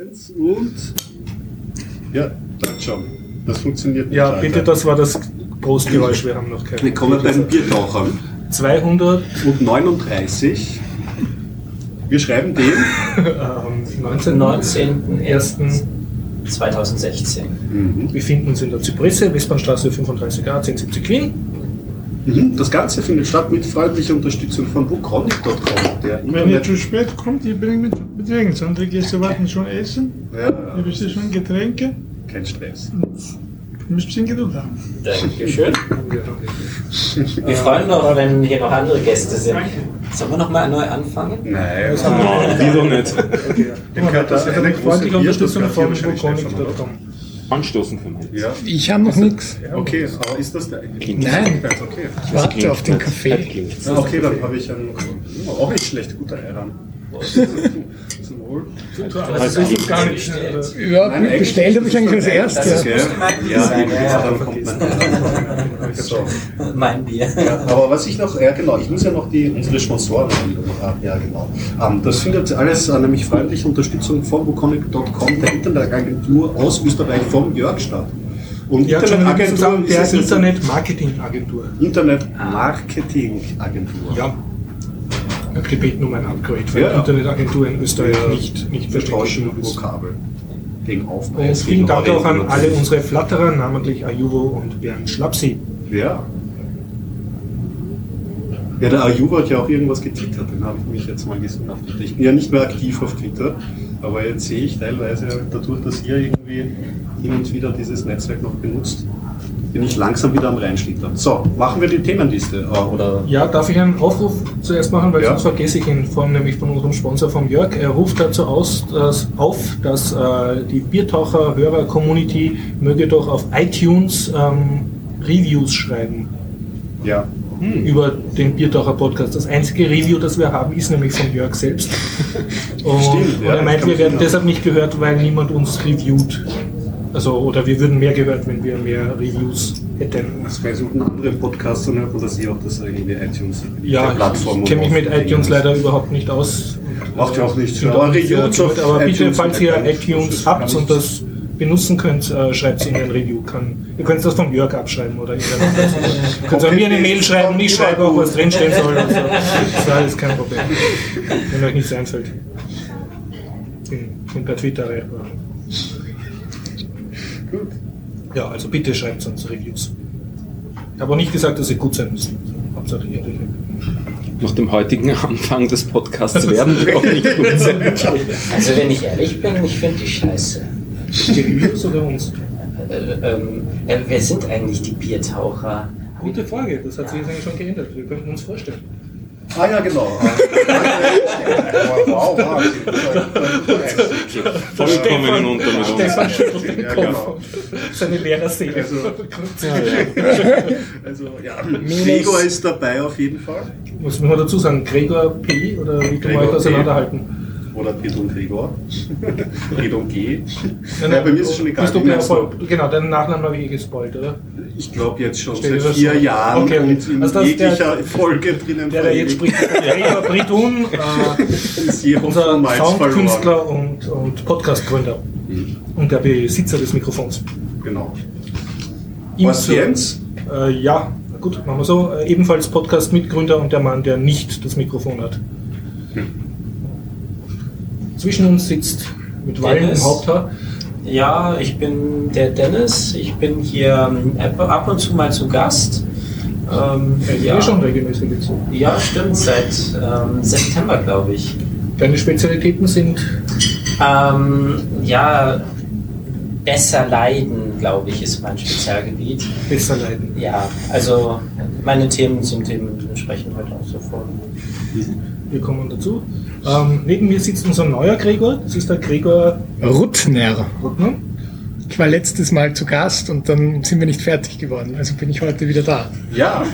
Eins und. Ja, dann schon. Das funktioniert nicht. Ja, Alter. bitte, das war das Großgeräusch. Wir haben noch keinen. Wir kommen bei den Biertauchern. 200, Und 39. Wir schreiben den. 19. 19.01.2016. 2016. Mhm. Wir befinden uns in der Zypresse, Westbahnstraße 35a, 1070 Wien. Mhm. Das Ganze findet statt mit freundlicher Unterstützung von wukonic.com, der Wenn ihr zu spät kommt, ich bringe mit Getränke. Andere Gäste warten schon essen. Ja, Ihr wisst schon Getränke. kein Stress. Ihr müsst ein bisschen Geduld haben. Dankeschön. Wir freuen uns auch, wenn hier noch andere Gäste sind. Sollen wir nochmal neu anfangen? Nein, Die doch nicht. dem gehört das Also eine große Bier, das Unterstützung gehört hier wahrscheinlich? Anstoßen können. Ja, Ich habe noch nichts. okay, aber ist das der Klingt- Nein. Okay. Ich warte auf den Kaffee. Klingt. Ja, okay, dann habe ich einen. Auch nicht schlecht, guter Ayran. Wohl. Also das ist gar nicht. Ja, Nein, bestellt habe ich eigentlich als erstes. Gell? mein Bier Ja, ja, ja. So. Mein Bier. Ja, aber was ich noch, ja genau, ich muss ja noch die, unsere Sponsoren haben. Ja, genau. Ähm, das findet alles äh, nämlich freundliche Unterstützung von wukonic.com, der Internetagentur aus Österreich, vom Jörg statt. Und Ja, ist der Internet-Marketing-Agentur. Internet-Marketing-Agentur. Ja. Gebeten um ein Upgrade, weil Ja. Internetagentur in Österreich Ja. nicht, nicht verständlich ist. Vokabel. Gegen Aufbau. Und vielen Dank auch an alle unsere Flatterer, namentlich Ayuvo und Bernd Schlapsi. Ja. Ja, der Ayuba hat ja auch irgendwas getwittert, den habe ich mich jetzt mal gesucht. Ich bin ja nicht mehr aktiv auf Twitter, aber jetzt sehe ich teilweise dadurch, dass ihr irgendwie hin und wieder dieses Netzwerk noch benutzt, bin ich langsam wieder am Reinschlittern. So, machen wir die Themenliste. äh, Oder Ja, darf ich einen Aufruf zuerst machen, weil Ja. sonst vergesse ich ihn, von, nämlich von unserem Sponsor, vom Jörg. Er ruft dazu aus, dass, auf, dass äh, die Biertaucher-Hörer-Community möge doch auf iTunes ähm, Reviews schreiben ja. über den Biertaucher-Podcast. Das einzige Review, das wir haben, ist nämlich von Jörg selbst. Und, Stimmt, und ja, er meint, wir werden deshalb nicht gehört, weil niemand uns reviewt. Also, oder wir würden mehr gehört, wenn wir mehr Reviews hätten. Das bei so einem anderen Podcast dann hört man das hier auch, dass irgendwie iTunes Ja, Plattform ich kenne mich mit iTunes leider überhaupt nicht aus. Macht ja auch nichts. Ja, Aber Reviews auf aber bitte, falls ihr ich- iTunes habt ich- und das benutzen könnt, äh, schreibt es in ein Review. Kann, ihr könnt das vom Jörg abschreiben oder. Ihr könnt auch mir eine Mail schreiben und ich schreibe auch, was drinstehen soll. So. Das ist alles kein Problem. Wenn euch nichts einfällt. Bin, bin per Twitter erreichbar. Gut. Ja, also bitte schreibt uns Reviews. Ich habe auch nicht gesagt, dass sie gut sein müssen. Hauptsache ihr. Nach dem heutigen Anfang des Podcasts werden wir auch nicht gut sein. Also wenn ich ehrlich bin, ich finde die scheiße. Die Reviews oder uns? Äh, ähm, äh, wer sind eigentlich die Biertaucher? Gute Frage, das hat sich jetzt eigentlich schon geändert. Wir könnten uns vorstellen. Ah ja, genau. wow. Vollkommen unter mit uns. Stefan schüttelt den Ja, genau. Seine Lehrerseele. Also, also ja, Gregor ist dabei auf jeden Fall. Muss man dazu sagen, Gregor P. oder wie kann man Gregor euch P. auseinanderhalten? Oder Pedro Gregor. Pedro G. Nein, Ja, bei mir ist es schon egal. Bist du du? voll, genau, deinen Nachnamen habe ich eh gespoilt, oder? Ich glaube jetzt schon Steht seit vier so? Jahren Okay, und in Also ist der- jeglicher Folge drinnen Der, der jetzt spricht, Gregor Britun, äh, unser. Soundkünstler und, und Podcast-Gründer. Mhm. Und der Besitzer des Mikrofons. Genau. Ihm Was zu- Jens? Äh, ja, gut, machen wir so. Äh, ebenfalls Podcast-Mitgründer und der Mann, der nicht das Mikrofon hat. Hm. Zwischen uns sitzt mit Wallen im. Haupthaar. Ja, ich bin der Dennis. Ich bin hier ähm, ab und zu mal zu Gast. Ähm, Ja. ja. Schon regelmäßig jetzt. ja, stimmt, seit ähm, September, glaube ich. Deine Spezialitäten sind Ähm, ja, besser leiden, glaube ich, ist mein Spezialgebiet. besser leiden. Ja, also meine Themen sind dementsprechend heute auch so vor. Wir kommen dazu. Ähm, neben mir sitzt unser neuer Gregor. Das ist der Gregor Ruttner. Ruttner. Ich war letztes Mal zu Gast und dann sind wir nicht fertig geworden. Also bin ich heute wieder da. Ja,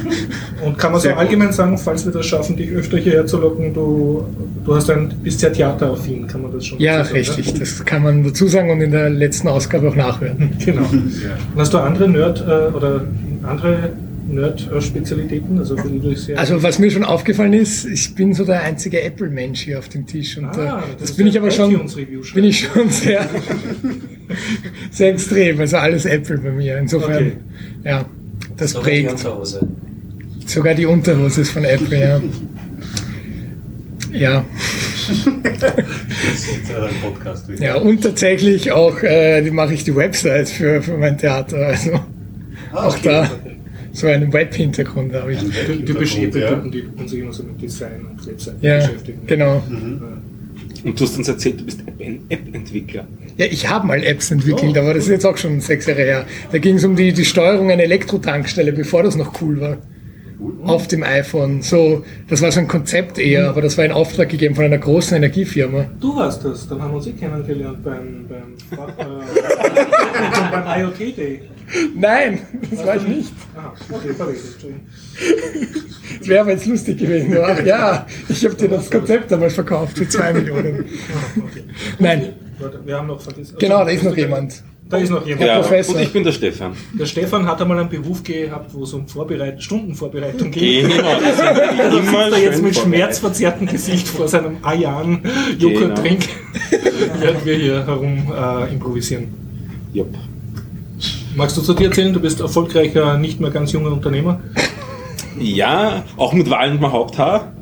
Und kann man so allgemein sagen, falls wir das schaffen, dich öfter hierher zu locken, du, du hast ein, bist sehr theateraffin, kann man das schon Ja, sagen, richtig. Das kann man dazu sagen und in der letzten Ausgabe auch nachhören. Genau. Und hast du andere Nerd- äh, oder andere Nerd-Spezialitäten? Also, für die du sehr Also was mir schon aufgefallen ist, ich bin so der einzige Apple-Mensch hier auf dem Tisch. Und Ah, äh, das das bin ich aber schon, bin ich schon sehr, sehr extrem. Also alles Apple bei mir. Insofern, Okay. ja, das So die prägt. Unterhose. Sogar die Unterhose ist von Apple, ja. Ja, Das ist ja ein Podcast. ja und tatsächlich auch äh, die mache ich die Website für, für mein Theater. Also Ah, auch da so einen Web-Hintergrund habe ich. Ty- typische Ja. Apple-Typen, die sich immer so mit Design und Webseiten Ja, beschäftigen. genau. Und du hast uns erzählt, du bist App- App-Entwickler. Ja, ich habe mal Apps entwickelt, aber das ist jetzt auch schon sechs Jahre her. Da ging es um die, die Steuerung einer Elektrotankstelle, bevor das noch cool war. Auf dem iPhone. So, das war so ein Konzept eher, aber das war in Auftrag gegeben von einer großen Energiefirma. Du warst das, dann haben wir uns eh kennengelernt beim, beim, äh, beim IoT Day. Nein, das war ich nicht. Aha, okay. Das wäre aber jetzt lustig gewesen. Ach ja, ich habe dir das Konzept damals verkauft für zwei Millionen. Ah. Nein, wir haben noch vergessen. genau, da ist noch jemand. Da ist noch jemand. Ja, Professor. und ich bin der Stefan. Der Stefan hat einmal einen Beruf gehabt, wo es um Vorbereit Stundenvorbereitung geht. Genau, Da immer sitzt er jetzt mit schmerzverzerrtem Gesicht vor seinem Ayan Joghurt Genau. trinkt, während wir hier herum äh, improvisieren. Jupp. Magst du zu dir erzählen? Du bist erfolgreicher, nicht mehr ganz junger Unternehmer. Ja, auch mit wahlendem Haupthaar.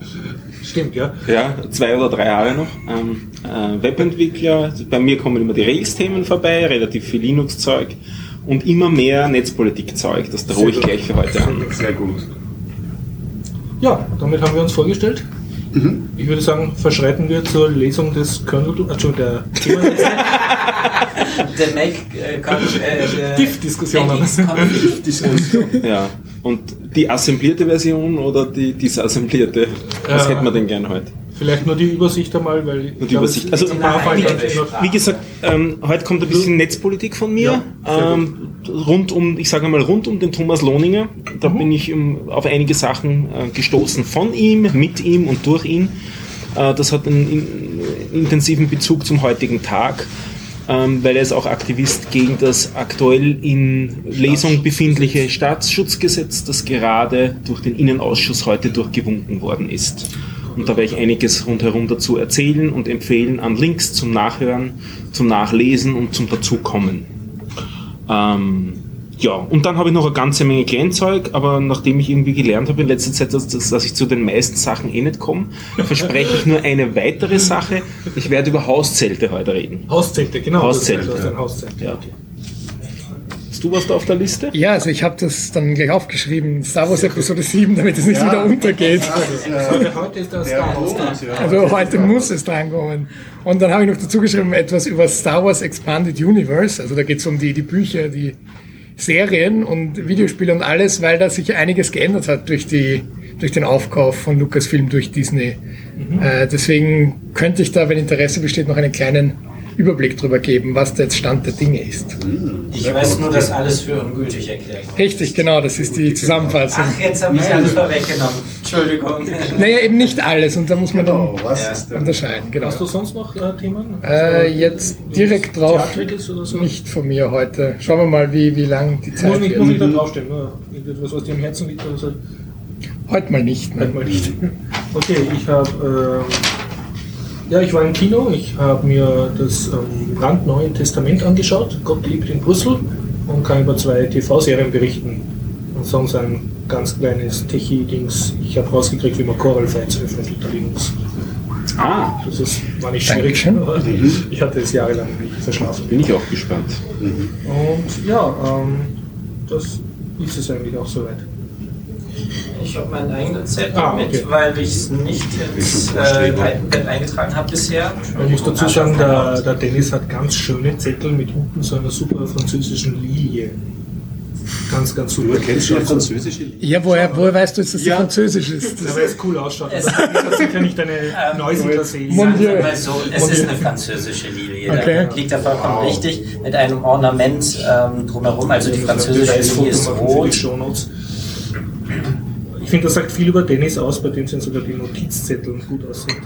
Stimmt, ja. Ja, zwei oder drei Jahre noch. Ähm, äh, Webentwickler, bei mir kommen immer die Rails-Themen vorbei, relativ viel Linux-Zeug und immer mehr Netzpolitik-Zeug. Das drohe ich gleich für heute an. Sehr gut. Ja, damit haben wir uns vorgestellt. Mhm. Ich würde sagen, verschreiten wir zur Lesung des Kernel, Entschuldigung, der Thema Der Mac äh, äh. NX-Config. Ja. Und die assemblierte Version oder die disassemblierte? Was Ja. hätten wir denn gern heute? Vielleicht nur die Übersicht einmal, weil ich die glaube, Übersicht. Also, ein paar nein, noch. Wie gesagt, ähm, heute kommt ein bisschen Netzpolitik von mir. Ja, ähm, rund um, ich sage mal, rund um den Thomas Lohninger. Da Mhm. bin ich um, auf einige Sachen äh, gestoßen von ihm, mit ihm und durch ihn. Äh, das hat einen in, intensiven Bezug zum heutigen Tag, ähm, weil er ist auch Aktivist gegen das aktuell in Lesung befindliche Staatsschutzgesetz, das gerade durch den Innenausschuss heute durchgewunken worden ist. Und da werde ich einiges rundherum dazu erzählen und empfehlen an Links zum Nachhören, zum Nachlesen und zum Dazukommen. Ähm, ja, und dann habe ich noch eine ganze Menge Kleinzeug, aber nachdem ich irgendwie gelernt habe in letzter Zeit, dass, dass, dass ich zu den meisten Sachen eh nicht komme, verspreche ich nur eine weitere Sache. Ich werde über Hauszelte heute reden. Hauszelte, genau. Hauszelte, Das ist ja. ein Hauszelt. Ja. Hast du was da auf der Liste? Ja, also ich habe das dann gleich aufgeschrieben, Star Wars Episode 7, damit es nicht wieder untergeht. Heute, heute ist das Star Wars. Also heute muss es drankommen. Und dann habe ich noch dazu geschrieben etwas über Star Wars Expanded Universe. Also da geht es um die, die Bücher, die Serien und Videospiele und alles, weil da sich einiges geändert hat durch, die, durch den Aufkauf von Lucasfilm durch Disney. Äh, deswegen könnte ich da, wenn Interesse besteht, noch einen kleinen Überblick drüber geben, was jetzt Stand der Dinge ist. Ich weiß nur, dass alles für ungültig erklärt wird. Richtig, genau, das ist die Zusammenfassung. Ach, jetzt habe ich alles vorweggenommen. Entschuldigung. Naja, eben nicht alles und da muss man dann Genau, was Ja. ist denn? unterscheiden. Genau. Hast du sonst noch äh, Themen? Äh, jetzt direkt drauf so? nicht von mir heute. Schauen wir mal, wie, wie lang die Muss Zeit nicht, muss nicht wird. da draufstehen. Was dir am Herzen liegt oder so. Heute mal nicht. Halt Ne? mal nicht. Okay, ich habe. ähm, ja, ich war im Kino. Ich habe mir das ähm, brandneue Testament angeschaut. Gott lebt in Brüssel. Und kann über zwei TV-Serien berichten. Und sonst ein ganz kleines Techie-Dings. Ich habe rausgekriegt, wie man Choral Fights öffnet unter Linux. Ah, Das ist, war nicht schwierig. Dankeschön. aber Ich hatte es jahrelang verschlafen. bin ich auch gespannt. Und ja, ähm, das ist es eigentlich auch soweit. Ich habe meinen eigenen Zettel Ah, okay. mit, weil ich es nicht ins äh, eingetragen habe bisher. Man muss dazu sagen, der, der Dennis hat ganz schöne Zettel mit unten so einer super französischen Lilie. Ganz, ganz Du super. erkennst schon französische Lieder. Ja, woher, woher weißt du dass die Ja. Französisch ist? Ja, Das, weil es cool ausschaut. Es- Das hat sicher nicht eine Ähm, Neusiedler See. Mon so, es ist eine französische Lilie. Okay. Da liegt da vollkommen richtig mit einem Ornament ähm, drumherum. Also die französische Lilie ist rot. Ich finde, das sagt viel über Dennis aus, bei dem sind sogar die Notizzettel gut aussehen.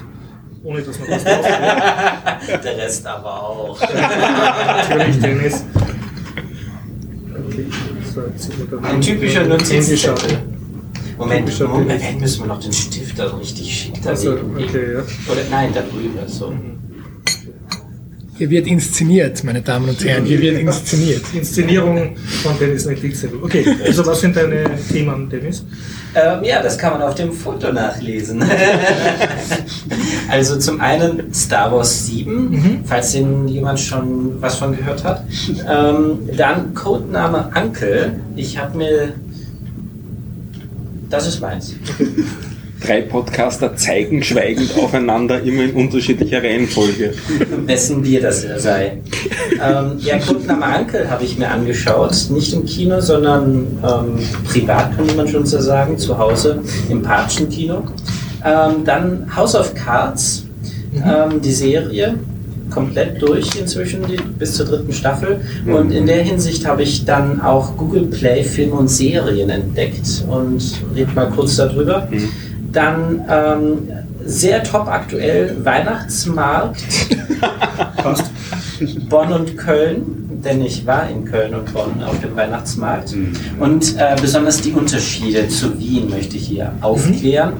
Ohne dass man was draufsteht. Der Rest aber auch. Natürlich, Dennis. Okay. oder Ein typischer Notizzettel. Notizzettel. Moment, Typischer Moment, Bild. müssen wir noch den Stift also richtig schick Also, daneben legen. okay, ja. Oder nein, da drüber, so. Hier wird inszeniert, meine Damen und Herren. Hier wird inszeniert. Inszenierung von Dennis Notizzettel. Okay, also was sind deine Themen, Dennis? Ähm, ja, das kann man auf dem Foto nachlesen. also zum einen Star Wars 7, falls den jemand schon was von gehört hat. Ähm, dann Codename Uncle. Ich habe mir... Das ist meins. Drei Podcaster zeigen schweigend aufeinander, immer in unterschiedlicher Reihenfolge. wessen Bier das sei. ähm, ja, Codename Uncle habe ich mir angeschaut. Nicht im Kino, sondern ähm, privat, könnte man schon so sagen, zu Hause im Patschenkino. Ähm, dann House of Cards, ähm, die Serie. Komplett durch inzwischen die, bis zur dritten Staffel. Und in der Hinsicht habe ich dann auch Google Play Filme und Serien entdeckt und red mal kurz darüber. Dann ähm, sehr top aktuell Weihnachtsmarkt Passt. Bonn und Köln, denn ich war in Köln und Bonn auf dem Weihnachtsmarkt. Und äh, besonders die Unterschiede zu Wien möchte ich hier aufklären.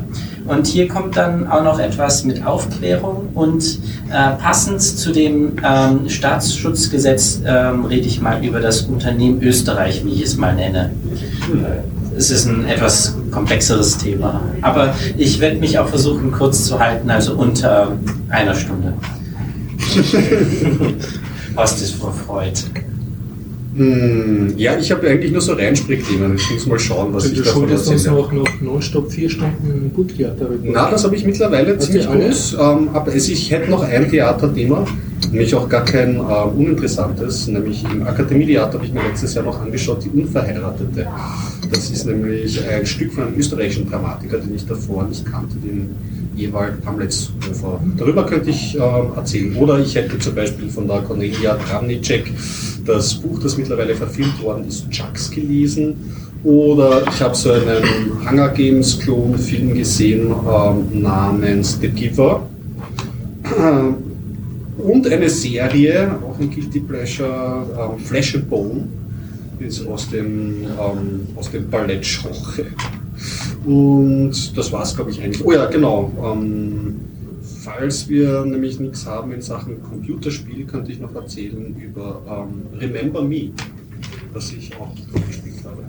Und hier kommt dann auch noch etwas mit Aufklärung und äh, passend zu dem ähm, Staatsschutzgesetz ähm, rede ich mal über das Unternehmen Österreich, wie ich es mal nenne. Es ist ein etwas komplexeres Thema. Aber ich werde mich auch versuchen, kurz zu halten, also unter einer Stunde. Horst ist vor Freud. Hm, ja, ich habe eigentlich nur so Reinspringthemen. Ich muss mal schauen, was ich Du davon schuldest uns erzähle. noch, noch nonstop vier Stunden Burgtheater. Na, das habe ich mittlerweile Hast ziemlich du gut. Ähm, aber ich hätte noch ein Theaterthema, nämlich auch gar kein ähm, uninteressantes, nämlich im Akademietheater habe ich mir letztes Jahr noch angeschaut, die Unverheiratete. Das ist nämlich ein Stück von einem österreichischen Dramatiker, den ich davor nicht kannte, den Ewald Pamletzhofer. Darüber könnte ich ähm, erzählen. Oder ich hätte zum Beispiel von der Cornelia Tramnicek das Buch, das mittlerweile verfilmt worden ist, Chucks gelesen. Oder ich habe so einen Hunger Games Klon Film gesehen ähm, namens The Giver. Äh, Und eine Serie, auch ein Guilty Pleasure, ähm, Flesh and Bone, ist aus dem, ähm, aus dem Ballett Schoche. Und das war es, glaube ich, eigentlich. Oh ja, genau. Ähm, falls wir nämlich nichts haben in Sachen Computerspiel, könnte ich noch erzählen über ähm, Remember Me, das ich auch gespielt habe.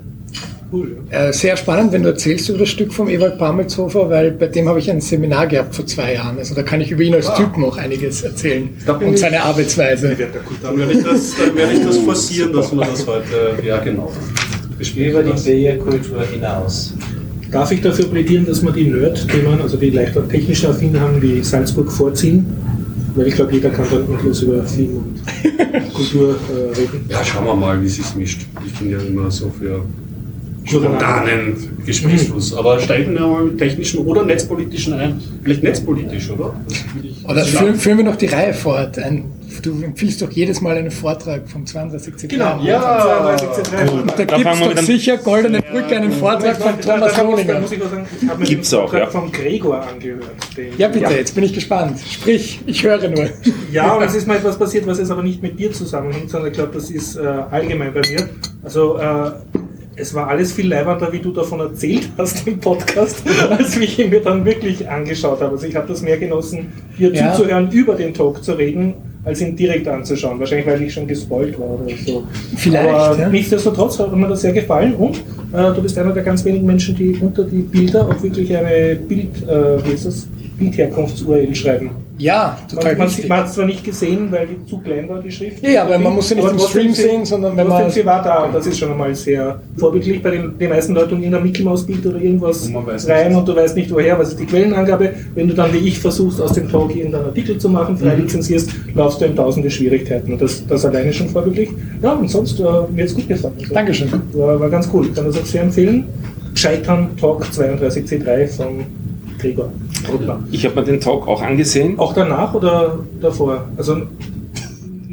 Cool, ja. Äh, sehr spannend, wenn du erzählst über das Stück vom Ewald Pamelshofer, weil bei dem habe ich ein Seminar gehabt vor zwei Jahren. Also da kann ich über ihn als Ah. Typen auch einiges erzählen und ich- seine Arbeitsweise. Dann werde ich das, dann werde ich das forcieren, dass wir das heute, ja genau. Über die Billkultur hinaus. Darf ich dafür plädieren, dass wir die Nerd-Themen, also die leichter technisch affin haben, wie Salzburg vorziehen? Weil ich glaube, jeder kann dann endlos über Film und Kultur äh, reden. Ja, schauen wir mal, wie es sich mischt. Ich bin ja immer so für Durcheinander. spontanen Gesprächsfluss. Aber steigen wir mal mit technischen oder netzpolitischen ein. Vielleicht netzpolitisch, oder? Oder führen, führen wir noch die Reihe fort. Ein, du empfiehlst doch jedes Mal einen Vortrag vom 32 C3. Genau, Ja. Und da Da gibt es doch sicher Goldene Brücke einen Vortrag von Thomas Da Lohlinger. muss ich auch ja. von Gregor angehört. Den Ja, bitte, jetzt bin ich gespannt. Sprich, ich höre nur. Ja, und es ist mal etwas passiert, was jetzt aber nicht mit dir zusammenhängt, sondern ich glaube, das ist äh, allgemein bei mir. Also, äh, es war alles viel leibender, wie du davon erzählt hast im Podcast, als wie ich ihn mir dann wirklich angeschaut habe. Also, ich habe das mehr genossen, dir Ja. zuzuhören, über den Talk zu reden, als ihn direkt anzuschauen. Wahrscheinlich, weil ich schon gespoilt war oder so. Vielleicht, Aber ja. nichtsdestotrotz hat mir das sehr gefallen und äh, du bist einer der ganz wenigen Menschen, die unter die Bilder auch wirklich eine Bild, äh, wie ist das? Bildherkunfts-URL schreiben. Ja, total Man, man, wichtig. man hat es zwar nicht gesehen, weil die zu klein war, die Schrift. Ja, ja, aber man muss sie nicht im Stream sehen, sondern wenn man- sie war da und das ist schon einmal sehr vorbildlich bei den, den meisten Leuten in irgendein Mickey Mouse Bild oder irgendwas Und rein nicht. und du weißt nicht woher, was ist die Quellenangabe. Wenn du dann wie ich versuchst, aus dem Talk irgendeinen Artikel zu machen, frei Mhm. lizenzierst, laufst du in tausende Schwierigkeiten und das, das alleine schon vorbildlich. Ja, und sonst äh, mir jetzt gut gefallen. Also, Dankeschön. War, war ganz cool. Ich kann das auch sehr empfehlen. Scheitern Talk 32C3 von Gregor. Brückner. Ich habe mir den Talk auch angesehen. Auch danach oder davor? Also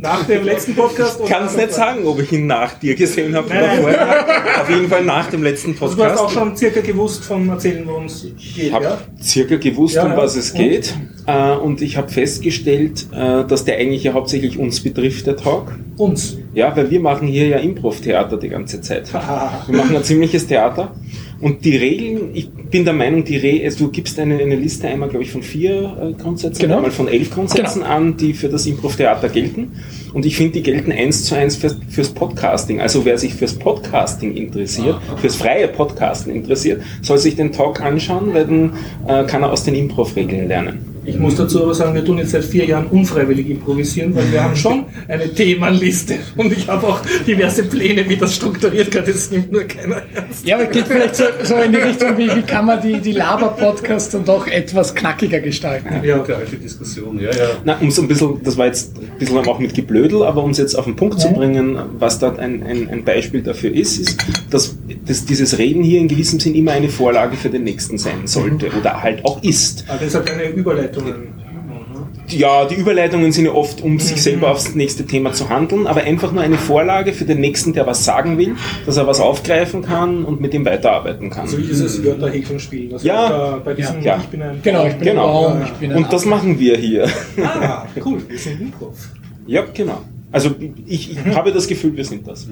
nach dem letzten Podcast? oder Kann es nicht sagen, ob ich ihn nach dir gesehen habe oder vorher. Auf jeden Fall nach dem letzten Also du hast auch Podcast. schon circa gewusst vom Erzählen, worum es Ich geht, habe ja? circa gewusst, Ja, um was es Und? geht. Äh, und ich habe festgestellt, äh, dass der eigentlich ja hauptsächlich uns betrifft, der Talk. Uns. Ja, weil wir machen hier ja Improv-Theater die ganze Zeit. Wir machen ein ziemliches Theater. Und die Regeln, ich bin der Meinung, die Re also du gibst eine, eine Liste einmal, glaube ich, von vier äh, Grundsätzen, Genau. einmal von elf Grundsätzen an, die für das Improv-Theater gelten. Und ich finde, die gelten eins zu eins fürs, fürs Podcasting. Also wer sich fürs Podcasting interessiert, fürs freie Podcasten interessiert, soll sich den Talk anschauen, weil dann äh, kann er aus den Improv-Regeln lernen. Ich muss dazu aber sagen, wir tun jetzt seit vier Jahren unfreiwillig improvisieren, weil wir haben schon eine Themenliste und ich habe auch diverse Pläne, wie das strukturiert wird. Das nimmt nur keiner ernst. Ja, aber geht vielleicht so, so in die Richtung, wie, wie kann man die, die Laber-Podcasts dann doch etwas knackiger gestalten. Ja, alte Diskussion, ja, ja. Na, um so ein bisschen, das war jetzt ein bisschen auch mit Geblödel, aber um es jetzt auf den Punkt zu bringen, was dort ein, ein, ein Beispiel dafür ist, ist, dass, dass dieses Reden hier in gewissem Sinn immer eine Vorlage für den nächsten sein sollte oder halt auch ist. aber das hat keine Überleitungen. Ja, die Überleitungen sind ja oft, um sich selber aufs nächste Thema zu handeln, aber einfach nur eine Vorlage für den Nächsten, der was sagen will, dass er was aufgreifen kann und mit dem weiterarbeiten kann. So wie dieses Wörterhäkelspiel. Das Ja. da bei diesem Ja. Ich bin ein Genau, ich bin Genau. ein Baum, ich bin ein Und das machen wir hier. Ah, cool, wir sind Improv. Ja, genau. Also ich, ich habe das Gefühl, wir sind das.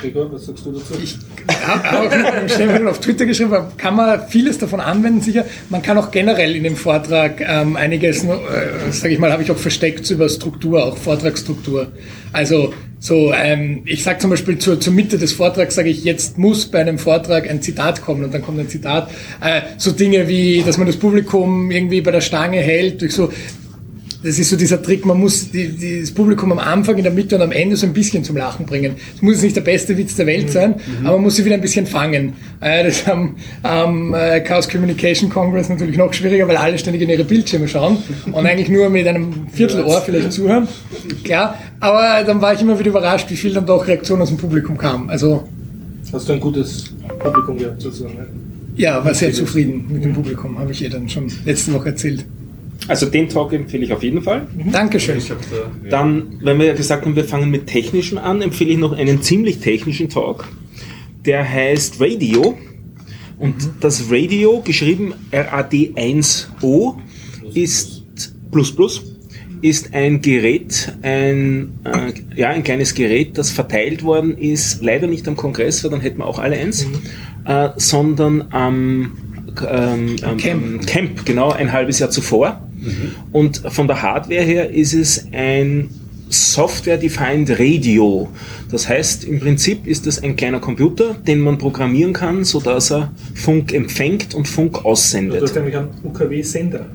Gregor, was sagst du dazu? Ich habe auch auf Twitter geschrieben, kann man vieles davon anwenden, sicher. Man kann auch generell in dem Vortrag ähm, einiges, äh, sage ich mal, habe ich auch versteckt über Struktur, auch Vortragsstruktur. Also so, ähm, ich sage zum Beispiel zur, zur Mitte des Vortrags, sage ich, jetzt muss bei einem Vortrag ein Zitat kommen und dann kommt ein Zitat. Äh, so Dinge wie, dass man das Publikum irgendwie bei der Stange hält, durch so das ist so dieser Trick, man muss die, die, das Publikum am Anfang, in der Mitte und am Ende so ein bisschen zum Lachen bringen. Es muss jetzt nicht der beste Witz der Welt sein, aber man muss sie wieder ein bisschen fangen. Äh, das ist am, am äh, Chaos Communication Congress natürlich noch schwieriger, weil alle ständig in ihre Bildschirme schauen und eigentlich nur mit einem Viertelohr vielleicht zuhören. Klar, aber dann war ich immer wieder überrascht, wie viel dann doch Reaktion aus dem Publikum kam. Also Hast du ein gutes Publikum gehabt, sozusagen? ne? ja, war sehr zufrieden mit dem Publikum, habe ich ihr dann schon letzte Woche erzählt. Also den Talk empfehle ich auf jeden Fall. Dankeschön. Ich hab da, ja. Dann, wenn wir ja gesagt haben, wir fangen mit Technischem an, empfehle ich noch einen ziemlich technischen Talk. Der heißt Radio. Und das Radio, geschrieben RAD1O, ist plus plus, ist ein Gerät, ein, äh, ja, ein kleines Gerät, das verteilt worden ist, leider nicht am Kongress, weil dann hätten wir auch alle eins, äh, sondern am ähm, am Camp. am Camp, genau, ein halbes Jahr zuvor. Und von der Hardware her ist es ein Software-Defined Radio. Das heißt, im Prinzip ist es ein kleiner Computer, den man programmieren kann, sodass er Funk empfängt und Funk Du aussendet. hast nämlich einen UKW-Sender.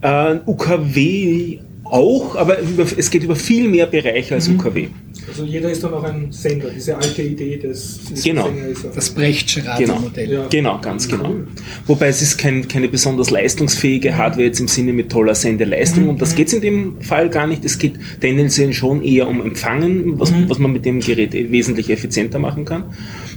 Äh, UKW auch, aber über, es geht über viel mehr Bereiche als UKW. Also jeder ist dann auch ein Sender, diese alte Idee des, des Genau. Das Brechtsche Genau. Radiomodell. Ja. Genau, ganz genau. Wobei es ist kein, keine besonders leistungsfähige Hardware jetzt im Sinne mit toller Sendeleistung. Und das geht es in dem Fall gar nicht. Es geht tendenziell schon eher um Empfangen, was, was man mit dem Gerät wesentlich effizienter machen kann.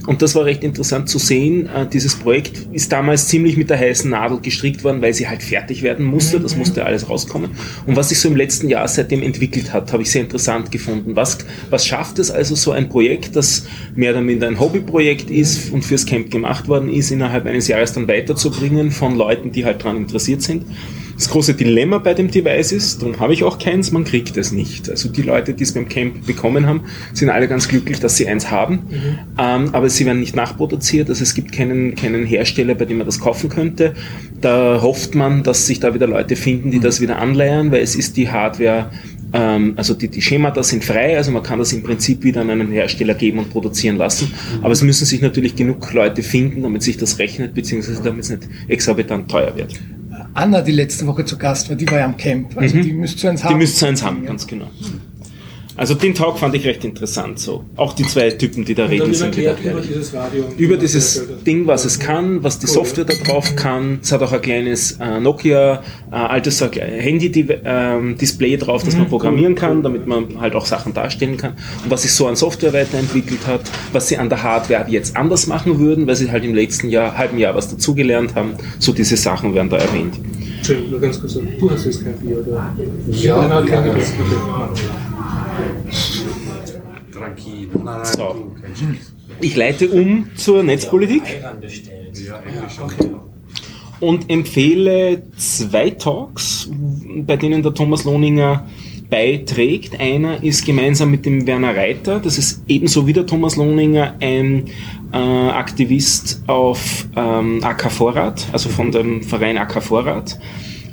Und das war recht interessant zu sehen. Äh, Dieses Projekt ist damals ziemlich mit der heißen Nadel gestrickt worden, weil sie halt fertig werden musste. Das musste alles rauskommen. Und was sich so im letzten Jahr seitdem entwickelt hat, habe ich sehr interessant gefunden. Was, was schafft es also so ein Projekt, das mehr oder minder ein Hobbyprojekt ist und fürs Camp gemacht worden ist, innerhalb eines Jahres dann weiterzubringen von Leuten, die halt daran interessiert sind? Das große Dilemma bei dem Device ist, darum habe ich auch keins, man kriegt es nicht. Also die Leute, die es beim Camp bekommen haben, sind alle ganz glücklich, dass sie eins haben, ähm, aber sie werden nicht nachproduziert, also es gibt keinen, keinen Hersteller, bei dem man das kaufen könnte. Da hofft man, dass sich da wieder Leute finden, die das wieder anleiern, weil es ist die Hardware ähm, also die, die Schemata sind frei, also man kann das im Prinzip wieder an einen Hersteller geben und produzieren lassen. Aber es müssen sich natürlich genug Leute finden, damit sich das rechnet, beziehungsweise damit es nicht exorbitant teuer wird. Anna, die letzte Woche zu Gast war, die war ja am Camp. Also die müsst ihr eins haben. Die müsst ihr eins haben, ganz genau. Also den Talk fand ich recht interessant. So. Auch die zwei Typen, die da Und reden, sind wieder über dieses Radio. Über die dieses. Ding, was es kann, was die Software da drauf kann. Es hat auch ein kleines äh, Nokia, äh, altes Handy-Display drauf, das man programmieren kann, damit man halt auch Sachen darstellen kann. Und was sich so an Software weiterentwickelt hat, was sie an der Hardware jetzt anders machen würden, weil sie halt im letzten Jahr, halben Jahr was dazugelernt haben. So diese Sachen werden da erwähnt. Entschuldigung, nur ganz kurz. Du hast jetzt kein Bier, oder? Ja, Nein, nein, gerne. So. Ich leite um zur Netzpolitik. Und empfehle zwei Talks, bei denen der Thomas Lohninger beiträgt. Einer ist gemeinsam mit dem Werner Reiter, das ist ebenso wie der Thomas Lohninger ein äh, Aktivist auf ähm, AK Vorrat, also von dem Verein AK Vorrat.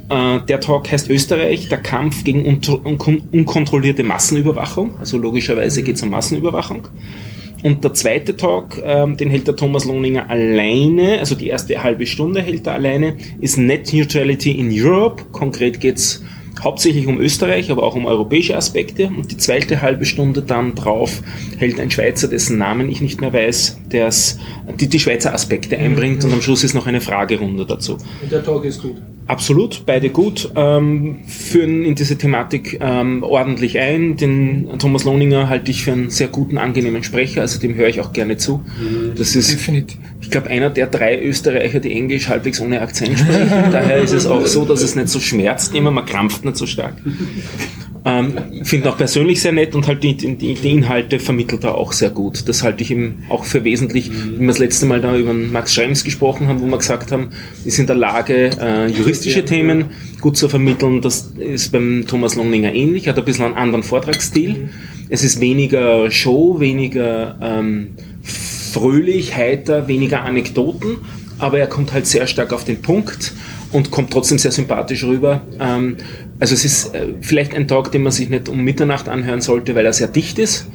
Äh, der Talk heißt Österreich, der Kampf gegen un un unkontrollierte Massenüberwachung. Also logischerweise geht es um Massenüberwachung. Und der zweite Talk, ähm, den hält der Thomas Lohninger alleine, also die erste halbe Stunde hält er alleine, ist Net Neutrality in Europe. Konkret geht's hauptsächlich um Österreich, aber auch um europäische Aspekte. Und die zweite halbe Stunde dann drauf hält ein Schweizer, dessen Namen ich nicht mehr weiß, der die, die Schweizer Aspekte einbringt. Und am Schluss ist noch eine Fragerunde dazu. Und der Talk ist gut. Absolut, beide gut, ähm, führen in diese Thematik ähm, ordentlich ein. Den Thomas Lohninger halte ich für einen sehr guten, angenehmen Sprecher, also dem höre ich auch gerne zu. Das ist, Definitiv. ich glaube, einer der drei Österreicher, die Englisch halbwegs ohne Akzent sprechen. Daher ist es auch so, dass es nicht so schmerzt immer, man krampft nicht so stark. Ähm, Finde auch persönlich sehr nett und halt die, die, die Inhalte vermittelt er auch sehr gut. Das halte ich ihm auch für wesentlich, wie wir das letzte Mal da über Max Schrems gesprochen haben, wo wir gesagt haben, ist in der Lage, äh, juristische Themen gut zu vermitteln. Das ist beim Thomas Lohninger ähnlich, hat ein bisschen einen anderen Vortragsstil. Es ist weniger Show, weniger ähm, fröhlich, heiter, weniger Anekdoten, aber er kommt halt sehr stark auf den Punkt und kommt trotzdem sehr sympathisch rüber. Ähm, also es ist äh, vielleicht ein Talk, den man sich nicht um Mitternacht anhören sollte, weil er sehr dicht ist.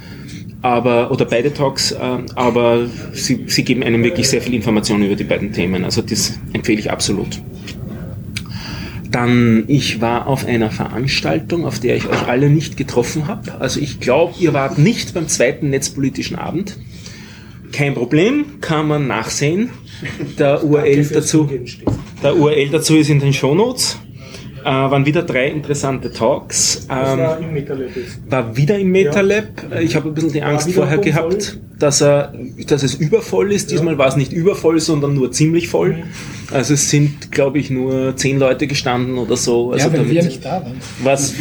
Aber, oder beide Talks, äh, aber sie, sie geben einem wirklich sehr viel Information über die beiden Themen. Also das empfehle ich absolut. Dann, ich war auf einer Veranstaltung, auf der ich euch alle nicht getroffen habe. Also ich glaube, ihr wart nicht beim zweiten netzpolitischen Abend. Kein Problem, kann man nachsehen. Der URL dazu, der URL dazu ist in den Shownotes. Äh, waren wieder drei interessante Talks. Ähm, war war wieder im MetaLab. Ich habe ein bisschen die Angst vorher voll? gehabt, dass, er, dass es übervoll ist. Diesmal war es nicht übervoll, sondern nur ziemlich voll. Mhm. Also es sind, glaube ich, nur zehn Leute gestanden oder so. Also Ja, weil wir nicht da waren. war es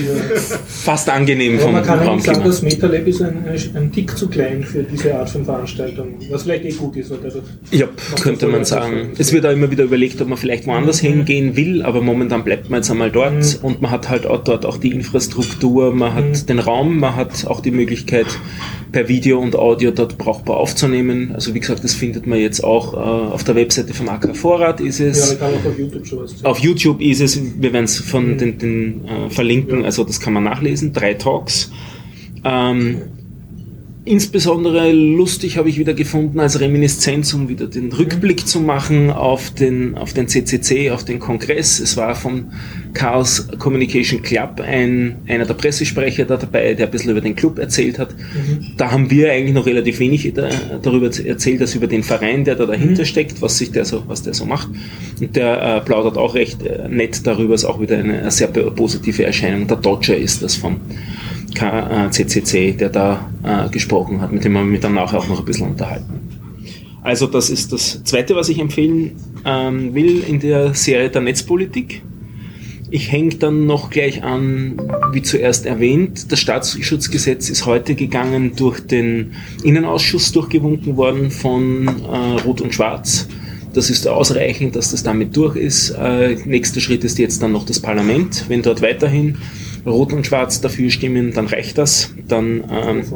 fast angenehm vom man kann eigentlich sagen, Raumklima. das Metalab ist ein, ein Tick zu klein für diese Art von Veranstaltung. Was vielleicht eh gut ist. Das Ja, könnte man sagen. Es wird auch immer wieder überlegt, ob man vielleicht woanders Mhm. hingehen will, aber momentan bleibt man jetzt einmal dort und man hat halt auch dort auch die Infrastruktur, man hat Mhm. den Raum, man hat auch die Möglichkeit, per Video und Audio dort brauchbar aufzunehmen. Also wie gesagt, das findet man jetzt auch äh, auf der Webseite vom AK Vorrat ist es. auch auf YouTube. Auf YouTube ist es, wir werden es von den, den äh, verlinken, also das kann man nachlesen, drei Talks. Ähm, insbesondere lustig habe ich wieder gefunden als Reminiszenz, um wieder den Rückblick zu machen auf den, auf den CCC, auf den Kongress. Es war vom Chaos Communication Club ein, einer der Pressesprecher da dabei, der ein bisschen über den Club erzählt hat. Da haben wir eigentlich noch relativ wenig da, darüber erzählt, als über den Verein, der da dahinter steckt, was sich der so, was der so macht. Und der äh, plaudert auch recht äh, nett darüber, ist auch wieder eine, eine sehr positive Erscheinung. Der Dodger ist das vom KCCC, der da äh, gesprochen hat, mit dem wir mich dann nachher auch noch ein bisschen unterhalten. Also das ist das Zweite, was ich empfehlen ähm, will in der Serie der Netzpolitik. Ich hänge dann noch gleich an, wie zuerst erwähnt, das Staatsschutzgesetz ist heute gegangen durch den Innenausschuss durchgewunken worden von äh, Rot und Schwarz. Das ist ausreichend, dass das damit durch ist. Äh, nächster Schritt ist jetzt dann noch das Parlament. Wenn dort weiterhin Rot und Schwarz dafür stimmen, dann reicht das. Dann ähm, ist.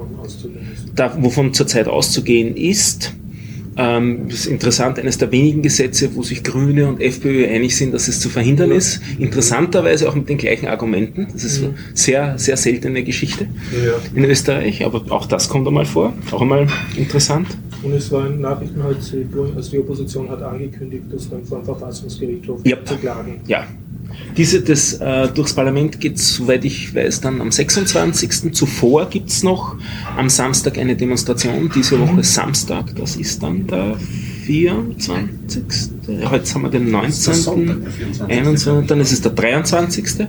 da, wovon zurzeit auszugehen ist. Ähm, das ist interessant, eines der wenigen Gesetze, wo sich Grüne und FPÖ einig sind, dass es zu verhindern ist. Interessanterweise auch mit den gleichen Argumenten. Das ist sehr, sehr seltene Geschichte in Österreich, aber auch das kommt einmal vor. Auch einmal interessant. Und es war in Nachrichten heute, also die Opposition hat angekündigt, das dem Verfassungsgerichtshof Yep. zu klagen. Ja. Diese, das, äh, durchs Parlament geht soweit ich weiß, dann am 26. Zuvor gibt's noch am Samstag eine Demonstration. Diese Woche Samstag, das ist dann der 24. Heute haben wir den 19. Sonntag, der 24.. 21. Dann ist es der 23.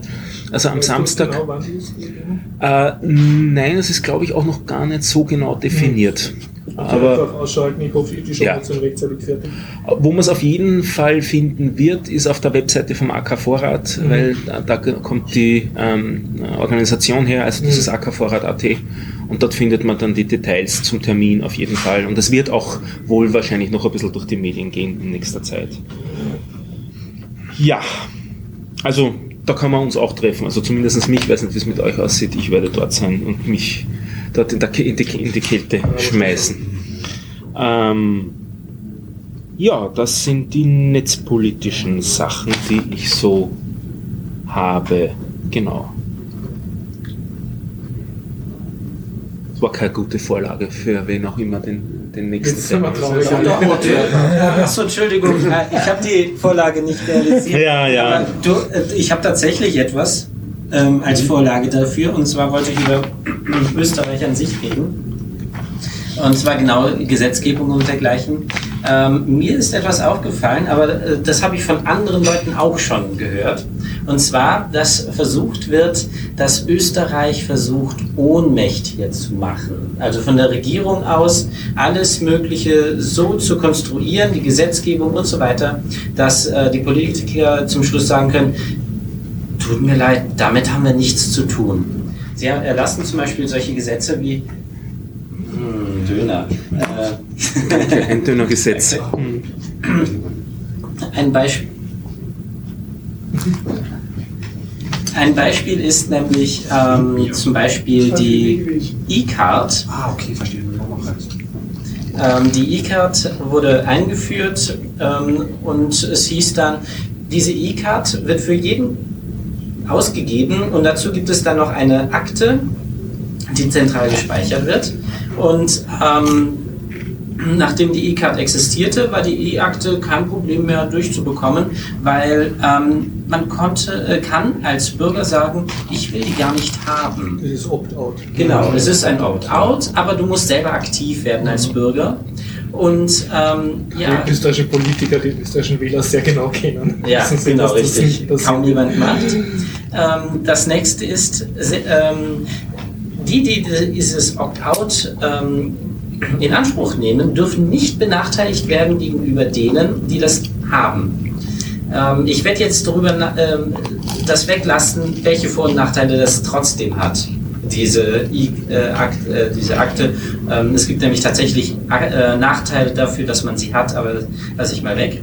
Also am Samstag. Genau? Äh, nein, das ist glaube ich auch noch gar nicht so genau definiert. Also Aber ausschalten, ich hoffe, die Ja. Show sind rechtzeitig fertig. Wo man es auf jeden Fall finden wird, ist auf der Webseite vom AK Vorrat, weil da, da kommt die ähm, Organisation her, also das ist akvorrat.at und dort findet man dann die Details zum Termin auf jeden Fall. Und das wird auch wohl wahrscheinlich noch ein bisschen durch die Medien gehen in nächster Zeit. Ja, also da kann man uns auch treffen. Also zumindest mich, ich weiß nicht, wie es mit euch aussieht. Ich werde dort sein und mich dort in, der, in, die, in die Kälte schmeißen. Ähm, ja, das sind die netzpolitischen Sachen, die ich so habe. Genau. Das war keine gute Vorlage für wen auch immer den, den nächsten Termin. Achso, Entschuldigung, äh, ich habe die Vorlage nicht realisiert. Ja, ja. Du, äh, ich habe tatsächlich etwas ähm, als Vorlage dafür und zwar wollte ich über Österreich an sich reden. Und zwar genau Gesetzgebung und dergleichen. Ähm, mir ist etwas aufgefallen, aber äh, das habe ich von anderen Leuten auch schon gehört. Und zwar, dass versucht wird, dass Österreich versucht, ohnmächtiger zu machen. Also von der Regierung aus alles Mögliche so zu konstruieren, die Gesetzgebung und so weiter, dass äh, die Politiker zum Schluss sagen können, tut mir leid, damit haben wir nichts zu tun. Sie erlassen zum Beispiel solche Gesetze wie hm, Döner. Äh, Ein dünner Gesetz. ein Beispiel. Ein Beispiel ist nämlich ähm, zum Beispiel die E-Card. Ah, okay, verstehe. Ähm, die E-Card wurde eingeführt ähm, und es hieß dann, diese E-Card wird für jeden ausgegeben und dazu gibt es dann noch eine Akte, die zentral gespeichert wird. Und ähm, nachdem die E-Card existierte, war die E-Akte kein Problem mehr durchzubekommen, weil ähm, man konnte, äh, kann als Bürger sagen, ich will die gar nicht haben. Das ist Opt-out. Genau, es ist ein Opt-out, aber du musst selber aktiv werden als Bürger. Und ähm, ja, Die österreichischen Politiker, die österreichischen Wähler sehr genau kennen. ja, sie, genau, das richtig. das Kaum jemand macht. Ähm, das nächste ist, ähm, die, die dieses Opt-out ähm, in Anspruch nehmen, dürfen nicht benachteiligt werden gegenüber denen, die das haben. Ähm, ich werde jetzt darüber ähm, das weglassen, welche Vor- und Nachteile das trotzdem hat. Diese, I, äh, Akt, äh, diese Akte. Ähm, es gibt nämlich tatsächlich äh, Nachteile dafür, dass man sie hat, aber das lasse ich mal weg.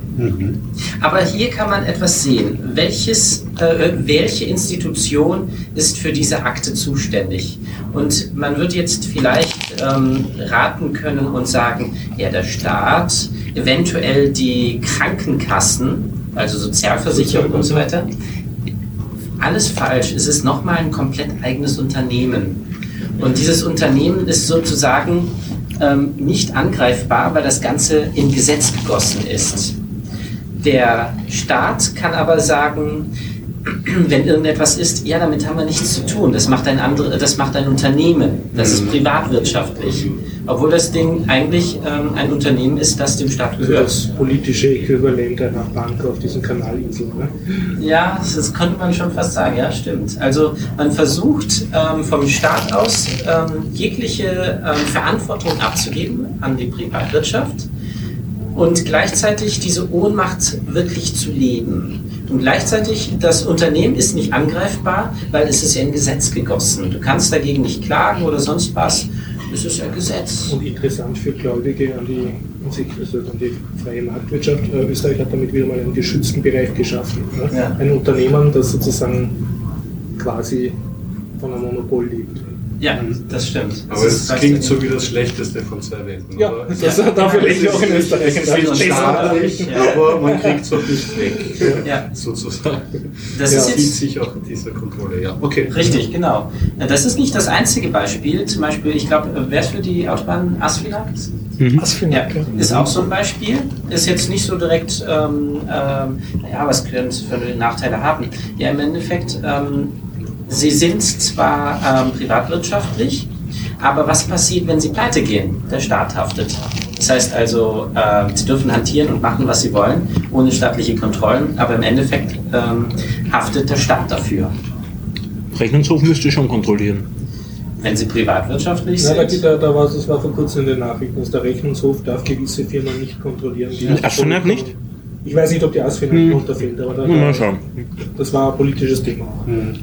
Aber hier kann man etwas sehen. Welches, äh, welche Institution ist für diese Akte zuständig? Und man wird jetzt vielleicht ähm, raten können und sagen, ja, der Staat, eventuell die Krankenkassen, also Sozialversicherung und so weiter. Alles falsch. Es ist nochmal ein komplett eigenes Unternehmen. Und dieses Unternehmen ist sozusagen ähm, nicht angreifbar, weil das Ganze in Gesetz gegossen ist. Der Staat kann aber sagen, wenn irgendetwas ist, ja, damit haben wir nichts zu tun. Das macht ein andere, das macht ein Unternehmen. Das ist privatwirtschaftlich. Obwohl das Ding eigentlich ähm, ein Unternehmen ist, das dem Staat Also gehört. das politische Äquivalent einer Bank auf diesen Kanalinseln. Ne? Ja, das könnte man schon fast sagen, ja, stimmt. Also man versucht ähm, vom Staat aus ähm, jegliche ähm, Verantwortung abzugeben an die Privatwirtschaft und gleichzeitig diese Ohnmacht wirklich zu leben. Und gleichzeitig, das Unternehmen ist nicht angreifbar, weil es ist ja in Gesetz gegossen. Du kannst dagegen nicht klagen oder sonst was. Es ist ja Gesetz. Und interessant für Gläubige an die, also an die freie Marktwirtschaft. Äh, Österreich hat damit wieder mal einen geschützten Bereich geschaffen. Ne? Ja. Ein Unternehmen, das sozusagen quasi von einem Monopol lebt. Ja, das stimmt. Aber es klingt so wie das Schlechteste von zwei Welten. Ja, oder? das, dafür leben wir auch in Österreich. Es ist staatlich, Ja. aber man kriegt es auch nicht weg, Ja. sozusagen. Das Ja. ist zieht jetzt sich auch dieser Kontrolle, ja. Okay. Richtig, genau. Ja, Das ist nicht das einzige Beispiel. Zum Beispiel, ich glaube, wer ist für die Autobahn Asphalt? Was für Ja, eine ist auch so ein Beispiel. Ist jetzt nicht so direkt, ähm, ähm, ja, was können es für Nachteile haben? Ja, im Endeffekt, ähm, sie sind zwar ähm, privatwirtschaftlich, aber was passiert, wenn sie pleite gehen? Der Staat haftet. Das heißt also, äh, sie dürfen hantieren und machen, was sie wollen, ohne staatliche Kontrollen, aber im Endeffekt ähm, haftet der Staat dafür, Rechnungshof müsste schon kontrollieren. wenn sie privatwirtschaftlich Ja, da, sind. da, da war, das war vor kurzem in den Nachrichten, dass der Rechnungshof darf gewisse Firmen nicht kontrollieren. Die Und Asfinag nicht? Ich weiß nicht, ob die Asfinag Hm. drunter fällt, aber da, Mal schauen. das war ein politisches Thema. Hm.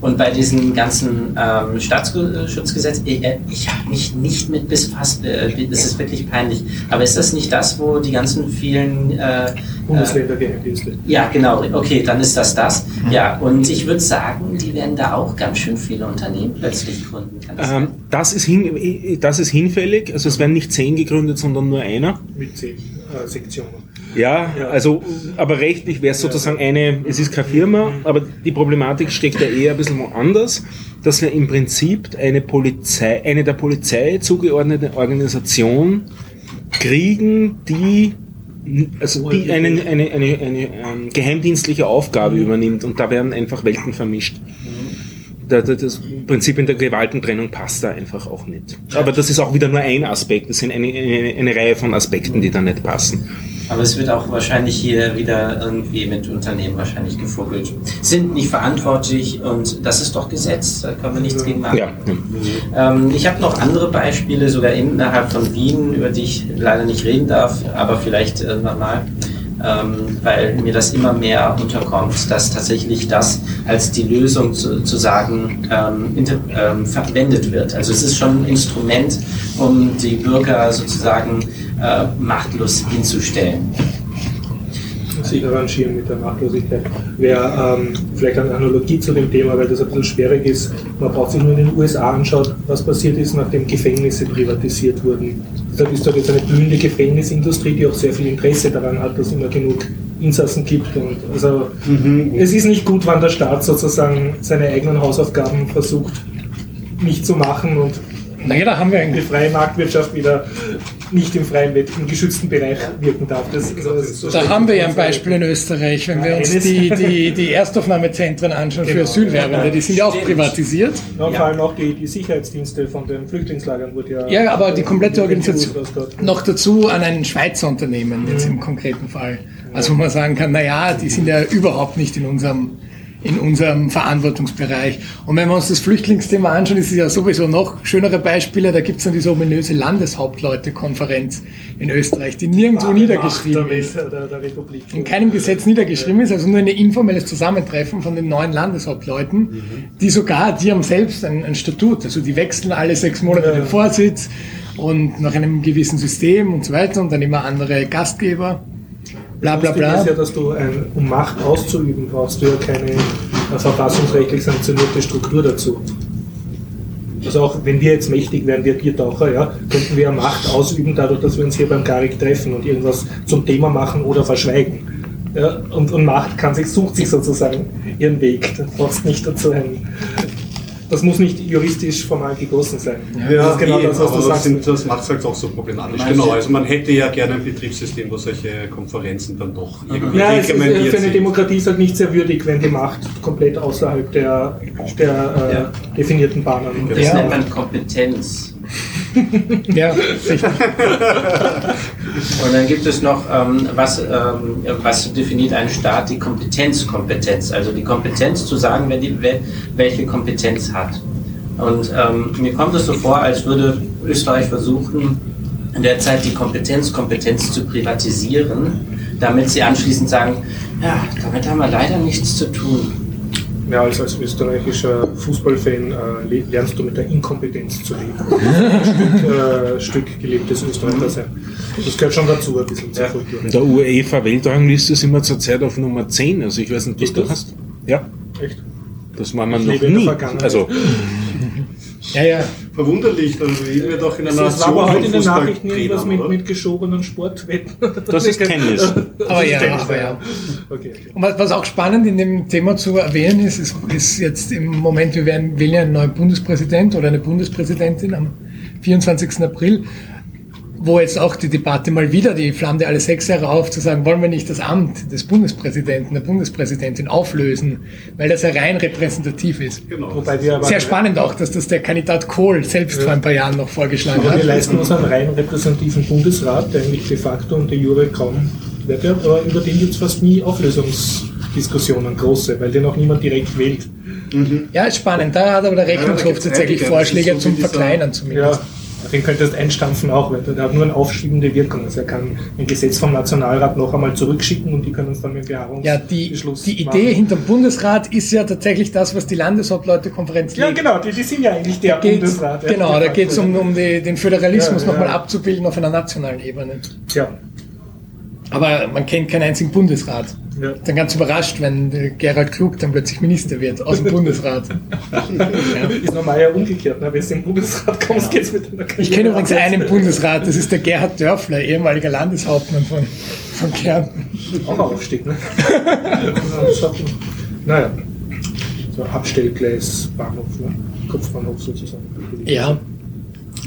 Und bei diesem ganzen ähm, Staatsschutzgesetz, ich, äh, ich habe mich nicht mit befasst, äh, das ist wirklich peinlich. Aber ist das nicht das, wo die ganzen vielen äh, Bundesländergeheimdienste. Äh, ja, genau. Okay, dann ist das das. Ja, und ich würde sagen, die werden da auch ganz schön viele Unternehmen plötzlich gründen. Das, Ähm, das, ist hin, das ist hinfällig. Also es werden nicht zehn gegründet, sondern nur einer. Mit zehn äh, Sektionen. Ja, Ja. also, aber rechtlich wäre es sozusagen eine, es ist keine Firma, aber die Problematik steckt ja eher ein bisschen woanders, dass wir im Prinzip eine Polizei, eine der Polizei zugeordnete Organisation kriegen, die also die eine, eine, eine, eine ähm, geheimdienstliche Aufgabe übernimmt und da werden einfach Welten vermischt. Da, das Prinzip in der Gewaltentrennung passt da einfach auch nicht. Aber das ist auch wieder nur ein Aspekt. Das sind eine, eine, eine Reihe von Aspekten, die da nicht passen. Aber es wird auch wahrscheinlich hier wieder irgendwie mit Unternehmen wahrscheinlich gefuggelt. Sind nicht verantwortlich und das ist doch Gesetz, da können wir nichts gegen machen. Ja, ja. Ähm, ich habe noch andere Beispiele, sogar innerhalb von Wien, über die ich leider nicht reden darf, aber vielleicht irgendwann mal, ähm, weil mir das immer mehr unterkommt, dass tatsächlich das als die Lösung zu, zu sagen ähm, inter, ähm, verwendet wird. Also es ist schon ein Instrument, um die Bürger sozusagen äh, machtlos hinzustellen. sich arrangieren mit der Machtlosigkeit. Wäre ähm, vielleicht eine Analogie zu dem Thema, weil das ein bisschen schwierig ist. Man braucht sich nur in den USA anschaut, was passiert ist, nachdem Gefängnisse privatisiert wurden. Deshalb ist dort jetzt eine blühende Gefängnisindustrie, die auch sehr viel Interesse daran hat, dass es immer genug Insassen gibt. Und also es ist nicht gut, wenn der Staat sozusagen seine eigenen Hausaufgaben versucht nicht zu machen und Naja, da haben wir die eigentlich. freie Marktwirtschaft wieder nicht im freien, im geschützten Bereich wirken darf. Das, das, so Da haben wir ja ein Beispiel in Österreich, wenn wir uns die, die, die Erstaufnahmezentren anschauen für Genau. Asylwerbende, die sind ja auch privatisiert. Ja, und vor allem auch die, die Sicherheitsdienste von den Flüchtlingslagern wurde ja. Ja, aber die komplette Organisation. Noch dazu an ein Schweizer Unternehmen, jetzt im konkreten Fall. Also wo man sagen kann, naja, die sind ja überhaupt nicht in unserem, in unserem Verantwortungsbereich. Und wenn wir uns das Flüchtlingsthema anschauen, ist es ja sowieso noch schönere Beispiele. Da gibt es dann diese ominöse Landeshauptleutekonferenz in Österreich, die nirgendwo niedergeschrieben der, ist. Der, der in keinem Gesetz niedergeschrieben ist, also nur ein informelles Zusammentreffen von den neuen Landeshauptleuten, die sogar, die haben selbst ein, ein Statut, also die wechseln alle sechs Monate Ja. den Vorsitz und nach einem gewissen System und so weiter und dann immer andere Gastgeber, bla bla bla. ist ja, dass du, ein, um Macht auszuüben, brauchst du ja keine äh, verfassungsrechtlich sanktionierte Struktur dazu. Also auch wenn wir jetzt mächtig wären, wir Biertaucher, ja, könnten wir ja Macht ausüben, dadurch, dass wir uns hier beim Garik treffen und irgendwas zum Thema machen oder verschweigen. Ja, und, und Macht kann sich, sucht sich sozusagen ihren Weg. Du brauchst nicht dazu ein. Das muss nicht juristisch formal gegossen sein. Ja, das ist genau eh, das, was du das, sagst. sind, das macht es halt auch so problematisch. Genau, also man hätte ja gerne ein Betriebssystem, wo solche Konferenzen dann doch irgendwie Ja, äh, reglementiert für eine sind. Demokratie ist halt nicht sehr würdig, wenn die Macht komplett außerhalb der, der äh, Ja. definierten Bahnen Das Ja. nennt man Kompetenz. Ja, richtig. Und dann gibt es noch, ähm, was, ähm, was definiert ein Staat? Die Kompetenz, Kompetenz. Also die Kompetenz zu sagen, wer die, wer, welche Kompetenz hat. Und ähm, mir kommt es so vor, als würde Österreich versuchen, in der Zeit die Kompetenz, Kompetenz zu privatisieren, damit sie anschließend sagen, ja, damit haben wir leider nichts zu tun. Ja, als, als österreichischer Fußballfan äh, le- lernst du mit der Inkompetenz zu leben. Stück, äh, Stück gelebtes Österreicher sein. Das gehört schon dazu, ein bisschen zur Kultur. In der UEFA-Weltrangliste sind wir zurzeit auf Nummer 10. Also ich weiß nicht, was du das? hast. Ja, Echt? das war man Ich noch nie. Also Ja, ja. Verwunderlich, also Wien wird auch in einer Es war aber heute in den Nachrichten irgendwas mit, mit geschobenen Sportwetten. Das ist Tennis. Das Aber ja, Tennis, aber ja. Okay. Und was, was auch spannend in dem Thema zu erwähnen ist, ist, ist jetzt im Moment, wir werden, wählen ja einen neuen Bundespräsident oder eine Bundespräsidentin am 24. April, wo jetzt auch die Debatte mal wieder, die flammte alle sechs Jahre auf, zu sagen, wollen wir nicht das Amt des Bundespräsidenten, der Bundespräsidentin auflösen, weil das ja rein repräsentativ ist. Genau. Wobei wir aber Sehr spannend auch, dass das der Kandidat Kohl selbst vor ein paar Jahren noch vorgeschlagen Aber wir hat. leisten uns einen rein repräsentativen Bundesrat, der eigentlich de facto und de jure kaum Werte hat, aber über den gibt es fast nie Auflösungsdiskussionen, große, weil den auch niemand direkt wählt. Ja, ist spannend. Da hat aber der Rechnungshof gibt's tatsächlich Vorschläge so zum Verkleinern Ja, zumindest. Den könntest einstampfen auch, weil der hat nur eine aufschiebende Wirkung. Also er kann ein Gesetz vom Nationalrat noch einmal zurückschicken und die können es dann mit Ja, die, Beharrungsbeschluss die Idee machen. hinter dem Bundesrat ist ja tatsächlich das, was die Landeshauptleutekonferenz Ja, legt. genau, die, die sind ja eigentlich der Geht's- Bundesrat. ja. genau, da geht es um, um die, den Föderalismus Ja, ja. nochmal abzubilden auf einer nationalen Ebene. Tja, Aber man kennt keinen einzigen Bundesrat. ja. Dann ganz überrascht, wenn Gerald Klug dann plötzlich Minister wird aus dem Bundesrat. Ist normal ja umgekehrt. Ne? Wenn du im Bundesrat kommst, geht's mit deiner Karriere Ich kenne übrigens einen Bundesrat, das ist der Gerhard Dörfler, ehemaliger Landeshauptmann von, von Kärnten. Auch ein Aufstieg, ne? Naja, so Abstellgleis, Bahnhof, ne? Kopfbahnhof sozusagen. Ja.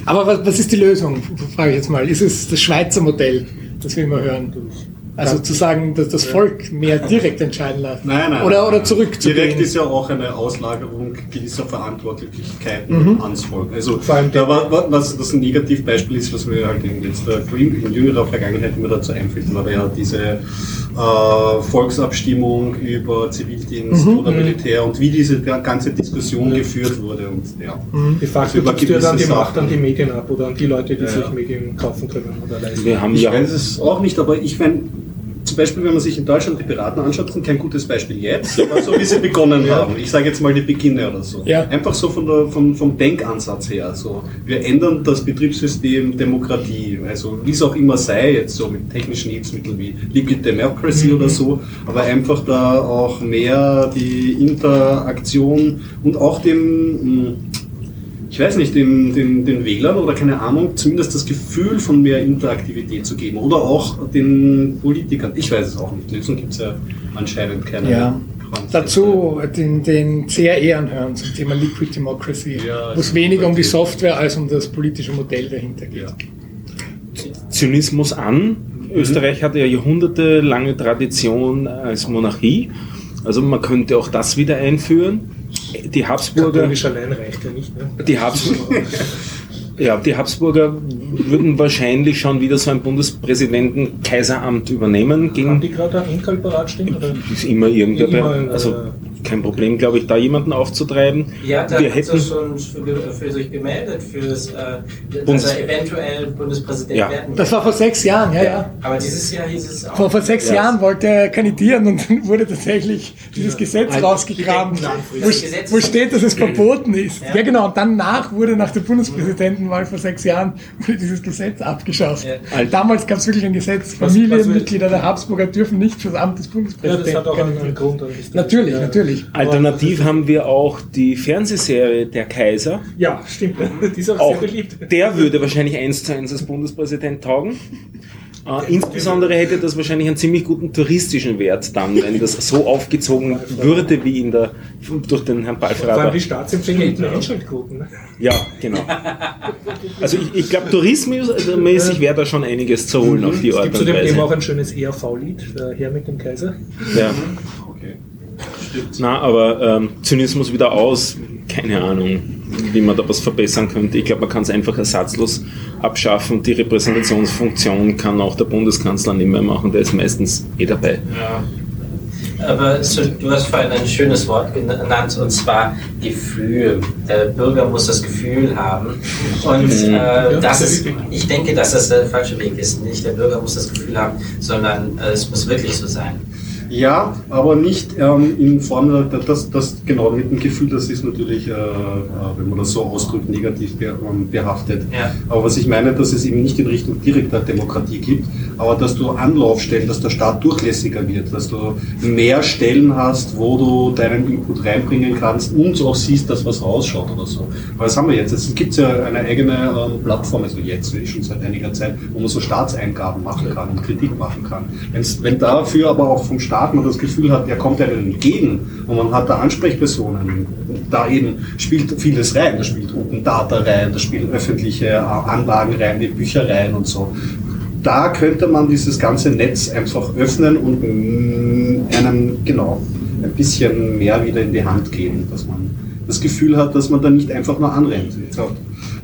Aber was, was ist die Lösung, frage ich jetzt mal. Ist es das Schweizer Modell, das wir immer hören? Also zu sagen, dass das Volk mehr direkt entscheiden lassen. Nein, nein. Oder, oder zurückzugehen. Direkt ist ja auch eine Auslagerung gewisser Verantwortlichkeiten ans Volk. Also Vor allem da war, war- was das ein Negativbeispiel ist, was mir halt in letzter in jüngerer Vergangenheit immer dazu einfällt, war ja diese äh, Volksabstimmung über Zivildienst oder Militär und wie diese ganze Diskussion geführt wurde. Und, ja. De facto Über gibst du ja dann die gewisse Macht an Sachen. die Medien ab oder an die Leute, die Ja, sich ja. Medien kaufen können oder leisten. Wir haben Ich ja weiß es auch nicht, aber ich meine, zum Beispiel, wenn man sich in Deutschland die Piraten anschaut, sind kein gutes Beispiel jetzt, aber so wie sie begonnen haben. Ich sage jetzt mal die Beginne oder so. Ja. Einfach so von der, vom, vom Denkansatz her. So. Wir ändern das Betriebssystem Demokratie, also wie es auch immer sei, jetzt so mit technischen Hilfsmitteln wie Liquid Democracy oder so, aber einfach da auch mehr die Interaktion und auch dem, mh, ich weiß nicht, den, den, den Wählern oder keine Ahnung, zumindest das Gefühl von mehr Interaktivität zu geben. Oder auch den Politikern. Ich weiß es auch nicht. Lösung gibt es ja anscheinend keine. Ja. Dazu den, den CRE anhören zum Thema Liquid Democracy, Ja, wo es weniger um die Software als um das politische Modell dahinter geht. Ja. Zynismus an. Österreich hatte ja jahrhundertelange Tradition als Monarchie. Also man könnte auch das wieder einführen. Die Habsburger, Katholisch allein reicht ja nicht. Ne? die Habsburger, ja, die Habsburger würden wahrscheinlich schon wieder so ein Bundespräsidenten Kaiseramt übernehmen. Haben Gegen die gerade ein Enkel parat stehen? Oder? ist immer irgendwer, Immer, bei- äh, also kein Problem, glaube ich, da jemanden aufzutreiben. Ja, da Wir er hätten schon für, für sich gemeldet, für das, äh, dass Bundes- er eventuell Bundespräsident Ja. werden Das war vor sechs Jahren, ja, ja. Aber dieses Jahr hieß es auch. Vor, vor sechs Ja. Jahren wollte er kandidieren und dann wurde tatsächlich dieses Gesetz Also, langfristig. wo, Das Gesetz wo steht, dass es verboten ist. Ja. Ja, genau. Und danach wurde nach der Bundespräsidentenwahl vor sechs Jahren wurde dieses Gesetz abgeschafft. Ja. Damals gab es wirklich ein Gesetz, Familienmitglieder der Habsburger dürfen nicht fürs Amt des Ja, Bundespräsidenten das hat auch einen. Grund. Natürlich, ja. Natürlich. Alternativ haben wir auch die Fernsehserie Der Kaiser. Ja, stimmt. Die ist auch, Auch sehr beliebt. der würde wahrscheinlich eins zu eins als Bundespräsident taugen. Äh, insbesondere hätte das wahrscheinlich einen ziemlich guten touristischen Wert dann, wenn das so aufgezogen würde wie in der durch den Herrn Vor allem die Staatsempfänger hätten Einschaltquoten. Ne? Ja, genau. Also ich, ich glaube, tourismusmäßig wäre da schon einiges zu holen auf die Es Art gibt zu und dem Thema auch ein schönes ERV-Lied, Herr mit dem Kaiser. Ja. Stimmt. Na, aber ähm, Zynismus wieder aus, keine Ahnung, wie man da was verbessern könnte. Ich glaube, man kann es einfach ersatzlos abschaffen. Die Repräsentationsfunktion kann auch der Bundeskanzler nicht mehr machen, der ist meistens eh dabei. Aber so, du hast vorhin ein schönes Wort genannt und zwar Gefühl. Der Bürger muss das Gefühl haben. Und äh, das ist, ich denke, dass das der falsche Weg ist. Nicht der Bürger muss das Gefühl haben, sondern äh, es muss wirklich so sein. Ja, aber nicht ähm, in Form, das, das genau mit dem Gefühl, das ist natürlich, äh, äh, wenn man das so ausdrückt, negativ ähm, behaftet. Ja. Aber was ich meine, dass es eben nicht in Richtung direkter Demokratie gibt, aber dass du Anlaufstellen, dass der Staat durchlässiger wird, dass du mehr Stellen hast, wo du deinen Input reinbringen kannst und auch siehst, dass was rausschaut oder so. Weil das haben wir jetzt. Es gibt ja eine eigene ähm, Plattform, also jetzt schon seit einiger Zeit, wo man so Staatseingaben machen kann und Kritik machen kann. Wenn's, wenn dafür aber auch vom Staat man das Gefühl hat, er kommt einem entgegen und man hat da Ansprechpersonen, da eben spielt vieles rein, da spielt Open Data rein, da spielen öffentliche äh, Anlagen rein, wie Büchereien und so. Da könnte man dieses ganze Netz einfach öffnen und mm, einem, genau, ein bisschen mehr wieder in die Hand geben, dass man das Gefühl hat, dass man da nicht einfach nur anrennt.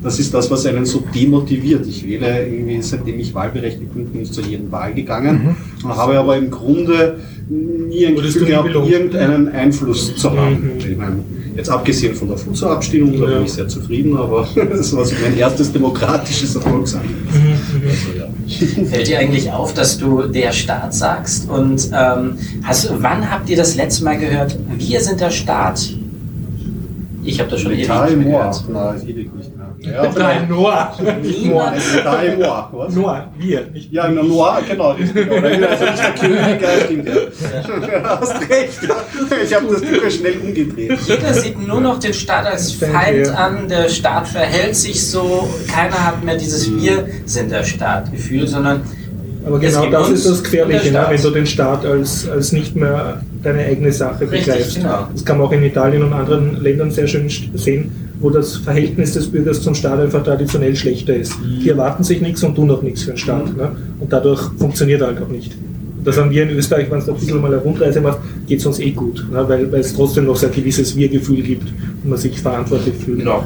Das ist das, was einen so demotiviert. Ich wähle irgendwie, seitdem ich wahlberechtigt bin, bin ich zu jedem Wahl gegangen und habe aber im Grunde nie ein Gefühl gehabt, irgendeinen Einfluss zu haben. Mhm. Ich meine, jetzt abgesehen von der Fuso-Abstimmung, da Ja. bin ich sehr zufrieden, aber das war so mein erstes demokratisches Erfolgserlebnis. Mhm, Also, ja. Fällt dir eigentlich auf, dass du der Staat sagst? Und ähm, hast, wann habt ihr das letzte Mal gehört, wir sind der Staat? Ich habe das schon ewig mehr moi. gehört. Na, ewig nicht. Ja, Nein, Noah. Nicht Noah. Est moi, was? Noah, wir. Nicht Ja, na, Noir, genau, richtig. Oder also nicht der König, ja, stimmt, ja. Hast recht. Ich habe das Buch schnell umgedreht. Jeder sieht nur noch den Staat als Feind an, der Staat verhält sich so, keiner hat mehr dieses Wir sind der Staat-Gefühl, sondern Aber genau das ist das Gefährliche, ne? wenn du den Staat als, als nicht mehr deine eigene Sache Richtig, begreifst. genau. Das kann man auch in Italien und anderen Ländern sehr schön sehen, wo das Verhältnis des Bürgers zum Staat einfach traditionell schlechter ist. Mhm. Die erwarten sich nichts und tun auch nichts für den Staat. Ne? Und dadurch funktioniert er halt auch nicht. Das haben wir in Österreich, wenn du ein bisschen mal eine Rundreise machst, geht es uns eh gut, ne? weil, weil es trotzdem noch so ein gewisses Wir-Gefühl gibt und man sich verantwortlich fühlt. noch.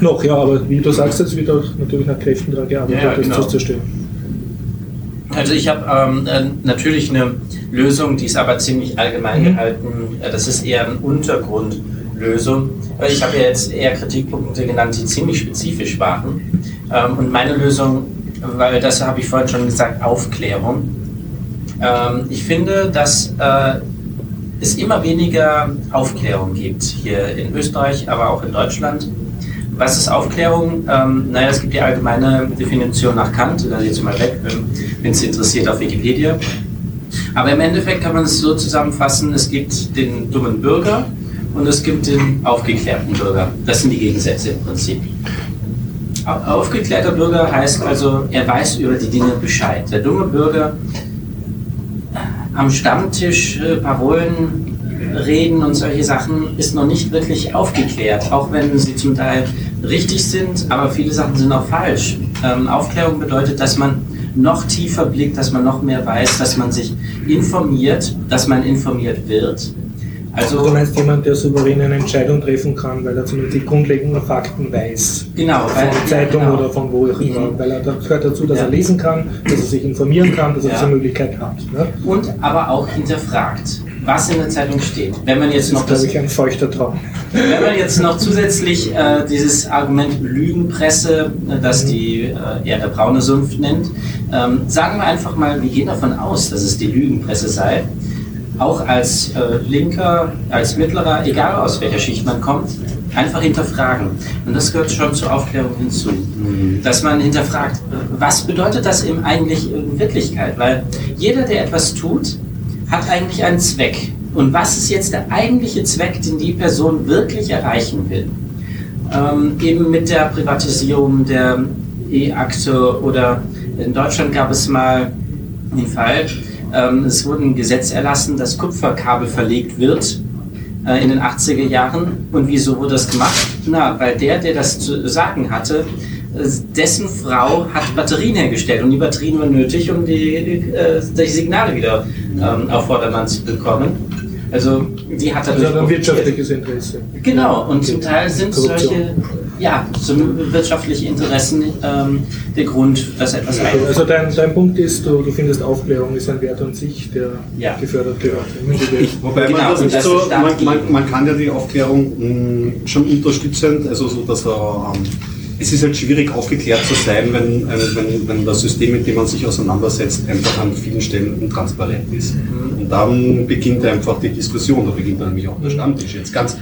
Noch, ja, aber wie du sagst, es wird auch natürlich nach Kräften daran gearbeitet, Ja, das genau. zu zerstören. Also ich habe ähm, äh, natürlich eine Lösung, die ist aber ziemlich allgemein Mhm. gehalten. Äh, Das ist eher eine Untergrundlösung. Weil Ich habe ja jetzt eher Kritikpunkte genannt, die ziemlich spezifisch waren. Ähm, und meine Lösung, weil das habe ich vorhin schon gesagt, Aufklärung. Ähm, ich finde, dass äh, es immer weniger Aufklärung gibt hier in Österreich, aber auch in Deutschland. Was ist Aufklärung? Ähm, naja, es gibt die allgemeine Definition nach Kant, da jetzt mal weg, wenn es interessiert, auf Wikipedia. Aber im Endeffekt kann man es so zusammenfassen, es gibt den dummen Bürger und es gibt den aufgeklärten Bürger. Das sind die Gegensätze im Prinzip. Au- Aufgeklärter Bürger heißt also, er weiß über die Dinge Bescheid. Der dumme Bürger am Stammtisch äh, Parolen reden und solche Sachen ist noch nicht wirklich aufgeklärt, auch wenn sie zum Teil richtig sind, aber viele Sachen sind auch falsch. Ähm, Aufklärung bedeutet, dass man noch tiefer blickt, dass man noch mehr weiß, dass man sich informiert, dass man informiert wird. Also, du meinst jemand, der souverän eine Entscheidung treffen kann, weil er zumindest die grundlegenden Fakten weiß. Genau, Von weil- der Zeitung genau. oder von wo auch immer. Mhm. Weil er gehört dazu, dass Ja. er lesen kann, dass er sich informieren kann, dass er Ja. diese Möglichkeit hat. Ne? Und aber auch hinterfragt, was in der Zeitung steht. Wenn man jetzt Das noch ist, das ich, ein feuchter Traum. Wenn man jetzt noch zusätzlich äh, dieses Argument Lügenpresse, äh, das die äh, eher der braune Sumpf nennt, ähm, sagen wir einfach mal, wir gehen davon aus, dass es die Lügenpresse sei. Auch als äh, Linker, als Mittlerer, egal aus welcher Schicht man kommt, einfach hinterfragen. Und das gehört schon zur Aufklärung hinzu. Dass man hinterfragt, äh, was bedeutet das eben eigentlich in Wirklichkeit? Weil jeder, der etwas tut, hat eigentlich einen Zweck. Und was ist jetzt der eigentliche Zweck, den die Person wirklich erreichen will? Ähm, eben mit der Privatisierung der E-Akte oder in Deutschland gab es mal den Fall, ähm, es wurde ein Gesetz erlassen, dass Kupferkabel verlegt wird äh, in den 80er Jahren. Und wieso wurde das gemacht? Na, weil der, der das zu sagen hatte, äh, dessen Frau hat Batterien hergestellt und die Batterien waren nötig, um die, äh, die Signale wieder ähm, auf Vordermann zu bekommen. Also die hat Also ein wirtschaftliches Interesse. Genau, und zum Teil sind solche, ja, so wirtschaftliche Interessen ähm, der Grund, dass etwas Okay, ein. Also dein, dein Punkt ist, du, du findest Aufklärung ist ein Wert an sich, der Ja. gefördert gehört. Wobei Genau, man das nicht das so, man, man, man kann ja die Aufklärung mh, schon unterstützend, also so, dass er, ähm, es ist halt schwierig aufgeklärt zu sein, wenn, äh, wenn, wenn das System, mit dem man sich auseinandersetzt, einfach an vielen Stellen intransparent ist. Und dann beginnt einfach die Diskussion, da beginnt dann nämlich auch der Stammtisch. Jetzt ganz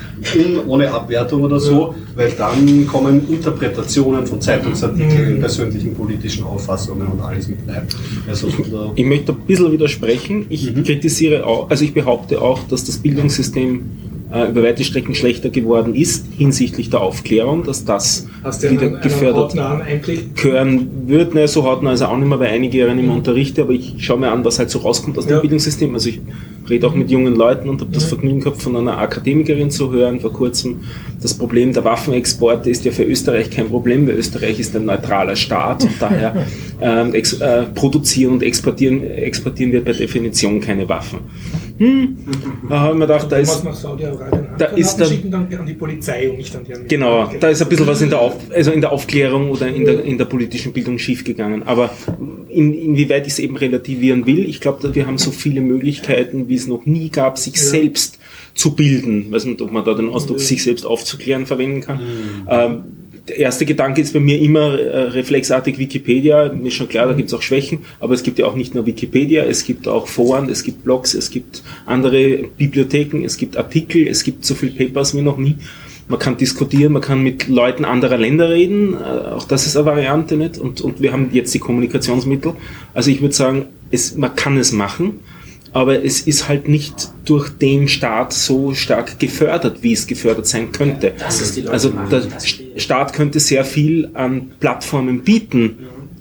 ohne Abwertung oder so, weil dann kommen Interpretationen von Zeitungsartikeln, persönlichen politischen Auffassungen und alles mit rein. Also, Ich möchte ein bisschen widersprechen. Ich Mhm. kritisiere auch, also ich behaupte auch, dass das Bildungssystem über weite Strecken schlechter geworden ist hinsichtlich der Aufklärung, dass das Hast wieder einen, einen gefördert Einblick? gehören wird. Ne, so haut man also auch nicht mehr, weil einige Jahre nicht mehr unterrichte, aber ich schaue mir an, was halt so rauskommt aus dem Ja. Bildungssystem. Also ich rede auch mit jungen Leuten und habe das Vergnügen gehabt, von einer Akademikerin zu hören vor kurzem. Das Problem der Waffenexporte ist ja für Österreich kein Problem, weil Österreich ist ein neutraler Staat und daher ähm, ex, äh, produzieren und exportieren, exportieren wir per Definition keine Waffen. Hm, da haben wir gedacht, da Wenn ist, da ist dann- schicken dann an die Polizei und nicht an die Armee. Genau, da ist ein bisschen was in der, Auf, also in der Aufklärung oder in der, in der politischen Bildung schiefgegangen. Aber in, inwieweit ich es eben relativieren will, ich glaube, wir haben so viele Möglichkeiten, wie es noch nie gab, sich selbst zu bilden. weiß nicht, ob man da den Ausdruck sich selbst aufzuklären verwenden kann. Ähm, der erste Gedanke ist bei mir immer äh, reflexartig Wikipedia. Mir ist schon klar, da gibt es auch Schwächen, aber es gibt ja auch nicht nur Wikipedia, es gibt auch Foren, es gibt Blogs, es gibt andere Bibliotheken, es gibt Artikel, es gibt so viel Papers wie noch nie. Man kann diskutieren, man kann mit Leuten anderer Länder reden, äh, auch das ist eine Variante nicht. Und, und wir haben jetzt die Kommunikationsmittel. Also ich würde sagen, es, man kann es machen, aber es ist halt nicht durch den Staat so stark gefördert, wie es gefördert sein könnte. Also der. Staat könnte sehr viel an Plattformen bieten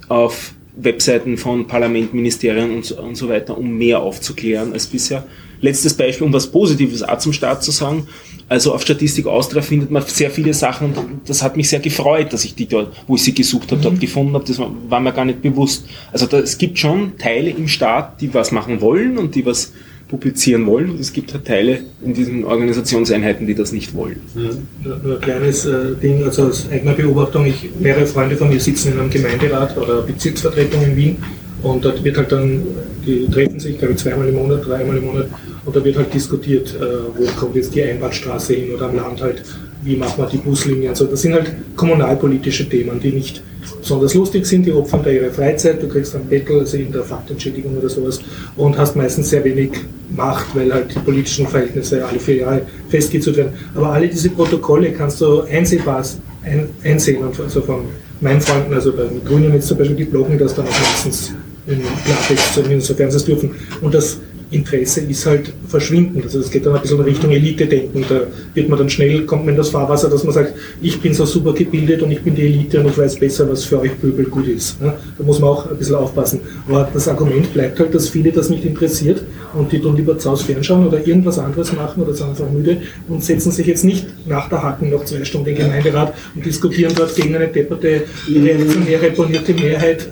auf Webseiten von Parlament, Ministerien und so, und so weiter, um mehr aufzuklären als bisher. Letztes Beispiel, um was Positives auch zum Staat zu sagen. Also auf Statistik Austria findet man sehr viele Sachen und das hat mich sehr gefreut, dass ich die dort, wo ich sie gesucht habe, dort gefunden habe. Das war, mir gar nicht bewusst. Also da, es gibt schon Teile im Staat, die was machen wollen und die was publizieren wollen. Und es gibt halt Teile in diesen Organisationseinheiten, die das nicht wollen. Nur, nur ein kleines äh, Ding, also aus eigener Beobachtung, ich, mehrere Freunde von mir sitzen in einem Gemeinderat oder Bezirksvertretung in Wien und dort wird halt dann, die treffen sich, glaube ich, zweimal im Monat, dreimal im Monat und da wird halt diskutiert, äh, wo kommt jetzt die Einbahnstraße hin oder am Land halt, wie macht man die Buslinien. Also das sind halt kommunalpolitische Themen, die nicht besonders lustig sind, die opfern da ihre Freizeit, du kriegst dann Bettel, also in der Faktentschädigung oder sowas und hast meistens sehr wenig Macht, weil halt die politischen Verhältnisse alle vier Jahre festgezurrt werden. Aber alle diese Protokolle kannst du einsehbar ein, einsehen also von meinen Freunden, also bei den Grünen jetzt zum Beispiel, die bloggen das dann auch meistens in Klartext, zumindest sofern sie dürfen. Und das Interesse ist halt verschwindend. Also es geht dann ein bisschen in Richtung Elite-Denken. Da wird man dann schnell, kommt man in das Fahrwasser, dass man sagt, ich bin so super gebildet und ich bin die Elite und ich weiß besser, was für euch Pöbel gut ist. Ja, Da muss man auch ein bisschen aufpassen. Aber das Argument bleibt halt, dass viele das nicht interessiert und die tun lieber zu Hause fernschauen oder irgendwas anderes machen oder sind einfach müde und setzen sich jetzt nicht nach der Hacken noch zwei Stunden den Gemeinderat und diskutieren dort gegen eine depperte, reaktionäre, bonierte Mehrheit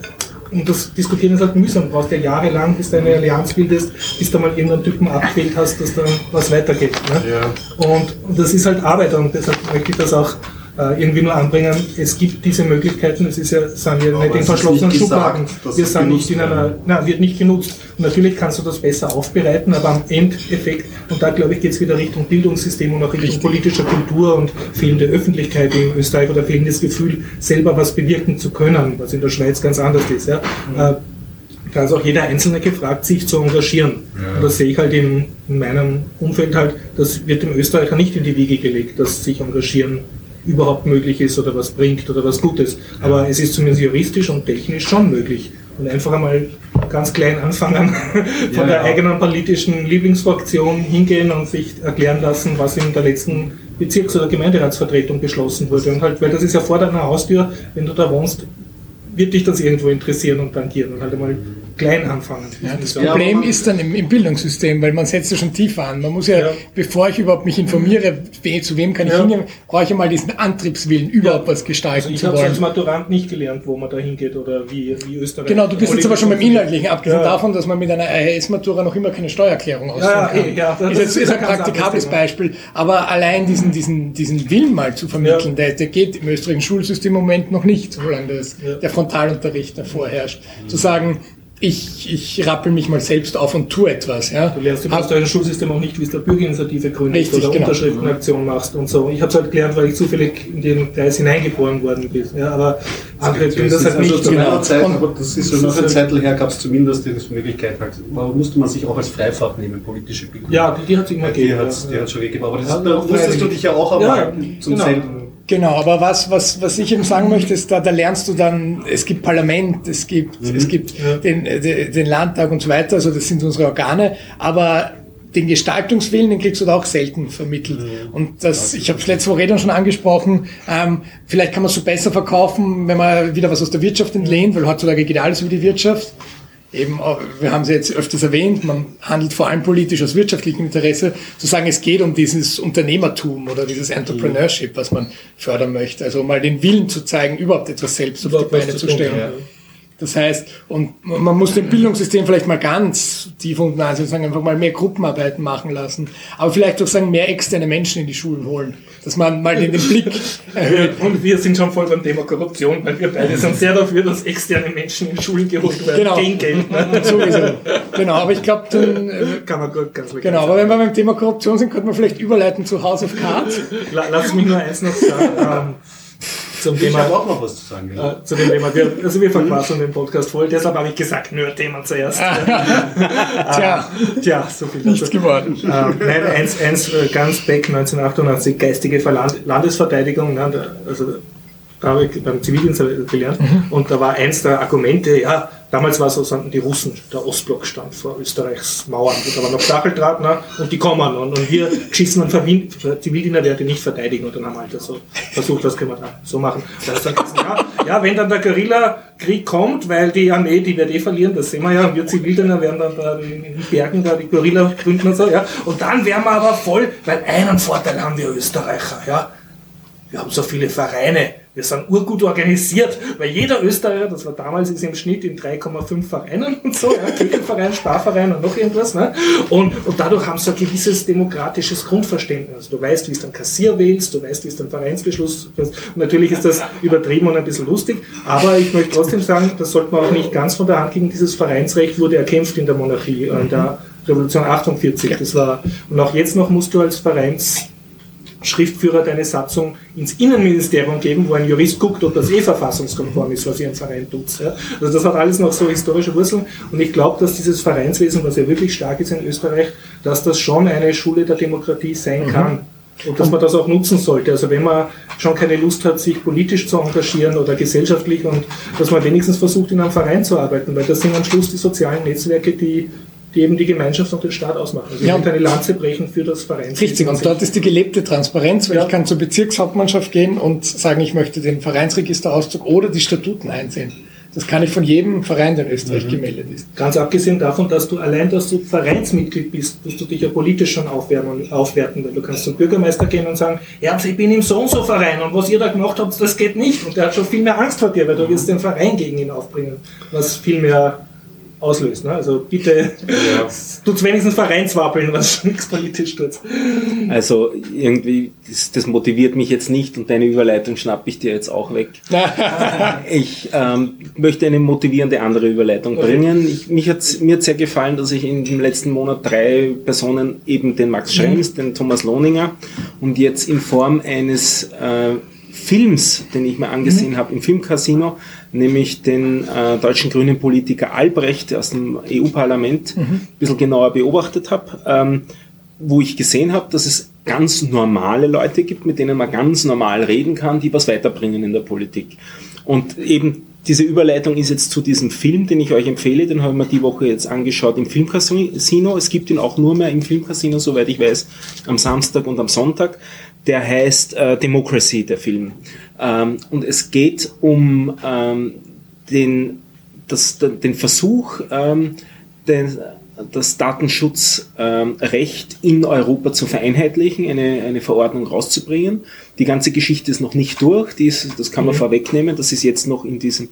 und das Diskutieren ist halt mühsam. Du brauchst ja jahrelang, bis du eine Allianz bildest, bis du mal irgendeinen Typen abgewählt hast, dass dann was weitergeht. Ne? Ja. Und, das ist halt Arbeit und deshalb möchte ich das auch irgendwie nur anbringen. Es gibt diese Möglichkeiten, es ist ja, sind ja Aber nicht in verschlossenen nicht Schubladen. gesagt, Wir sind nicht in einer, na, wird nicht genutzt. Und natürlich kannst du das besser aufbereiten, aber am Endeffekt, und da glaube ich, geht es wieder Richtung Bildungssystem und auch Richtung politischer Kultur und fehlende Öffentlichkeit in Österreich oder fehlendes Gefühl, selber was bewirken zu können, was in der Schweiz ganz anders ist. Ja. Äh, da ist auch jeder Einzelne gefragt, sich zu engagieren. Und das sehe ich halt in, in meinem Umfeld halt, das wird dem Österreicher nicht in die Wiege gelegt, dass sich engagieren überhaupt möglich ist oder was bringt oder was Gutes. Aber es ist zumindest juristisch und technisch schon möglich. Und einfach einmal ganz klein anfangen, von Ja, der ja. eigenen politischen Lieblingsfraktion hingehen und sich erklären lassen, was in der letzten Bezirks- oder Gemeinderatsvertretung beschlossen wurde. Und halt, weil das ist ja vor deiner Haustür, wenn du da wohnst, wird dich das irgendwo interessieren und tangieren und halt einmal klein anfangen. Ja, das Problem ist dann im, im Bildungssystem, weil man setzt ja schon tiefer an. Man muss ja, Ja. bevor ich überhaupt mich informiere, we, zu wem kann ich Ja. hingehen, brauche ich ja mal diesen Antriebswillen, überhaupt was gestalten Also ich zu habe wollen. als Maturant nicht gelernt, wo man da hingeht oder wie, wie Österreich. Genau, du bist jetzt aber schon beim Inhaltlichen, abgesehen Ja. davon, dass man mit einer RHS-Matura noch immer keine Steuererklärung ausführen Ja, kann. eh, ja, das ist jetzt ist ist ein praktikables. Beispiel. Aber allein diesen, diesen, diesen Willen mal zu vermitteln, der, der geht im österreichischen Schulsystem im Moment noch nicht, solange das, Ja. der Frontalunterricht davor herrscht. Zu sagen, ich, ich rappel mich mal selbst auf und tu etwas. Ja. Du lernst im österreichischen Schulsystem auch nicht, wie du eine Bürgerinitiative gründest Richtig, oder genau. Unterschriftenaktion machst und so. Ich habe es halt gelernt, weil ich zufällig in den Kreis hineingeboren worden bin. Ja, aber andere tun das halt also nicht. zu genau. Zeit, Und- aber das ist schon noch eine Zeit her, gab es zumindest die Möglichkeit, halt, da musste man sich auch als Freifach nehmen, politische Bildung. Ja, die, die hat es immer die gegeben. hat es ja. schon gegeben, aber das, Ja, da musstest du dich ja auch Ja, erwarten zum genau. selben. Genau, aber was, was, was ich eben sagen möchte, ist, da, da lernst du dann, es gibt Parlament, es gibt, es gibt Ja. den, den, den Landtag und so weiter, also das sind unsere Organe, aber den Gestaltungswillen, den kriegst du da auch selten vermittelt. Und das, ich habe es letzte Woche eh dann schon angesprochen, ähm, vielleicht kann man es so besser verkaufen, wenn man wieder was aus der Wirtschaft entlehnt, weil heutzutage geht alles über die Wirtschaft. Eben, wir haben sie jetzt öfters erwähnt, man handelt vor allem politisch aus wirtschaftlichem Interesse, zu sagen, es geht um dieses Unternehmertum oder dieses Entrepreneurship, was man fördern möchte. Also mal den Willen zu zeigen, überhaupt etwas selbst auf die Beine zu zu tun, stellen. ja. Das heißt, und man muss dem Bildungssystem vielleicht mal ganz tief unten ansehen, sagen, einfach mal mehr Gruppenarbeiten machen lassen, aber vielleicht auch sagen, mehr externe Menschen in die Schulen holen, dass man mal den, den Blick erhöht. Und wir sind schon voll beim Thema Korruption, weil wir beide sind sehr dafür, dass externe Menschen in Schulen geholt werden. Genau. Gegen Geld. Ne? Sowieso. Genau, aber ich glaube, dann, Kann man gut, ganz genau, aber wenn wir beim Thema Korruption sind, könnte man vielleicht überleiten zu House of Cards. La- Lass mich nur eins noch sagen. Zum Ich Thema habe auch noch was zu sagen. Ja. Äh, zu dem Thema. Wir, also wir verquasseln den Podcast voll, deshalb habe ich gesagt, Nerd-Thema zuerst. Tja, Tja, so viel nichts dazu. geworden. Ähm, nein, eins, eins äh, ganz back 1988, geistige Landesverteidigung, ne, da- also da habe ich beim Zivildienst gelernt. Und da war eins der Argumente, ja, damals war so, sollten die Russen, der Ostblock stand vor Österreichs Mauern, da war noch Stacheldraht ne, und die kommen und, und wir geschissen und Zivildiener werden die nicht verteidigen. Und dann haben wir halt so versucht, was können wir da so machen. Da gesagt, ja, ja, wenn dann der Guerilla-Krieg kommt, weil die Armee, die wird eh verlieren, das sehen wir ja, und wir Zivildiener werden dann da in den Bergen da die Guerilla gründen und so, ja, und dann wären wir aber voll, weil einen Vorteil haben wir Österreicher, ja, wir haben so viele Vereine, wir sind urgut organisiert, weil jeder Österreicher, das war damals, ist im Schnitt in 3,5 Vereinen und so, ja, Kegelverein, Sparverein und noch irgendwas, ne? und, und dadurch haben sie ein gewisses demokratisches Grundverständnis. Du weißt, wie es dann Kassier wählst, du weißt, wie es dann Vereinsbeschluss ist. Natürlich ist das übertrieben und ein bisschen lustig, aber ich möchte trotzdem sagen, das sollte man auch nicht ganz von der Hand gegen dieses Vereinsrecht wurde erkämpft in der Monarchie, äh, in der Revolution 48. Das war, und auch jetzt noch musst du als Vereins Schriftführer deine Satzung ins Innenministerium geben, wo ein Jurist guckt, ob das eh verfassungskonform ist, was ihr im Verein tut. Ja. Also das hat alles noch so historische Wurzeln und ich glaube, dass dieses Vereinswesen, was ja wirklich stark ist in Österreich, dass das schon eine Schule der Demokratie sein kann. Und dass man das auch nutzen sollte. Also wenn man schon keine Lust hat, sich politisch zu engagieren oder gesellschaftlich und dass man wenigstens versucht, in einem Verein zu arbeiten, weil das sind am Schluss die sozialen Netzwerke, die, die eben die Gemeinschaft und den Staat ausmachen. Also ich Ja. möchte eine Lanze brechen für das Vereinswesen. Richtig, und dort ist die gelebte Transparenz, weil Ja. ich kann zur Bezirkshauptmannschaft gehen und sagen, ich möchte den Vereinsregisterauszug oder die Statuten einsehen. Das kann ich von jedem Verein, der in Österreich gemeldet ist. Ganz abgesehen davon, dass du allein, dass du Vereinsmitglied bist, musst du dich ja politisch schon aufwärmen, aufwerten, weil du kannst zum Bürgermeister gehen und sagen, ja, ich bin im So-und-so-Verein und was ihr da gemacht habt, das geht nicht. Und der hat schon viel mehr Angst vor dir, weil du wirst den Verein gegen ihn aufbringen, was viel mehr auslöst. Ne? Also bitte, tut's wenigstens Vereinswappeln, was nichts politisch tut. Also irgendwie, das, das motiviert mich jetzt nicht und deine Überleitung schnapp ich dir jetzt auch weg. Ich ähm, möchte eine motivierende andere Überleitung bringen. Ich, mich hat's, mir hat sehr gefallen, dass ich in dem letzten Monat drei Personen, eben den Max Schrems, den Thomas Lohninger und jetzt in Form eines äh, Films, den ich mir angesehen habe im Filmcasino, nämlich den äh, deutschen grünen Politiker Albrecht aus dem EU-Parlament ein bisschen genauer beobachtet habe, ähm, wo ich gesehen habe, dass es ganz normale Leute gibt, mit denen man ganz normal reden kann, die was weiterbringen in der Politik. Und eben diese Überleitung ist jetzt zu diesem Film, den ich euch empfehle, den habe ich mir die Woche jetzt angeschaut im Filmcasino. Es gibt ihn auch nur mehr im Filmcasino, soweit ich weiß, am Samstag und am Sonntag. Der heißt äh, Democracy, der Film. Ähm, und es geht um ähm, den, das, den Versuch, ähm, den, das Datenschutzrecht in Europa zu vereinheitlichen, eine, eine Verordnung rauszubringen. Die ganze Geschichte ist noch nicht durch, ist, das kann man vorwegnehmen, das ist jetzt noch in diesem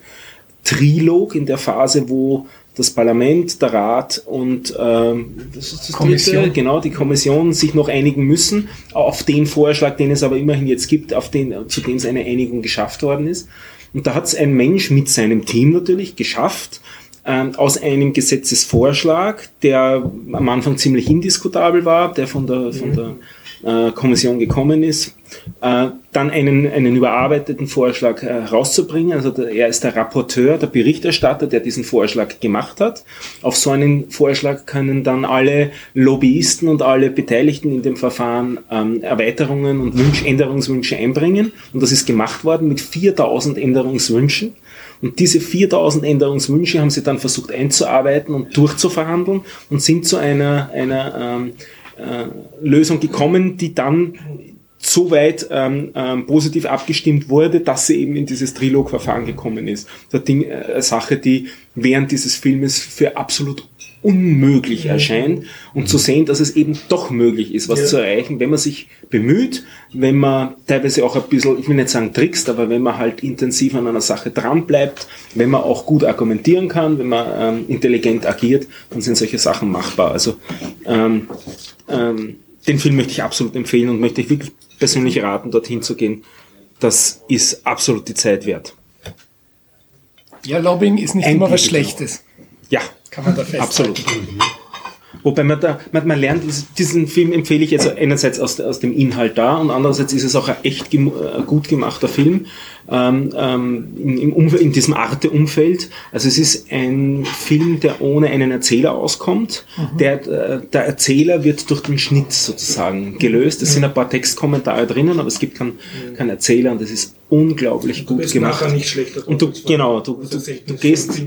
Trilog, in der Phase, wo das Parlament, der Rat und ähm, das ist das Kommission. Dritte, genau, die Kommission sich noch einigen müssen auf den Vorschlag, den es aber immerhin jetzt gibt, auf den, zu dem es eine Einigung geschafft worden ist. Und da hat es ein Mensch mit seinem Team natürlich geschafft, ähm, aus einem Gesetzesvorschlag, der am Anfang ziemlich indiskutabel war, der von der, von der äh, Kommission gekommen ist, äh, dann einen, einen überarbeiteten Vorschlag äh, rauszubringen. Also der, er ist der Rapporteur, der Berichterstatter, der diesen Vorschlag gemacht hat. Auf so einen Vorschlag können dann alle Lobbyisten und alle Beteiligten in dem Verfahren ähm, Erweiterungen und Wünsch, Änderungswünsche einbringen. Und das ist gemacht worden mit 4000 Änderungswünschen. Und diese 4000 Änderungswünsche haben sie dann versucht einzuarbeiten und durchzuverhandeln und sind zu einer, einer ähm, äh, Lösung gekommen, die dann so weit ähm, ähm, positiv abgestimmt wurde, dass sie eben in dieses Trilog-Verfahren gekommen ist. Das Ding, äh, Sache, die während dieses Filmes für absolut unmöglich erscheint und zu sehen, dass es eben doch möglich ist, was Ja. zu erreichen, wenn man sich bemüht, wenn man teilweise auch ein bisschen, ich will nicht sagen trickst, aber wenn man halt intensiv an einer Sache dran bleibt, wenn man auch gut argumentieren kann, wenn man ähm, intelligent agiert, dann sind solche Sachen machbar. Also ähm, ähm, den Film möchte ich absolut empfehlen und möchte ich wirklich persönlich raten, dorthin zu gehen. Das ist absolut die Zeit wert. Ja, Lobbying ist nicht Ein immer was Titel. Schlechtes. Ja, Kann man da festhalten. absolut. Wobei man da, man, man lernt, dies- diesen Film empfehle ich jetzt einerseits aus, aus dem Inhalt da und andererseits ist es auch ein echt gem äh, gut gemachter Film ähm, ähm, in, in diesem Arte-Umfeld. Also es ist ein Film, der ohne einen Erzähler auskommt. Der, äh, der Erzähler wird durch den Schnitt sozusagen gelöst. Es sind ein paar Textkommentare drinnen, aber es gibt keinen keinen Erzähler und es ist unglaublich Du gut bist gemacht. nachher nicht schlechter Und du, genau, du, Das du, du gehst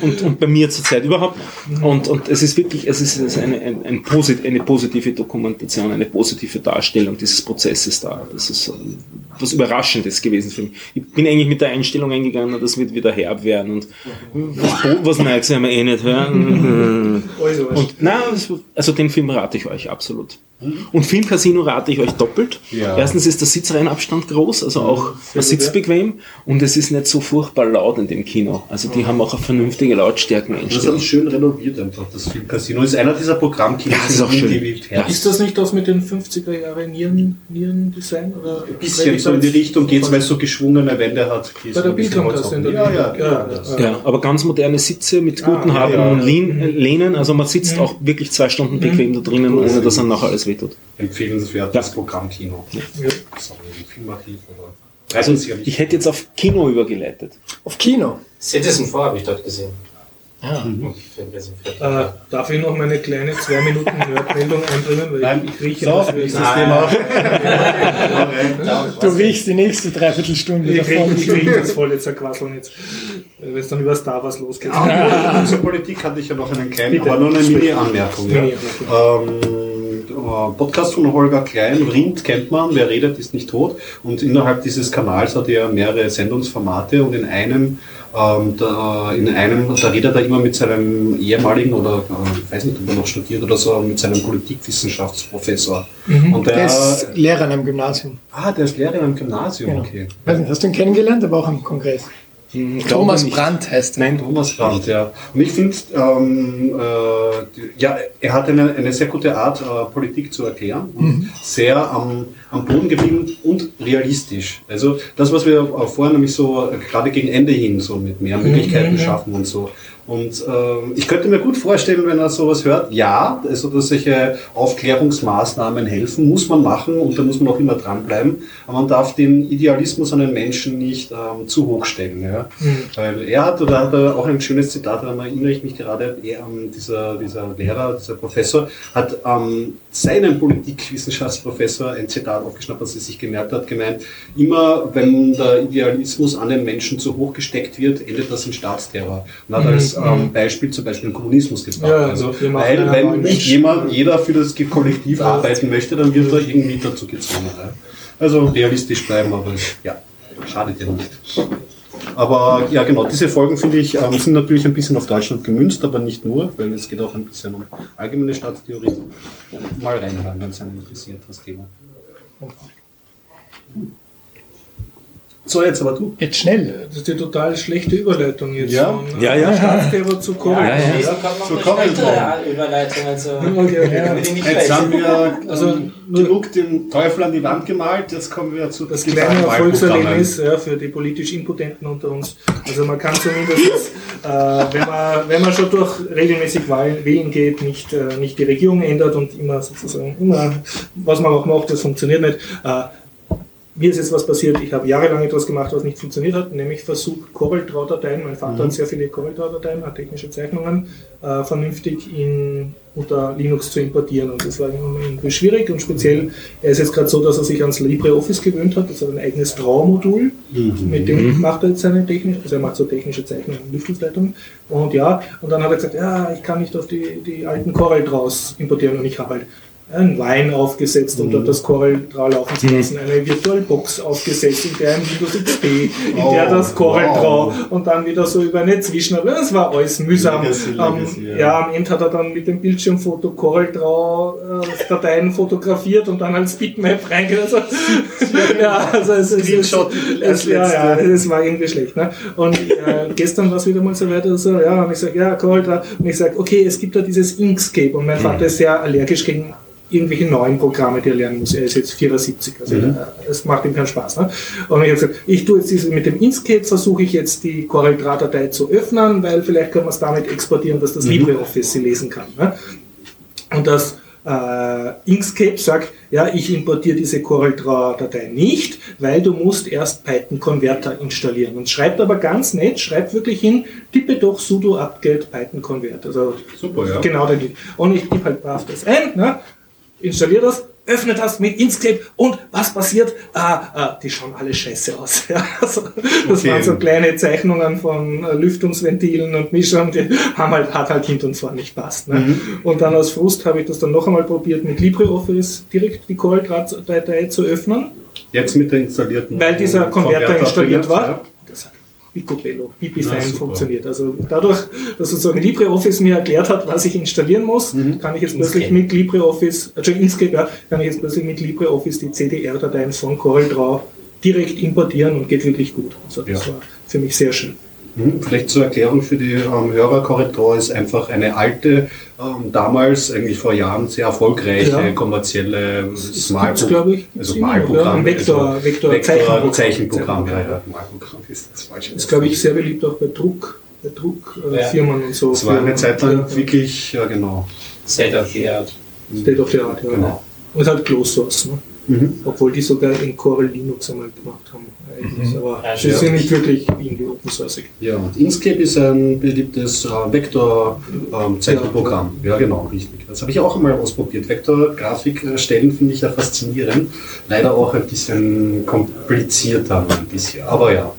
und, und bei mir zurzeit überhaupt. Und, und es ist wirklich, es ist, ist eine, ein, ein posit eine positive Dokumentation, eine positive Darstellung dieses Prozesses da. Das ist ähm, was Überraschendes gewesen für mich. Ich bin eigentlich mit der Einstellung eingegangen, das wird wieder herb werden und was, was Neues werden wir eh nicht hören. Also, Und na, also den Film rate ich euch absolut. Und Filmcasino rate ich euch doppelt. Ja. Erstens ist der Sitzreihenabstand groß, also auch man sitzt bequem und es ist nicht so furchtbar laut in dem Kino. Also die haben auch eine vernünftige Das haben Lautstärkeneinstellung. sie schön renoviert einfach, das Filmcasino. Ist einer dieser Programmkinos, Ja, das ist auch schön. ist das nicht das mit den 50er Jahre Nieren, Nierendesign? Oder Ein bisschen so in die Richtung geht's, weil es so geschwungene Wände hat. die Bei der ein bisschen Bildkampasse in der Ja, ja, Ja, ja. das- aber ganz moderne Sitze mit guten Ah, äh, Lehnen. Also man sitzt auch wirklich zwei Stunden bequem da drinnen, ohne dass einem nachher alles wehtut. Empfehlenswertes Programmkino. Ja. Sorry, Filmarchiv oder. Also ich hätte jetzt auf Kino übergeleitet. Auf Kino. Citizen 4 habe ich dort gesehen. Ja. Äh, darf ich noch meine kleine zwei Minuten Nerdmeldung einbringen? Weil Nein, ich, rieche so, das. Thema. Du riechst die nächste Dreiviertelstunde ich, davon. rieche, ich rieche das voll jetzt quasseln jetzt. Wenn es dann über Star Wars losgeht. Ah, Zur Politik hatte ich ja noch einen kleinen, Bitte. aber nur eine Mini-Anmerkung. Ja. Mini, Ähm, äh, Podcast von Holger Klein, Rind kennt man, wer redet, ist nicht tot. Und innerhalb dieses Kanals hat er mehrere Sendungsformate und in einem, ähm, da, in einem, da redet er immer mit seinem ehemaligen oder äh, ich weiß nicht, ob er noch studiert oder so, mit seinem Politikwissenschaftsprofessor. Und der, Der ist Lehrer an einem Gymnasium. ah, der ist Lehrer in einem Gymnasium, Genau. okay. Weiß nicht, hast du ihn kennengelernt, aber auch am Kongress? Hm, glaube Thomas nicht. Brandt heißt er. Nein, Thomas Brandt, ja. Und ich finde, ähm, äh, ja, er hat eine, eine sehr gute Art, äh, Politik zu erklären. Und Sehr am, am Boden geblieben und realistisch. Also das, was wir äh, vorher nämlich so äh, gerade gegen Ende hin so mit mehr Möglichkeiten schaffen und so. Und ähm, ich könnte mir gut vorstellen, wenn er sowas hört, ja, also dass solche Aufklärungsmaßnahmen helfen, muss man machen und da muss man auch immer dranbleiben. Aber man darf den Idealismus an den Menschen nicht ähm, zu hoch stellen. Ja? Weil er hat, oder hat er auch ein schönes Zitat, daran erinnere ich mich gerade, er, ähm, dieser, dieser Lehrer, dieser Professor, hat ähm, seinen Politikwissenschaftsprofessor ein Zitat aufgeschnappt, das er sich gemerkt hat, gemeint, immer wenn der Idealismus an den Menschen zu hoch gesteckt wird, endet das in Staatsterror. Und hat als ähm, Beispiel zum Beispiel Kommunismus gebracht. Ja, also, weil wenn nicht jemand, jeder für das Kollektiv arbeiten möchte, dann wird er irgendwie dazu gezwungen. Also realistisch bleiben, aber ja, schadet ja nicht. Aber ja, genau, diese Folgen finde ich ähm, sind natürlich ein bisschen auf Deutschland gemünzt, aber nicht nur, weil es geht auch ein bisschen um allgemeine Staatstheorie. Mal reinhören, wenn es einen interessiert, das Thema. So, jetzt aber du. Jetzt schnell. Das ist die total schlechte Überleitung jetzt Ja. von Ja, ja. Staatsterror zu Covid. Ja, ja. Wir schlechtere drauf. Überleitung. Also, Okay, ja. Jetzt haben wir Also, nur- genug den Teufel an die Wand gemalt, jetzt kommen wir zu Das kleine. Erfolgserlebnis ja, für die politisch Impotenten unter uns. Also man kann zumindest, äh, wenn, man, wenn man schon durch regelmäßig Wahlen, wählen geht, nicht, äh, nicht die Regierung ändert und immer sozusagen, immer, was man auch macht, das funktioniert nicht. Äh, mir ist jetzt was passiert, ich habe jahrelang etwas gemacht, was nicht funktioniert hat, nämlich versucht, Corel-Draw-Dateien, mein Vater hat sehr viele Corel-Draw-Dateien, hat technische Zeichnungen, äh, vernünftig in, unter Linux zu importieren. Und das war irgendwie schwierig und speziell, er ist jetzt gerade so, dass er sich ans LibreOffice gewöhnt hat, das hat ein eigenes Draw-Modul, mit dem macht er jetzt seine technische, also er macht so technische Zeichnungen Lüftungsleitungen. Und ja, und dann hat er gesagt, ja, ich kann nicht auf die, die alten Corel Draws importieren. Und ich habe halt einen Wein aufgesetzt, um Mhm. dort das Corel Draw laufen zu lassen, eine VirtualBox aufgesetzt, in der ein Windows XP, in Oh, der das Corel wow. Draw und dann wieder so über eine Zwischenarbeit. Das war alles mühsam. Legacy, Legacy, ähm, ja. ja. am Ende hat er dann mit dem Bildschirmfoto Corel Draw äh, Dateien fotografiert und dann als Bitmap reingeht. Also, ja, also es ist Screenshot es, als ja, ja, das war irgendwie schlecht. Ne? Und äh, gestern war es wieder mal so weiter, so, ja, und ich sage, ja, Corel Draw. Und ich sage, okay, es gibt da dieses Inkscape und mein Vater ist sehr allergisch gegen irgendwelche neuen Programme, die er lernen muss. Er ist jetzt 74, also Mhm. es macht ihm keinen Spaß. Ne? Und ich habe gesagt, ich tue jetzt diese, mit dem Inkscape versuche ich jetzt die Corel Datei zu öffnen, weil vielleicht können wir es damit exportieren, dass das Mhm. LibreOffice sie lesen kann. Ne? Und das äh, Inkscape sagt, ja, ich importiere diese CorelDRAW-Datei nicht, weil du musst erst Python-Converter installieren. Und schreibt aber ganz nett, schreibt wirklich hin, tippe doch sudo apt-get Python-Convert. Also Super, ja. genau da geht. Und ich gebe halt brav das ein, ne? Installiere das, öffne das mit Inkscape und was passiert? Ah, ah, die schauen alle scheiße aus. Ja, also, das Okay. waren so kleine Zeichnungen von äh, Lüftungsventilen und Mischern, die haben halt, hat halt hinten und vorne nicht passt. Ne? Mhm. Und dann aus Frust habe ich das dann noch einmal probiert, mit LibreOffice direkt die Corel-Datei zu öffnen, Jetzt mit der installierten. weil dieser Konverter installiert ja. war. Hat picobello, super. funktioniert. Also dadurch, dass sozusagen LibreOffice mir erklärt hat, was ich installieren muss, Mhm. kann ich jetzt plötzlich mit LibreOffice, also Inkscape, ja, kann ich jetzt plötzlich mit LibreOffice die CDR-Dateien von CorelDRAW direkt importieren und geht wirklich gut. Also das Ja. war für mich sehr schön. Hm, Vielleicht zur Erklärung für die ähm, Hörer, ist einfach eine alte, ähm, damals eigentlich vor Jahren sehr erfolgreiche Ja. kommerzielle Das Mal gibt's, glaube ich, also ja, Malprogramm, ein Vektor- also Vektor- Vektor Zeichenprogramm. Zeichenprogramm, ja, ja, Malprogramm ist das falsche. Das ist, glaube ich, sehr beliebt auch bei Druck, bei Druckfirmen äh, Ja. Firmen und so. Das war eine Zeit lang ja, wirklich, ja genau. State of the Art. State of the Art, ja. Genau. Und halt Closed Source, ne? Mhm. obwohl die sogar in Corel Linux einmal gemacht haben. eigentlich. Aber Ja, sie ja. sind nicht wirklich irgendwie open source. Ja, und Inkscape ist ein beliebtes äh, Vektor-Zeichenprogramm. ja, genau, richtig. Das habe ich auch einmal ausprobiert. Vektor-Grafik erstellen finde ich ja faszinierend. Leider auch ein bisschen komplizierter ein bisschen. Aber ja,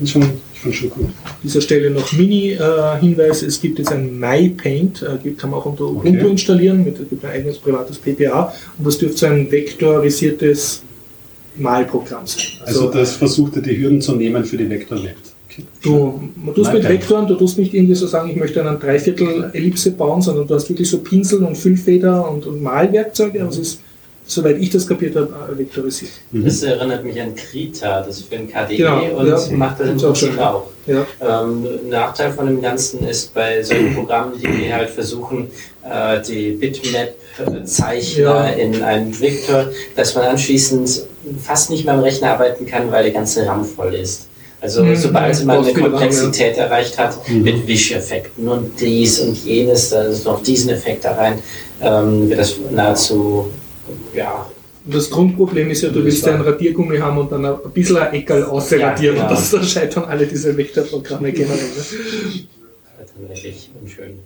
ist schon, schon, schon gut. An dieser Stelle noch Mini-Hinweis, es gibt jetzt ein MyPaint, äh, gibt, kann man auch unter Ubuntu Okay. installieren, mit, es gibt ein eigenes privates PPA und das dürfte so ein vektorisiertes Malprogramm sein. Also das versuchte die Hürden zu nehmen für die Vektorwelt. Okay. Du du tust mit. Vektoren, du tust nicht irgendwie so sagen, ich möchte einen Dreiviertel-Ellipse bauen, sondern du hast wirklich so Pinsel und Füllfeder und, und Malwerkzeuge. Also es ist, soweit ich das kapiert habe, äh, vektorisiert. Das erinnert mich an Krita, das ist für ein KDE Genau, und ja. macht das im Prinzip schon. auch. Ja. Ähm, Nachteil von dem Ganzen ist bei solchen Programmen, die halt versuchen, äh, die Bitmap-Zeichner Ja. in einen Vektor, dass man anschließend fast nicht mehr am Rechner arbeiten kann, weil der ganze RAM voll ist. Also Mhm. sobald man eine Komplexität erreicht hat, mit Wischeffekten und dies und jenes, da ist noch diesen Effekt da rein, ähm, wird das nahezu, ja, Und das Grundproblem ist ja, du willst ja ein Radiergummi haben und dann ein bisschen ein Eckerl ausradieren Ja, und genau. das, da scheitern alle diese Vektorprogramme generell. Ne? dann wirklich unschön.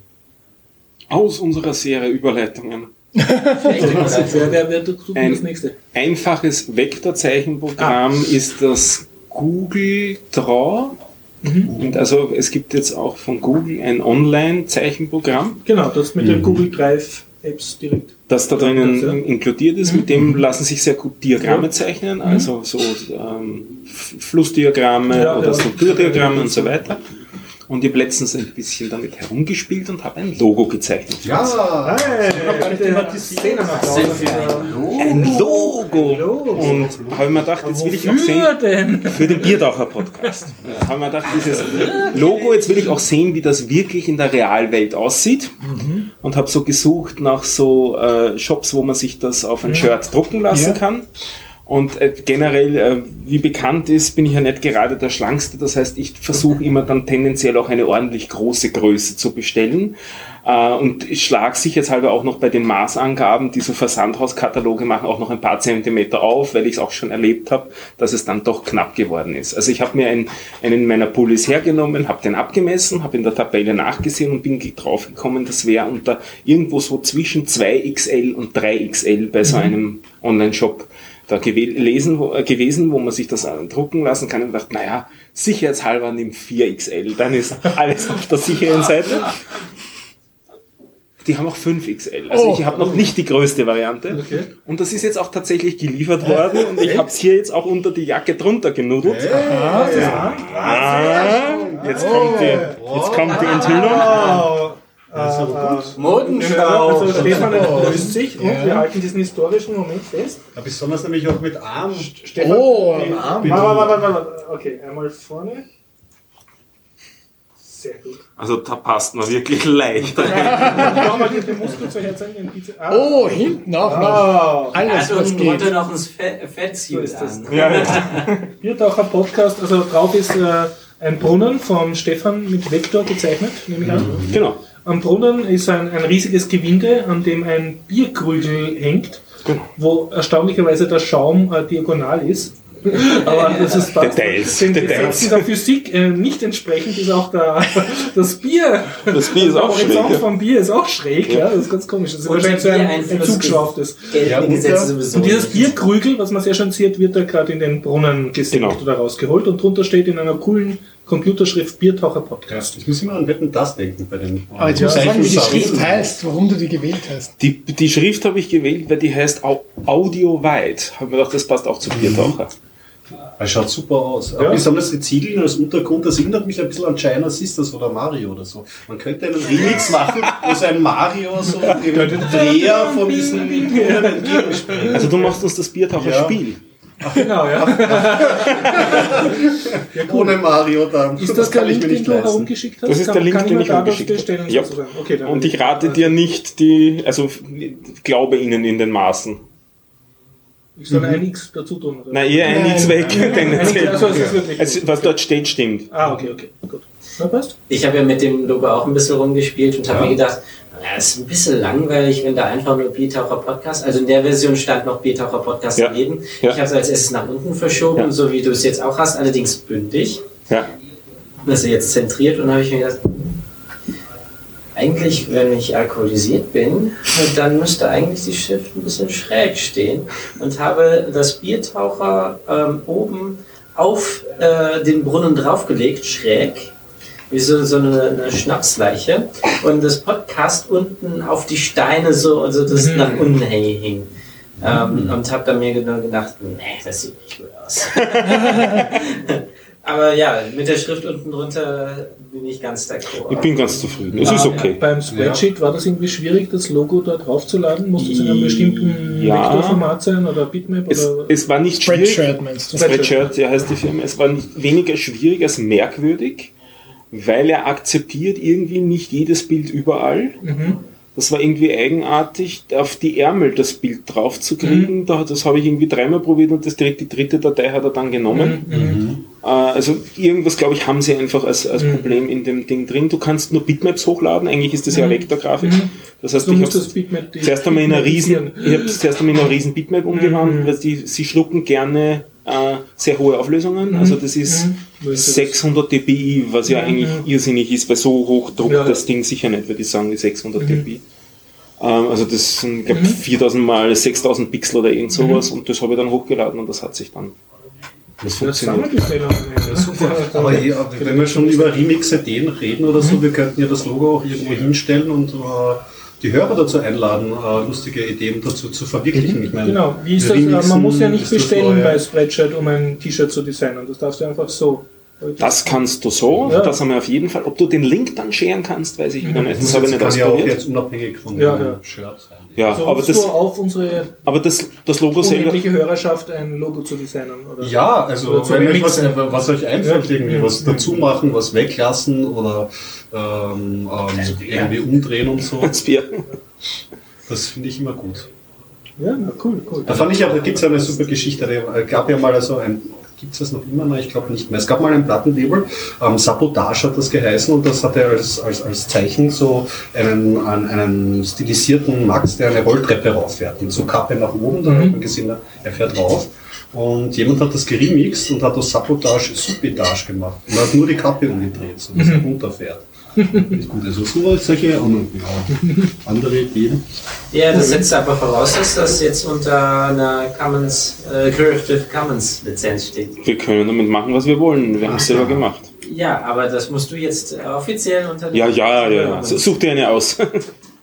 Aus unserer Serie Überleitungen. Ein- das? Einfaches Vektorzeichenprogramm ist das Google Draw. Und also es gibt jetzt auch von Google ein Online-Zeichenprogramm, Genau, das mit den Google Drive Apps direkt. das da drinnen Ja. in- inkludiert ist. Mit dem lassen sich sehr gut Diagramme zeichnen, also so ähm, Flussdiagramme Ja, oder ja. Strukturdiagramme und so weiter. Und ich habe letztens ein bisschen damit herumgespielt und habe ein Logo gezeichnet. Ja, Ein Logo! Und habe mir gedacht, jetzt will ich auch sehen, denn? für den Bierdacher Podcast. Ja, haben wir gedacht, dieses Logo, jetzt will ich auch sehen, wie das wirklich in der Realwelt aussieht. Und habe so gesucht nach so äh, Shops, wo man sich das auf ein Shirt drucken lassen Ja. kann. Und äh, generell, äh, wie bekannt ist, bin ich ja nicht gerade der Schlankste. Das heißt, ich versuche immer dann tendenziell auch eine ordentlich große Größe zu bestellen. Äh, und ich schlage sicherheitshalber auch noch bei den Maßangaben, die so Versandhauskataloge machen, auch noch ein paar Zentimeter auf, weil ich es auch schon erlebt habe, dass es dann doch knapp geworden ist. Also ich habe mir einen, einen meiner Pullis hergenommen, habe den abgemessen, habe in der Tabelle nachgesehen und bin draufgekommen, das wäre unter irgendwo so zwischen 2XL und 3XL bei so einem Online-Shop da gewe lesen, wo, äh, gewesen, wo man sich das äh, drucken lassen kann und dachte, naja, sicherheitshalber nimm 4XL, dann ist alles auf der sicheren Seite. Die haben auch 5XL. Also Oh. ich habe noch nicht die größte Variante. Okay. Und das ist jetzt auch tatsächlich geliefert worden und ich habe es hier jetzt auch unter die Jacke drunter genudelt. Ah, jetzt kommt die, jetzt kommt die Enthüllung. Modenschau. Also Stefan grüßt sich und wir halten diesen historischen Moment fest. Ja, besonders nämlich auch mit Arm. Stefan, Oh, am warte, warte, warte, warte. Okay, einmal vorne. Sehr gut. Also da passt man wirklich leicht. Mach mal den Muskel zur Herzeigen in Pizza. Ah, Oh, hinten auch noch. Ah, Alles, Also was geht. noch ein Fett, Fettsuit ist das. an. ja, ja. Biertaucher Podcast, also drauf ist äh, ein Brunnen vom Stefan mit Vektor gezeichnet, nehme ich an. Genau. Am Brunnen ist ein, ein riesiges Gewinde, an dem ein Bierkrügel hängt, Genau. wo erstaunlicherweise der Schaum äh, diagonal ist. Aber das ist passt. Details, Den Details. Gesetzen der Physik äh, nicht entsprechend ist auch der, das Bier. Das Bier ist der auch Horizont schräg, ja. vom Bier ist auch schräg, ja. Das ist ganz komisch. Das ist Und wahrscheinlich so ein, ein zugeschraubtes. Ja, und. Und dieses. Bierkrügel, was man sehr schön sieht, wird da gerade in den Brunnen gesenkt Genau. oder rausgeholt und drunter steht in einer coolen Computerschrift Biertaucher Podcast. Ich muss immer an Wetten, das denken bei den Aber jetzt musst du sagen, wie die. Schrift heißt, warum du die gewählt hast. Die, die Schrift habe ich gewählt, weil die heißt Au- Audio Wide. Habe mir gedacht, das passt auch zu Biertaucher. Es schaut super aus. Aber Ja. besonders die Ziegel als Untergrund, das erinnert mich ein bisschen an China Sisters oder Mario oder so. Man könnte einen Remix machen, wo so ein Mario so im Dreher von diesen Brunnen entgegenspringt. Also du machst uns das Biertaucher-Spiel. Genau, ja. Ohne Mario dann. Ist das der kann ich Link, den du leisten. herumgeschickt hast? Das ist Kann- der Link, den ich da herumgeschickt das habe. Ja. sozusagen? Okay, Und ich rate dir nicht die, also glaube ihnen in den Maßen. Ich soll ein X dazu tun. Oder? Na, eher ein Nein. X weg, Ein X, tendenziell. also Also, was dort steht, stimmt. Ah, okay, okay, gut. Na, passt. Ich habe ja mit dem Logo auch ein bisschen rumgespielt und habe Ja. mir gedacht, es ist ein bisschen langweilig, wenn da einfach nur Biertaucher Podcast, also in der Version stand noch Biertaucher Podcast Ja. daneben. Ja. Ich habe es als erstes nach unten verschoben, Ja. so wie du es jetzt auch hast, allerdings bündig. Ja. Das ist jetzt zentriert und habe ich mir gedacht, eigentlich, wenn ich alkoholisiert bin, dann müsste eigentlich die Schrift ein bisschen schräg stehen und habe das Biertaucher ähm, oben auf äh, den Brunnen draufgelegt, schräg, wie so, so eine, eine Schnapsleiche und das Podcast unten auf die Steine so, also das Mhm. nach unten hing. Ähm, und habe dann mir nur gedacht, nee, das sieht nicht gut aus. Aber ja, mit der Schrift unten drunter bin ich ganz d'accord. Ich bin ganz zufrieden. Es ist Ah, okay. Beim Spreadsheet war das irgendwie schwierig, das Logo da draufzuladen? Musste es in einem bestimmten Ja. Vektorformat sein oder Bitmap? Es, oder? es war nicht schwierig. Spreadshirt meinst du? Spreadshirt, ja heißt die Firma. Es war nicht weniger schwierig als merkwürdig, weil er akzeptiert irgendwie nicht jedes Bild überall. Mhm. Das war irgendwie eigenartig, auf die Ärmel das Bild drauf zu kriegen. Mhm. Da, das habe ich irgendwie dreimal probiert und das dritte, die dritte Datei hat er dann genommen. Mhm. Äh, also irgendwas, glaube ich, haben sie einfach als, als Problem in dem Ding drin. Du kannst nur Bitmaps hochladen, eigentlich ist das ja Vektorgrafik. Das heißt, Du ich die- zuerst einmal in einer riesen, ich habe zuerst einmal in einer riesen Bitmap umgewandelt, weil die, sie schlucken gerne äh, sehr hohe Auflösungen. Also das ist Mhm. Wo ist das? 600 dpi, was ja eigentlich irrsinnig ist, weil so hoch druckt Ja, ja. das Ding sicher nicht, würde ich sagen, die 600 dpi. Ähm, also das sind, glaube Mhm. 4000 mal 6000 Pixel oder irgend sowas und das habe ich dann hochgeladen und das hat sich dann das Das funktioniert. Ja, super. Aber hier, wenn wir schon über Remix-Ideen reden oder so, wir könnten ja das Logo auch irgendwo hinstellen und äh, die Hörer dazu einladen, äh, lustige Ideen dazu zu verwirklichen. Ich meine, Genau, wie ist das? Remixen Man muss ja nicht bestellen bei Spreadshirt, um ein T-Shirt zu designen. Das darfst du einfach so. Das kannst du so, Ja. das haben wir auf jeden Fall. Ob du den Link dann scheren kannst, weiß ich wieder nicht. Das habe ich nicht kann ja auch ausprobiert. jetzt unabhängig von Ja, dem ja. Shirt sein. Ja, Also aber aber das, du auf unsere aber das, das Logo selber, Hörerschaft ein Logo zu designen. Oder? Ja, also Oder zu wenn euch was, remixen. was euch einfällt, Ja. irgendwie was dazu machen, was weglassen oder ähm, ähm, irgendwie umdrehen und so, das Bier. das finde ich immer gut. Ja, na cool, cool. Da fand ich aber, da gibt es eine super Geschichte. Da gab ja mal also ein, gibt es das noch immer? Nein, ich glaube nicht mehr. Es gab mal ein Plattenlabel, ähm, Sabotage hat das geheißen und das hatte als, als, als Zeichen so einen, einen, einen stilisierten Max, der eine Rolltreppe rauffährt. Mit so Kappe nach oben, da hat man gesehen, er fährt rauf. Und jemand hat das geremixed und hat aus Sabotage Subitage gemacht. Und hat nur die Kappe umgedreht, so dass er runterfährt. Ist gut, also so solche und, ja, andere Ideen. Ja, das setzt aber voraus, dass das jetzt unter einer Commons, äh, Creative Commons Lizenz steht. Wir können damit machen, was wir wollen. Wir haben es selber gemacht. Ja, aber das musst du jetzt äh, offiziell unter Ja, ja, ja. ja. Such dir eine aus.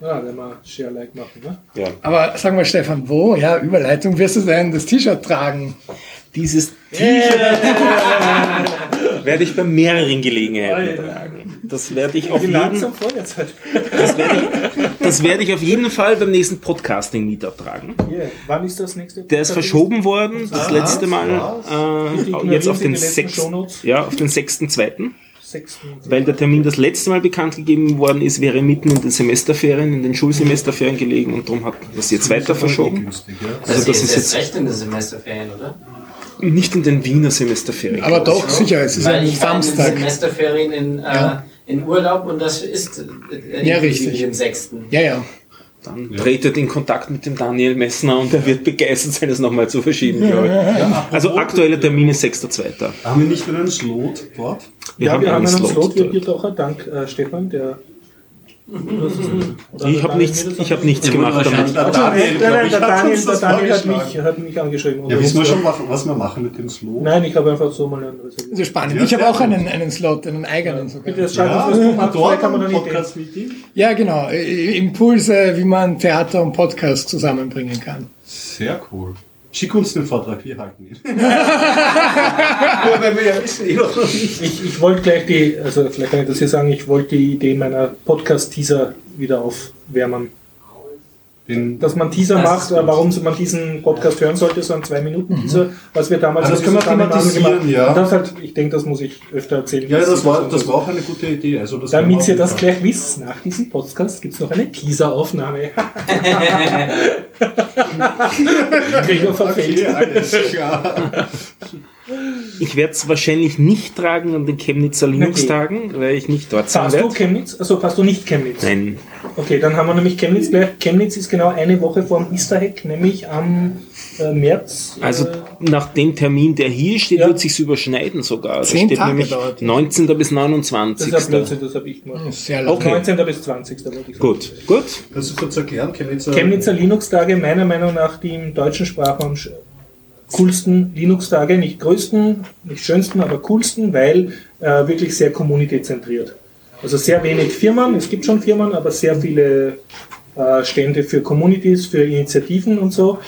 Ja, wenn wir Share-Like machen, ne? Ja. Aber sag mal, Stefan, wo, ja, Überleitung, wirst du denn das T-Shirt tragen? Dieses T-Shirt werde ich bei mehreren Gelegenheiten tragen. Das werde ich auf jeden, halt. das werde ich, das werde ich auf jeden Fall beim nächsten Podcasting-Meetup tragen. Yeah. Wann ist das nächste? Der ist verschoben worden, das letzte Mal, äh, jetzt auf den die letzten 6. Shownotes. Ja, auf den 6.2. Sechsten. Weil der Termin das letzte Mal bekannt gegeben worden ist, wäre mitten in den Semesterferien, in den Schulsemesterferien gelegen und darum hat das jetzt weiter verschoben. Ja. Also das ist ist jetzt jetzt recht in den Semesterferien, oder? Nicht in den Wiener Semesterferien. Aber doch, sicher, es ist Weil ein ich war in den Samstag. Semesterferien in, äh, Ja. in Urlaub und das ist äh, Ja, richtig. den sechsten. Ja, ja. Dann tretet in Kontakt mit dem Daniel Messner und er wird begeistert sein, es nochmal zu verschieben. glaube ich. Also aktueller Termin ist 6.2. Haben wir nicht wieder einen Slot dort? ja, wir haben einen Slot, dort. wir dir doch Dank, äh, Stefan, der. Ich habe nichts, ich hab nichts gemacht damit. Der Daniel, nein, der hat Daniel, der Daniel hat, mich, hat mich angeschrieben. Ja, wir wissen wir schon, was was wir machen mit dem Slot? Nein, ich habe einfach so mal einen reserviert. Das ist spannend. Ich habe auch einen, einen Slot, einen eigenen sogar. Bitte, das Ja, dort haben wir dann. Podcast-Meeting? Ja, genau. Impulse, wie man Theater und Podcast zusammenbringen kann. Sehr cool. Schick uns den Vortrag, wir halten ihn. Wir ja wissen, noch nicht. Ich, ich wollte gleich die, also vielleicht kann ich das hier sagen, ich wollte die Idee meiner Podcast-Teaser wieder aufwärmen. Den, Dass man Teaser macht, warum man diesen Podcast hören sollte, so ein Zwei-Minuten-Teaser, was wir damals Ah, das können wir thematisieren, gemacht. ja. Und das halt, ich denke, das muss ich öfter erzählen. ja, das war, das war auch eine gute Idee. Also das Damit ihr das gleich wisst, nach diesem Podcast gibt es noch eine Teaser-Aufnahme. Gregor verfällt. Okay, alles klar. Ich werde es wahrscheinlich nicht tragen an den Chemnitzer Linux-Tagen, weil ich nicht dort sein Passt du werde. Chemnitz? Also passt du nicht Chemnitz? Nein, Okay, dann haben wir nämlich Chemnitz gleich. Chemnitz ist genau eine Woche vor dem Easter Hack, nämlich am äh, März. also äh, nach dem Termin, der hier steht, Ja. wird sich überschneiden sogar. Da Zehn steht Tage nämlich dauert das. 19. bis das ist 29. ein Blödsinn, das habe ich gemacht. Sehr lang. Okay. 19. bis 20. wollte ich sagen. Gut, gut. Kannst du kurz erklären, Chemnitzer? Chemnitzer Linux-Tage, meiner Meinung nach die im deutschen Sprachraum coolsten Linux-Tage, nicht größten, nicht schönsten, aber coolsten, weil äh, wirklich sehr community-zentriert. Also sehr wenig Firmen, es gibt schon Firmen, aber sehr viele äh, Stände für Communities, für Initiativen und so.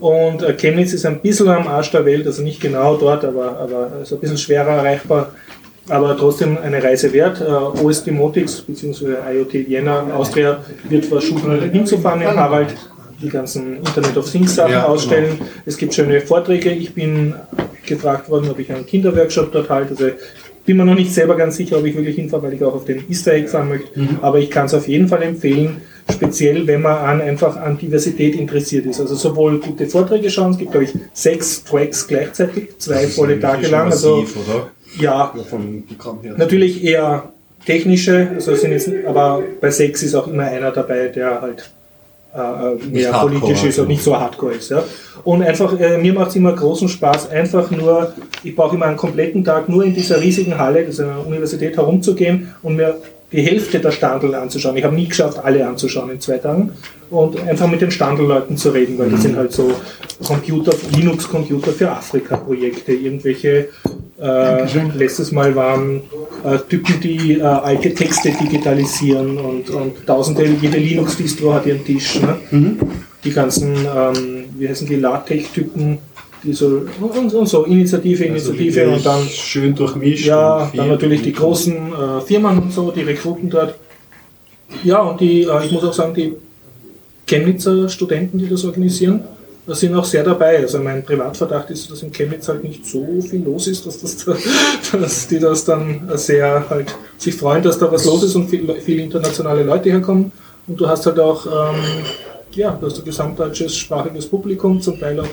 Und äh, Chemnitz ist ein bisschen am Arsch der Welt, also nicht genau dort, aber, aber ist ein bisschen schwerer erreichbar, aber trotzdem eine Reise wert. Äh, OS Demotics bzw. IoT Vienna Austria wird versuchen hinzufahren in Harald, die ganzen Internet of Things Sachen Ja, ausstellen. Es gibt schöne Vorträge. Ich bin gefragt worden, ob ich einen Kinderworkshop dort halte. Also bin mir noch nicht selber ganz sicher, ob ich wirklich hinfahre, weil ich auch auf den Easter Egg fahren möchte. Aber ich kann es auf jeden Fall empfehlen, speziell wenn man an, einfach an Diversität interessiert ist. Also sowohl gute Vorträge schauen, es gibt glaube ich sechs Tracks gleichzeitig, zwei volle Tage lang. Also Massiv, oder? ja, Ja, vom Programm her. Natürlich eher technische, also sind jetzt, aber bei sechs ist auch immer einer dabei, der halt äh, äh, mehr politisch ist und nicht so hardcore ist. Ja. Und einfach, äh, mir macht es immer großen Spaß, einfach nur, ich brauche immer einen kompletten Tag nur in dieser riesigen Halle, eine Universität, herumzugehen und mir die Hälfte der Standeln anzuschauen. Ich habe nie geschafft, alle anzuschauen in zwei Tagen und einfach mit den Standelleuten zu reden, weil das Mhm. sind halt so Computer, Linux-Computer für Afrika-Projekte, irgendwelche äh, letztes Mal waren äh, Typen, die äh, alte Texte digitalisieren und, und tausende, jede Linux-Distro hat ihren Tisch. Ne? Mhm. Die ganzen, ähm, wie heißen die, LaTeX-Typen, die so, und, und so, Initiative, Also Initiative wirklich und dann schön durchmischt. ja, viel- dann natürlich die großen äh, Firmen und so, die Rekruten dort. Ja, und die, äh, ich muss auch sagen, die Chemnitzer Studenten, die das organisieren, da sind auch sehr dabei. Also mein Privatverdacht ist, dass in Chemnitz halt nicht so viel los ist, dass, das da, dass die das dann sehr halt sich freuen, dass da was los ist und viel, viele internationale Leute herkommen. Und du hast halt auch, ähm, ja, du hast ein gesamtdeutsches sprachiges Publikum, zum Teil auch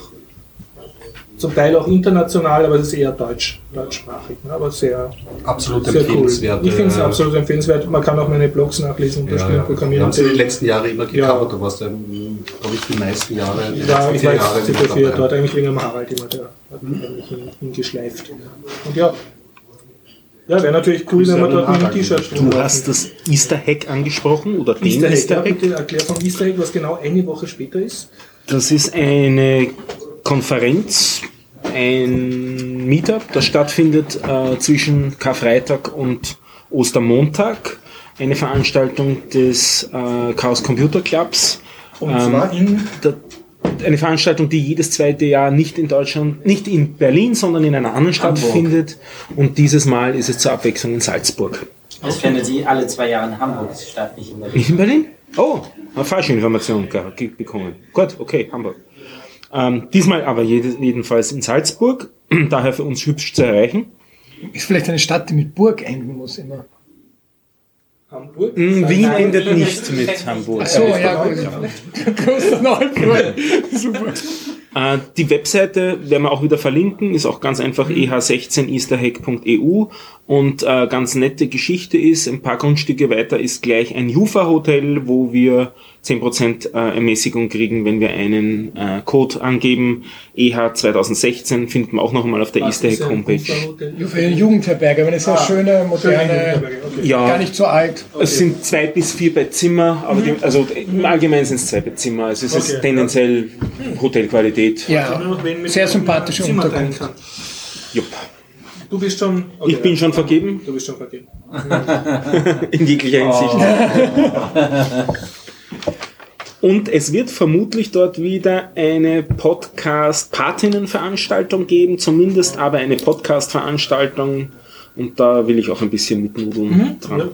zum Teil auch international, aber es ist eher deutsch, deutschsprachig, ne? aber sehr, Absolut sehr cool. empfehlenswert. Ich finde es äh, absolut empfehlenswert. Man kann auch meine Blogs nachlesen und da Ja, ja. Wir Programmieren. haben sie die letzten Jahre immer Ja. gecovert. Du warst ja, glaube ich, die meisten Jahre. die Ja, ich war jetzt dabei. dort, eigentlich wegen dem Harald immer, der hat mich eigentlich hin- hingeschleift. Und ja, ja wäre natürlich cool, wenn wir an dort Harald. T-Shirt Du hast das Easter Hack angesprochen oder den Easter Egg, Easter ja, Hack. bitte erklär vom Easter Egg, was genau eine Woche später ist. Das ist eine Konferenz, ein Meetup, das stattfindet äh, zwischen Karfreitag und Ostermontag. eine Veranstaltung des äh, Chaos Computer Clubs. Und Ähm, zwar in Der, eine Veranstaltung, die jedes zweite Jahr nicht in Deutschland, nicht in Berlin, sondern in einer anderen Stadt Hamburg. findet. Und dieses Mal ist es zur Abwechslung in Salzburg. Es findet die alle zwei Jahre in Hamburg statt, nicht in Berlin. Nicht in Berlin? Oh, eine falsche Information bekommen. Gut, okay, Hamburg. Ähm, diesmal aber jede, jedenfalls in Salzburg, daher für uns hübsch zu erreichen. Ist vielleicht eine Stadt, die mit Burg enden muss immer. Hamburg. Mm, Wien Nein, endet nicht mit Hamburg. So, ja, gut. Großer Neuburg. Super. Äh, die Webseite werden wir auch wieder verlinken, ist auch ganz einfach eh16easterhack.eu und äh, ganz nette Geschichte ist, ein paar Grundstücke weiter ist gleich ein Jufa-Hotel, wo wir 10% äh, Ermäßigung kriegen, wenn wir einen äh, Code angeben. EH 2016 findet man auch noch einmal auf der ist Easterhack ein Homepage. Eine Jugendherberge, aber eine sehr Ah, schöne, moderne, Okay. Ja, gar nicht so alt. es sind zwei bis vier Bettzimmer, aber die, also im Allgemeinen sind es zwei Bettzimmer. Also es ist Okay, tendenziell Hotelqualität. Ja, mit sehr sympathische Unterkunft. kann. Jupp. Du bist schon. okay, Ich bin schon vergeben, Du bist schon vergeben. in jeglicher Hinsicht. Und es wird vermutlich dort wieder eine Podcast-Patinnen-Veranstaltung geben, zumindest aber eine Podcast-Veranstaltung. Und da will ich auch ein bisschen mitnudeln dran. Ja.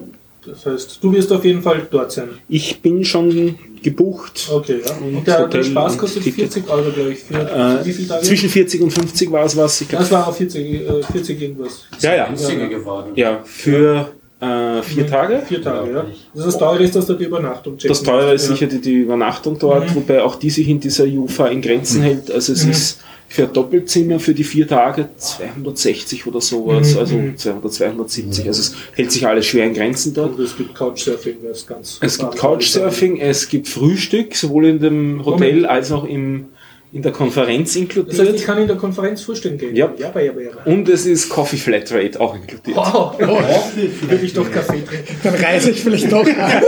Das heißt, du wirst auf jeden Fall dort sein. Ich bin schon gebucht. Okay, ja. Und Und der, der Spaß kostet Ticket. 40 Euro, glaube ich. Für Äh, wie viele Tage? zwischen 40 und 50 war es was. Ich glaub, das war auch 40, äh, 40 irgendwas. ja, ja. Günstiger geworden. Ja, für äh, vier Tage. Vier Tage, ja. Das, das teure ist, dass du die Übernachtung checken Das teure ist ja. sicher die, die Übernachtung dort, wobei auch die sich in dieser Jufa in Grenzen hält. Also es ist für ein Doppelzimmer für die vier Tage 260 oder sowas, Mhm. also 200, 270. Also es hält sich alles schwer in Grenzen dort. Und es gibt Couchsurfing, das ist ganz. Es gibt Couchsurfing, es gibt Frühstück, sowohl in dem Hotel als auch im, in der Konferenz Das heißt, ich inkludiert. kann in der Konferenz frühstücken gehen. Ja. ja, ja, ja. ja. Und es ist Coffee Flatrate auch inkludiert. Wow, will ich doch Kaffee trinken. dann reise ich vielleicht doch an.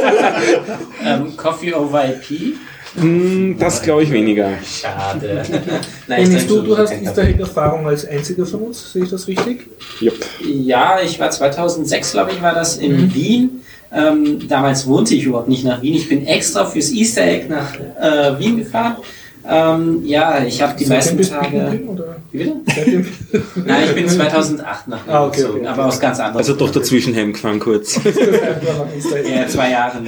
Ähm, Coffee over IP? Hm, Das glaube ich weniger. Schade. Nein, ich denke du, du hast Easter. Egg Erfahrung als einziger von uns, sehe ich das richtig? Yep. Ja, ich war 2006, glaube ich, war das in Mhm. Wien. Ähm, damals wohnte ich überhaupt nicht nach Wien. Ich bin extra fürs Easter Egg nach äh, Wien gefahren. Ähm, ja, ich habe die meisten Tage. Wie bitte? Nein, ich bin 2008 nach Wien Ah, okay, gezogen, okay. aber aus ganz anderen Also doch dazwischen heimgefahren kurz. Ja, zwei Jahre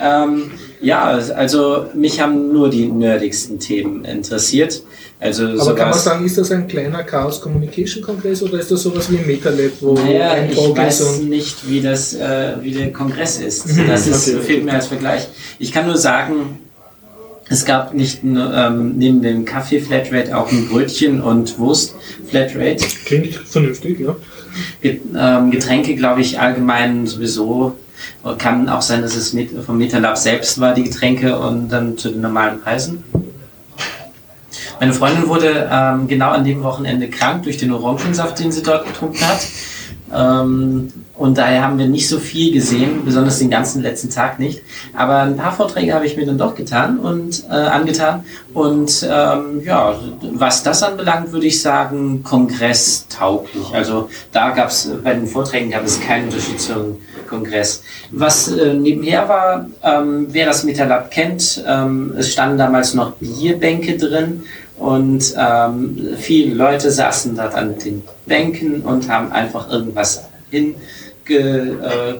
ähm, ja, also mich haben nur die nerdigsten Themen interessiert. Also Aber kann man sagen, ist das ein kleiner Chaos Communication Kongress oder ist das sowas wie ein MetaLab, wo Naja, ein ich weiß und nicht, wie das, äh, wie der Kongress ist. Mhm, Das ist, okay, fehlt mir als Vergleich. Ich kann nur sagen, es gab nicht nur, ähm, neben dem Kaffee Flatrate auch ein Brötchen und Wurst Flatrate. klingt vernünftig, ja. Get- ähm, Getränke, glaube ich, allgemein sowieso. Kann auch sein, dass es mit, vom Metalab selbst war, die Getränke und dann zu den normalen Preisen. Meine Freundin wurde ähm, genau an dem Wochenende krank durch den Orangensaft, den sie dort getrunken hat. Ähm, und daher haben wir nicht so viel gesehen, besonders den ganzen letzten Tag nicht. Aber ein paar Vorträge habe ich mir dann doch getan und äh, angetan. Und ähm, ja, was das anbelangt, würde ich sagen, kongresstauglich. Also da gab es bei den Vorträgen gab es keinen Unterschied zum Kongress. Was äh, nebenher war, ähm, wer das Metalab kennt, ähm, es standen damals noch Bierbänke drin und ähm, viele Leute saßen dort an den Bänken und haben einfach irgendwas hinge, äh,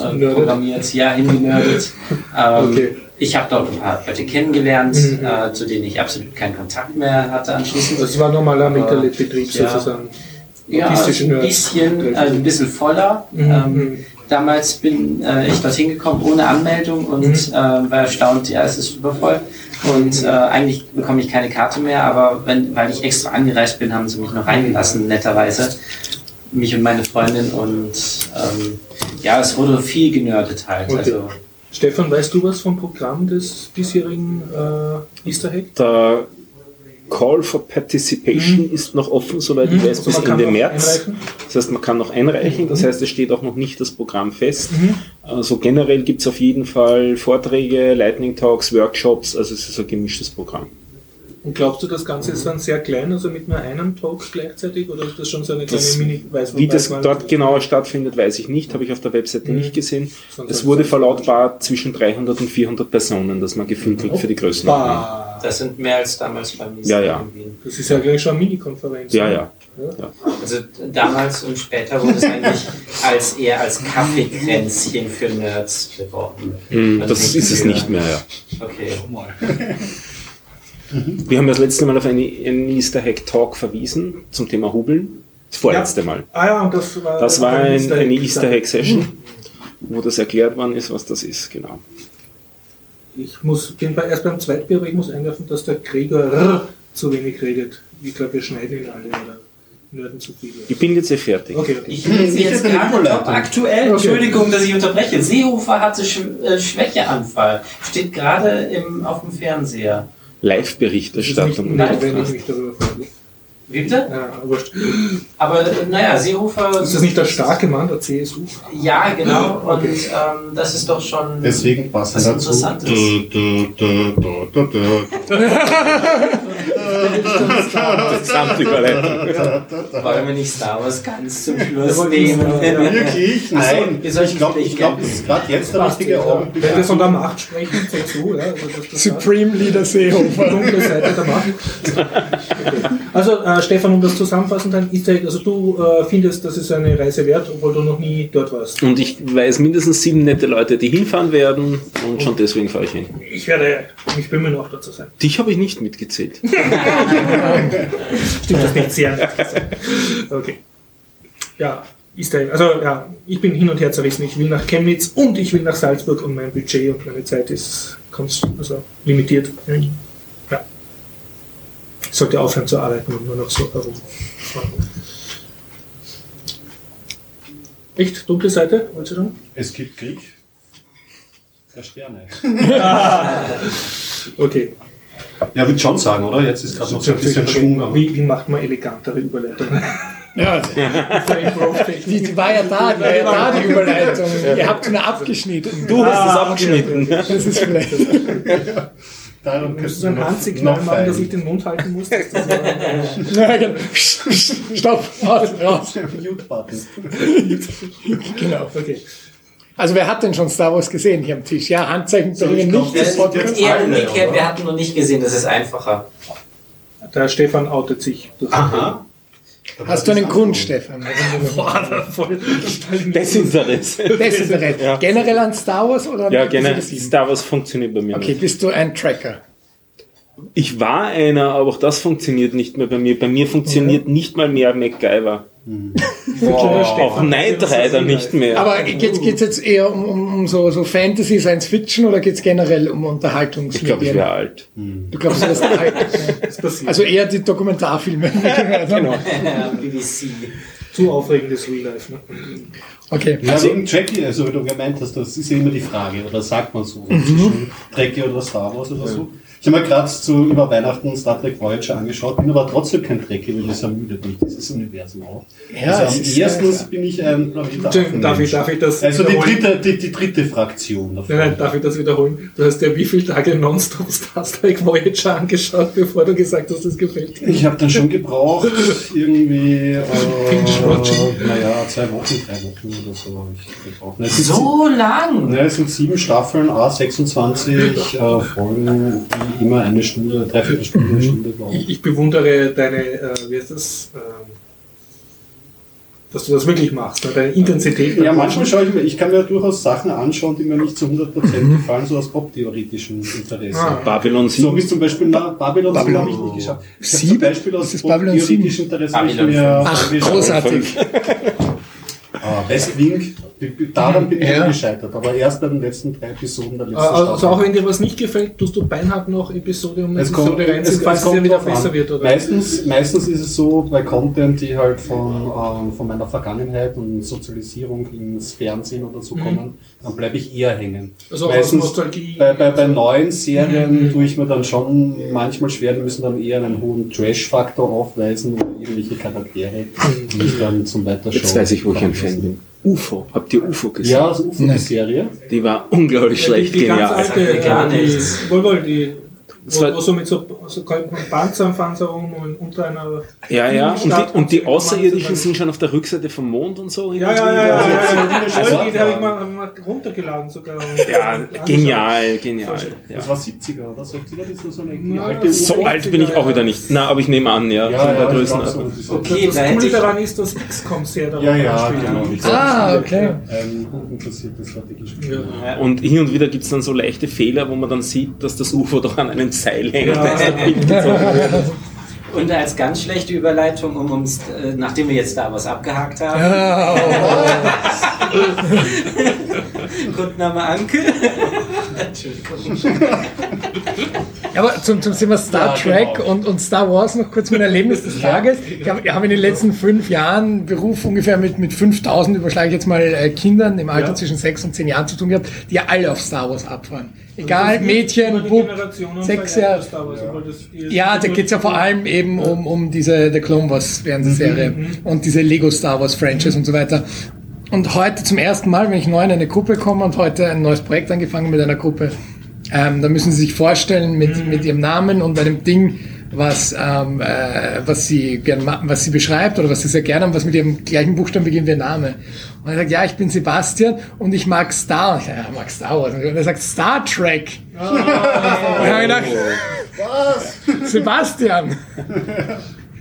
äh, ja, hingenördet. Ähm, Okay. Ich habe dort ein paar Leute kennengelernt, Mhm. äh, zu denen ich absolut keinen Kontakt mehr hatte anschließend. Das war normaler MetaLab-Betrieb Ja. sozusagen. Ja, ein bisschen, also ein bisschen voller. Mhm. Ähm, damals bin äh, ich dorthin gekommen ohne Anmeldung und Mhm. äh, war erstaunt, ja, es ist übervoll. Und äh, eigentlich bekomme ich keine Karte mehr, aber wenn, weil ich extra angereist bin, haben sie mich noch reingelassen, netterweise. Mich und meine Freundin und ähm, ja, es wurde viel genördet halt. Okay. Also, Stefan, weißt du was vom Programm des diesjährigen äh, Easter Egg? Der Call for Participation ist noch offen, soweit ich weiß, Also bis Ende März. einreichen? Das heißt, man kann noch einreichen, das heißt, es steht auch noch nicht das Programm fest. Mhm. Also generell gibt es auf jeden Fall Vorträge, Lightning Talks, Workshops, also es ist ein gemischtes Programm. Und glaubst du, das Ganze ist dann sehr klein, also mit nur einem Talk gleichzeitig, oder ist das schon so eine kleine Das- Mini, weiß Wie das dort genauer stattfindet, weiß ich nicht, habe ich auf der Webseite Mhm. nicht gesehen. Sonst Es wurde verlautbart zwischen 300 und 400 Personen, dass man gefühlt wird für die Größenordnung. Das sind mehr als damals beim Ja, ja. in Wien. das ist ja gleich schon eine Mini-Konferenz. Ja, ne? ja. Also damals und später wurde es eigentlich als eher als Kaffeekränzchen für Nerds beworben. Mm, Also Das ist es nicht mehr, ja. Okay. Wir haben das letzte Mal auf einen, Easter Hack Talk verwiesen zum Thema Hubeln. Das vorletzte Ja. Mal. Ah ja, und das war, Das war ein ein, eine Egg Easter Hack Session, wo das erklärt worden ist, was das ist, genau. Ich muss, bin bei, erst beim Zweitbier, aber ich muss einwerfen, dass der Gregor zu wenig redet. Ich glaube, wir schneiden ihn alle oder nörden zu viel. Ich bin jetzt eh fertig. Okay, okay. Ich Ich jetzt gerade aktuell, Entschuldigung, dass ich unterbreche. Seehofer hatte Sch äh, Schwächeanfall. Steht gerade auf dem Fernseher. Live-Berichterstattung. nett, wenn ich mich darüber freue. Wie bitte? Ja, wurscht. Aber äh, naja, Seehofer. Ist das nicht der starke Mann der CSU? Ja, genau. Und ähm, das ist doch schon Deswegen was dazu. Interessantes. Du, du, du, du. Gesamtüberleitung. Wollen wir nicht Star Wars ganz zum Schluss ich nehmen? Wirklich? Nein. Ich glaube, ich glaub, das ist gerade jetzt der richtige Augenblick. Wenn wir von der Macht sprechen, CSU, ja, also Supreme Leader die Seehofer. dunkle Seite der Macht. Also äh, Stefan, um das zusammenfassen, dann ist der, also du äh, findest, das ist eine Reise wert, obwohl du noch nie dort warst. Und ich weiß mindestens sieben nette Leute, die hinfahren werden und schon deswegen fahre ich hin. Ich werde mich bemühen, auch dort zu sein. Dich habe ich nicht mitgezählt. Stimmt das nicht sehr. Okay. Ja, ist der, also ja, ich bin hin und her zerrissen. Ich will nach Chemnitz und ich will nach Salzburg und mein Budget und meine Zeit ist konst, also limitiert. Ja. Ich sollte aufhören zu arbeiten und nur noch so herum. Echt? Dunkle Seite? Wolltest du sagen? Es gibt Krieg. Der Sterne. Okay. Ja, würde schon sagen, oder? Jetzt ist gerade noch so ein bisschen Schwung. am- Wie, wie macht man elegantere Überleitungen? Ja, die, die war ja da, die war ja da, die Überleitung. Ihr habt nur abgeschnitten. Du hast es Ah, abgeschnitten. Das ist vielleicht. Darum Musst du ein Handsignal machen, dass ich den Mund halten muss? dass das Ja, genau. Stopp, raus, raus. Mute-Button. Genau. Okay. Also wer hat denn schon Star Wars gesehen hier am Tisch? Ja, Handzeichen So, bringen nicht. das Das Podcast. jetzt- Eher alle, umgekehrt, wir hatten noch nicht gesehen, das ist einfacher. Der Stefan outet sich. Das Aha. Hast du einen Grund, Stefan? voll Desinteresse. Desinteresse. Generell an Star Wars oder an Ja. 7? Star Wars funktioniert bei mir Okay, nicht. bist du ein Tracker? Ich war einer, aber auch das funktioniert nicht mehr bei mir. Bei mir funktioniert nicht mal mehr MacGyver. Auch Knight Rider nicht mehr. Aber geht es jetzt eher um, um, um so, so Fantasy, Science Fiction oder geht es generell um ich Unterhaltungsmedien? glaube, ich wäre alt. Du glaubst, du wirst alt? Also eher die Dokumentarfilme. Genau. BBC. Zu aufregendes Real Life. Ne? Okay. Ja, wegen Trekkie, also wie du gemeint hast, das ist ja immer die Frage, oder sagt man so, zwischen Trekkie oder Star Wars oder so. Ich habe mir gerade zu über Weihnachten Star Trek Voyager angeschaut, bin aber trotzdem kein Trekkie, weil das ermüdet mich, dieses Universum auch. Ja, also es am erstens bin ich ein Planet Entschuldigung, Darf ich, darf ich das Also die dritte, die, die dritte Fraktion davon. Nein, nein, darf ich das wiederholen? Du hast ja wie viele Tage nonstop Star Trek Voyager angeschaut, bevor du gesagt hast, das gefällt dir. Ich habe dann schon gebraucht, irgendwie, äh, naja, zwei Wochen, drei Wochen oder so habe ich gebraucht. Na, So lang! Ja, es sind sieben Staffeln, A 26 äh, Folgen, die immer eine Stunde, dreiviertel Stunde, eine Stunde dauern. Ich, ich bewundere deine, äh, wie heißt das, ähm, dass du das wirklich machst, ne? deine Intensität. Ja, manchmal schaue ich mir, ich kann mir durchaus Sachen anschauen, die mir nicht zu 100% gefallen, so aus poptheoretischen Interesse. Ah. Babylon So 7. wie zum Beispiel na, Babylon, Babylon. habe ich nicht geschaut. Ich zum Beispiel aus Was ist Babylon sieben? poptheoretischen Interesse habe ich Babylon mir Ach, großartig. Ah, West Wing, daran bin ich Ja. gescheitert, aber erst bei den letzten drei Episoden der letzten Also auch Staffel. wenn dir was nicht gefällt, tust du beinhart noch Episode um Es Episode kommt, es, reinziehen, es es kommt ja wieder drauf an. besser wird, oder? Meistens, meistens ist es so bei Content, die halt von, ähm, von meiner Vergangenheit und Sozialisierung ins Fernsehen oder so kommen, dann bleibe ich eher hängen. Mhm. Also meistens bei, bei, bei neuen Serien Mhm. tue ich mir dann schon manchmal schwer, die müssen dann eher einen hohen Trash-Faktor aufweisen irgendwelche Charaktere, die ich dann zum Weiterschauen. Jetzt weiß ich, wo ich ein Fan bin. UFO. Habt ihr UFO gesehen? Ja, also UFO die Serie. Die war unglaublich Ja, die- schlecht die ganz genial. alte, Sagt mir gar äh, die, nichts. wohl, wohl, die Das Wo, war- wo so mit so, so kalten Panzerpanzerung und unter einer. Ja, ja, und die, und die Außerirdischen sind schon auf der Rückseite vom Mond und so. Ja, ja, ja, ja. Also- Also, die habe ich mal, runtergeladen sogar. Ja, genial, genial. Das war 70er oder 60er, das war so eine Ja, alte So alt bin ich auch wieder nicht. Na, aber ich nehme an, ja. Okay, Das Coole daran ist, dass XCOM sehr darauf Ja, ja, genau. Ah, okay. Ein hochbasiertes Strategiespiel. Ja. Und hin und wieder gibt es dann so leichte Fehler, wo man dann sieht, dass das UFO doch an einem Seil hängt. Ja. und als ganz schlechte Überleitung, um uns, äh, nachdem wir jetzt Star Wars abgehakt haben, Ja, Codename Anke. Entschuldigung. Aber zum, zum Thema Star Ja, Trek genau. und, und Star Wars noch kurz mein Erlebnis des Tages. Ich habe hab in den letzten fünf Jahren Beruf ungefähr mit, mit 5000, überschlage ich jetzt mal, äh, Kindern im Alter Ja. zwischen sechs und zehn Jahren zu tun gehabt, die ja alle auf Star Wars abfahren. Egal, Mädchen, Bub, sechs Jahre. Ja, da geht's ja vor allem eben um, um diese The Clone Wars Fernsehserie und diese Lego Star Wars Franchise und so weiter. Und heute zum ersten Mal, wenn ich neu in eine Gruppe komme und heute ein neues Projekt angefangen mit einer Gruppe, ähm, da müssen Sie sich vorstellen mit, mit Ihrem Namen und bei dem Ding, was, ähm, äh, was Sie gern was Sie beschreibt oder was Sie sehr gerne haben, was mit Ihrem gleichen Buchstaben beginnt wie Ihr Name. Und er sagt, ja, ich bin Sebastian und ich mag Star. Ich, Ja, er mag Star Wars. Und er sagt Star Trek. Und ich habe gedacht, Sebastian.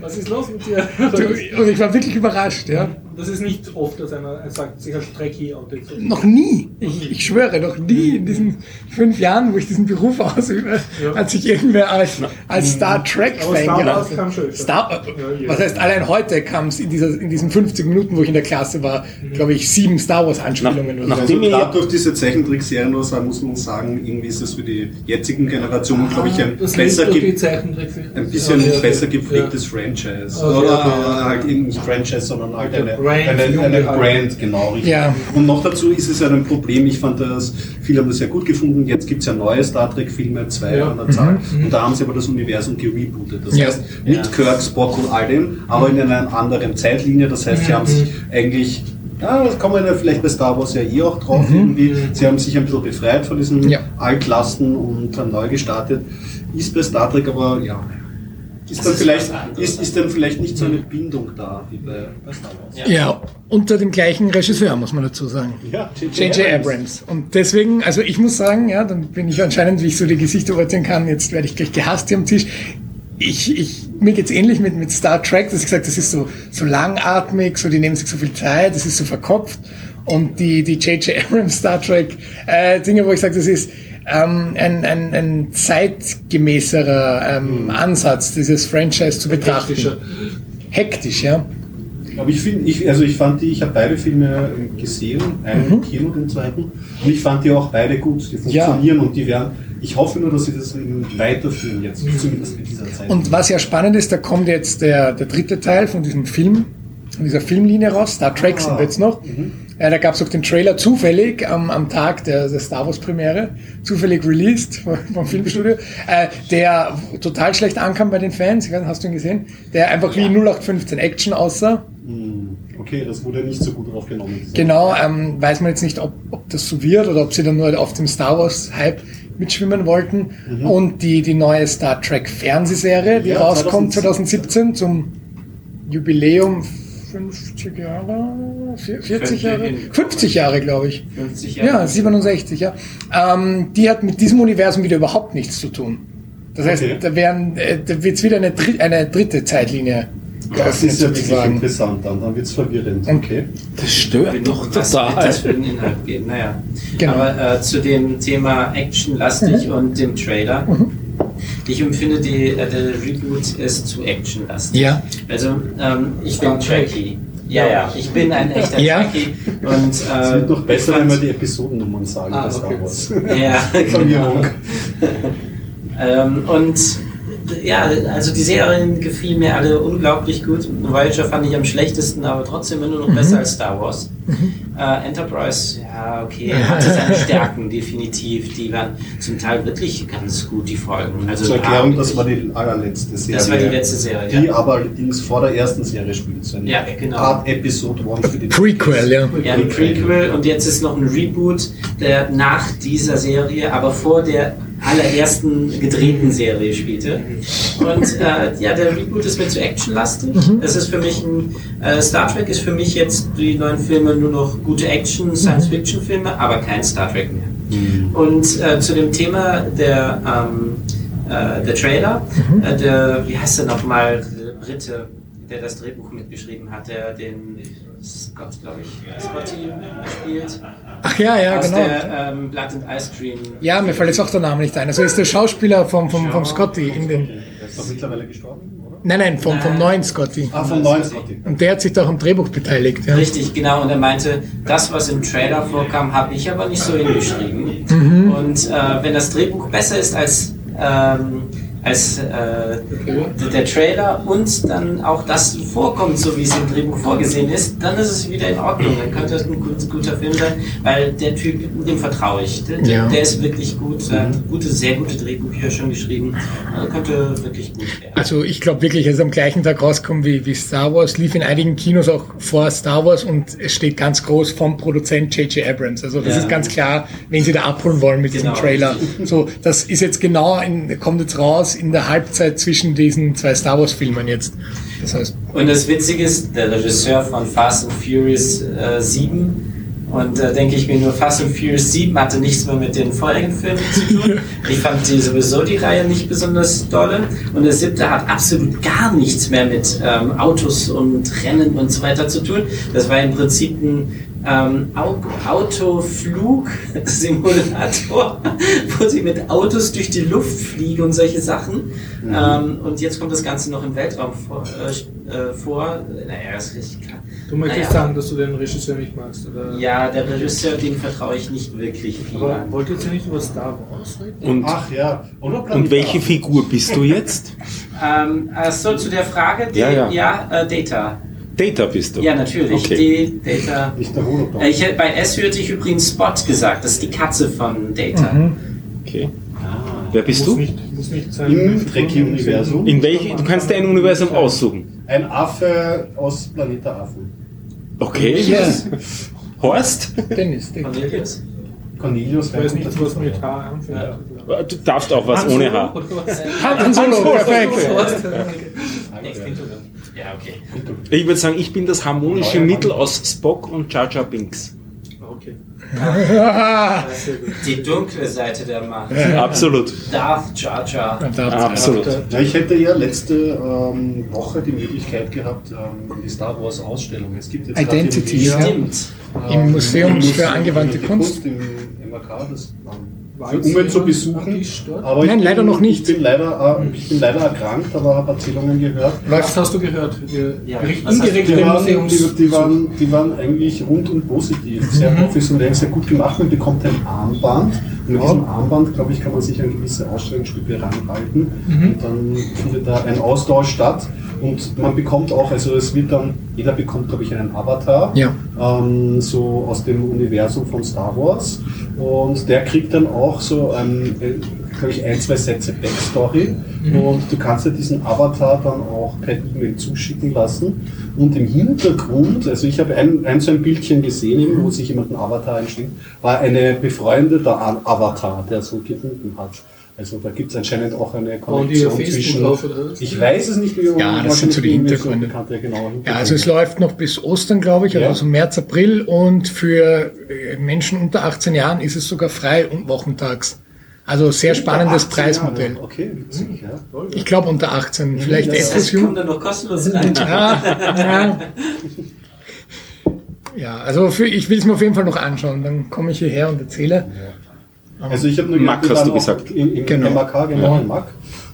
Was ist los mit dir? Und ich war wirklich überrascht, ja. Das ist nicht oft, dass einer sagt, sich als Trekkie outet. Noch nie, ich, ich schwöre, noch nie in diesen fünf Jahren, wo ich diesen Beruf ausübe, Ja. hat sich irgendwer als, als Star Trek-Fan Aber Star Wars geoutet. kam schon. Star, Ja, ja. was heißt, allein heute kam es in, dieser, in diesen 50 Minuten, wo ich in der Klasse war, glaube ich, sieben Star Wars-Anspielungen Nach- oder so. Also Nachdem ihr- gerade durch diese Zeichentrickserien nur sagen, muss man sagen, irgendwie ist es für die jetzigen Generationen, glaube ich, ein das besser, ein bisschen Ja, ja, besser ja. gepflegtes Franchise. Also, Oder ja. halt eben nicht Franchise, sondern halt eine, Brand, eine, Junge eine. Brand, genau. Richtig. Ja. Und noch dazu ist es ja ein Problem, ich fand das, viele haben das sehr gut gefunden, jetzt gibt es ja neue Star Trek-Filme, zwei Ja. an der Zahl, und da haben sie aber das Universum gerebootet. Das Ja. heißt, mit Ja. Kirk, Spock und all dem, aber in einer anderen Zeitlinie. Das heißt, sie haben sich eigentlich ja, das kommen wir ja vielleicht bei Star Wars ja eh auch drauf irgendwie. Sie haben sich ein bisschen befreit von diesen Ja. Altlasten und dann neu gestartet. Ist bei Star Trek aber, ja, ist dann, ist vielleicht, ist, ist dann vielleicht nicht so eine Bindung da wie bei, bei Star Wars. Ja. Ja, unter dem gleichen Regisseur, muss man dazu sagen. Ja, J.J. Abrams. Und deswegen, also ich muss sagen, ja, dann bin ich anscheinend, wie ich so die Gesichter urteilen kann, jetzt werde ich gleich gehasst hier am Tisch. Ich, ich, mir geht's ähnlich mit, mit Star Trek, dass ich gesagt das ist so, so langatmig, so, die nehmen sich so viel Zeit, das ist so verkopft. Und die, die J.J. Abrams Star Trek, äh, Dinge, wo ich sage, das ist, ähm, ein, ein, ein zeitgemäßerer ähm, Ansatz, dieses Franchise zu betrachten. Hektischer. Hektisch, ja. Aber ich finde, ich, also ich fand die, ich habe beide Filme gesehen, einen im Kino, den zweiten, und ich fand die auch beide gut, die funktionieren und die werden, ich hoffe nur, dass sie das weiterführen jetzt, zumindest mit dieser Zeit. Und was ja spannend ist, da kommt jetzt der, der dritte Teil von diesem Film, von dieser Filmlinie raus. Star Trek sind wir jetzt noch. Äh, da gab es auch den Trailer zufällig am, am Tag der, der Star Wars Premiere, zufällig released vom, Filmstudio, äh, der total schlecht ankam bei den Fans. Weiß hast du ihn gesehen? Der einfach wie 0815 Action aussah. Hm, okay, das wurde nicht so gut aufgenommen. Genau, ähm, weiß man jetzt nicht, ob, ob das so wird oder ob sie dann nur auf dem Star Wars Hype mitschwimmen wollten. Und die, die neue Star Trek Fernsehserie, die Ja, rauskommt 2017 2017. zum Jubiläum 50 Jahre, 40 Jahre, 50 Jahre glaube ich. 50 Jahre. Ja, 67, ja. Ähm, die hat mit diesem Universum wieder überhaupt nichts zu tun. Das heißt, Okay. da, werden, äh, da wird es wieder eine, dri- eine dritte Zeitlinie. Das ist ja wirklich sozusagen. interessant, dann, dann wird es verwirrend. Okay. Das stört Wenn doch wird das für total. einen Inhalt geben? Naja. Genau. Aber äh, zu dem Thema actionlastig und dem Trailer. Ich empfinde, die, äh, der Reboot ist zu actionlastig. Ja. Also, ähm, ich bin Trekkie. Ja, ja, ich bin ein echter Ja. Trekkie. Und, Es äh, wird noch besser, wenn wir die Episodennummern sagen Ah, okay. Ja, genau. ähm, und ja, also die Serien gefielen mir alle unglaublich gut. Voyager fand ich am schlechtesten, aber trotzdem immer noch besser als Star Wars. Äh, Enterprise, ja, okay, hatte seine Stärken, definitiv. Die waren zum Teil wirklich ganz gut, die Folgen. Also, Zur Erklärung, das war die allerletzte Serie. Das war die letzte Serie, Die ja. aber allerdings vor der ersten Serie spielt. So Ja, genau. Art Episode One für die Prequel, ja. Ja, ein Prequel und jetzt ist noch ein Reboot, der nach dieser Serie, aber vor der allerersten gedrehten Serie spielte. Und äh, ja, der Reboot ist mir zu actionlastig. Es ist für mich ein, äh, Star Trek ist für mich jetzt die neuen Filme nur noch gute Action, Science-Fiction-Filme, aber kein Star Trek mehr. Und äh, zu dem Thema der, ähm, äh, der Trailer, äh, der, wie heißt der nochmal, der Brite, der das Drehbuch mitgeschrieben hat, der den Scott, glaube ich, Scotty spielt, Ach ja, ja, aus genau. der ähm, Blood and Ice Cream. Ja, mir fällt jetzt auch der Name nicht ein. Also ist der Schauspieler vom, vom, vom Scotty in den. Der ist doch mittlerweile gestorben, oder? Nein, nein, vom, vom neuen Scotty. Ah, vom neuen Scotty. Und der hat sich da auch am Drehbuch beteiligt. Ja. Richtig, genau. Und er meinte, das, was im Trailer vorkam, habe ich aber nicht so hingeschrieben. Mhm. Und äh, wenn das Drehbuch besser ist als, ähm, als äh, der Trailer und dann auch das vorkommt, so wie es im Drehbuch vorgesehen ist, dann ist es wieder in Ordnung. Dann könnte es ein gut, guter Film sein, weil der Typ, dem vertraue ich. Der, Ja. der ist wirklich gut. Hat gute, sehr gute Drehbücher schon geschrieben. Er könnte wirklich gut werden. Also ich glaube wirklich, es ist am gleichen Tag rausgekommen wie, wie Star Wars, lief in einigen Kinos auch vor Star Wars und es steht ganz groß vom Produzent J.J. Abrams. Also das Ja. ist ganz klar, wen sie da abholen wollen mit diesem Genau. Trailer. So, das ist jetzt genau, in, kommt jetzt raus in der Halbzeit zwischen diesen zwei Star Wars Filmen jetzt. Das heißt, Und das Witzige ist, der Regisseur von Fast and Furious äh, 7 und da denke ich mir nur, Fast and Furious 7 hatte nichts mehr mit den vorherigen Filmen zu tun. Ich fand die sowieso die Reihe nicht besonders dolle. Und der siebte hat absolut gar nichts mehr mit ähm, Autos und Rennen und so weiter zu tun. Das war im Prinzip ein ähm, Au Autoflug-Simulator, wo sie mit Autos durch die Luft fliegen und solche Sachen. Ähm, und jetzt kommt das Ganze noch im Weltraum vor. Äh, äh, vor. Naja, ist richtig klar. Du möchtest Naja. sagen, dass du den Regisseur nicht magst, oder? Ja, der Regisseur, dem vertraue ich nicht wirklich viel Aber an. wolltet ihr nicht über Star Wars reden? Und, Ach ja, und welche Figur bist du jetzt? Ähm, so zu der Frage, die, Ja, ja, ja. äh, Data. Data bist du. Ja, natürlich. Okay. Die Data. Nicht der Holodoc. Ich, bei S hörte ich übrigens Spot gesagt, das ist die Katze von Data. Okay. Wer bist muss du? Nicht, muss nicht sein. Im Trekkie-Universum. In welche? Du kannst dir ein Universum aussuchen. Ein Affe aus Planet der Affen. Okay. Yes. Horst? Dennis, Dennis. Cornelius? Cornelius Ich weiß nicht, was mit H anfängt. Du darfst auch was ohne Haar. Han Solo, perfekt. Ja, okay. Ich würde sagen, ich bin das harmonische Mittel aus Spock und Jar Jar Binks. Okay. Die dunkle Seite der Macht. Absolut. Darth Jar Jar. Absolut. Ja, ich hätte ja letzte ähm, Woche die Möglichkeit gehabt, ähm, die Star Wars Ausstellung. Es gibt jetzt Identity, in Wien, ja. Stimmt. Im Museum im für angewandte Kunst. im MAK, das ähm, für zu besuchen. Aber ich Nein, bin, leider noch nicht. Ich bin leider, äh, ich bin leider erkrankt, aber habe Erzählungen gehört. Was hast du gehört? Wir Ja, indirekt Die waren, die, die, waren, die waren eigentlich rundum positiv, sehr professionell, sehr gut gemacht. Man bekommt ein Armband und mit diesem Armband, glaube ich, kann man sich an gewisse Ausstellungsstücke ranhalten und dann findet da ein Austausch statt und man bekommt auch, also es wird dann, jeder bekommt, glaube ich, einen Avatar, Ja. Ähm, so aus dem Universum von Star Wars. Und der kriegt dann auch so, ein, glaube ich, ein, zwei Sätze Backstory. Und du kannst dir diesen Avatar dann auch per E-Mail zuschicken lassen. Und im Hintergrund, also ich habe ein, ein so ein Bildchen gesehen, wo sich jemand ein Avatar einschlägt, war eine befreundete Avatar, der so gewunken hat. Also da gibt es anscheinend auch eine die Konnektion auf Facebook zwischen. auf, oder? Ich weiß es nicht, wie Ja, das sind so die Hintergründe. bekannte, genau, Ja, also es läuft noch bis Ostern, glaube ich, Ja. also so März, April und für äh, Menschen unter 18 Jahren ist es sogar frei und wochentags. Also sehr spannendes 18 Preismodell. Jahre. Okay, witzig, ja. Ich glaube unter 18, vielleicht Das etwas kommt jung. dann noch kostenlos rein. Ja, ja. ja, also für, ich will es mir auf jeden Fall noch anschauen. Dann komme ich hierher und erzähle. Also ich habe nur Mack wir hast du gesagt. In, in Genau. MAK, genau, in Mack.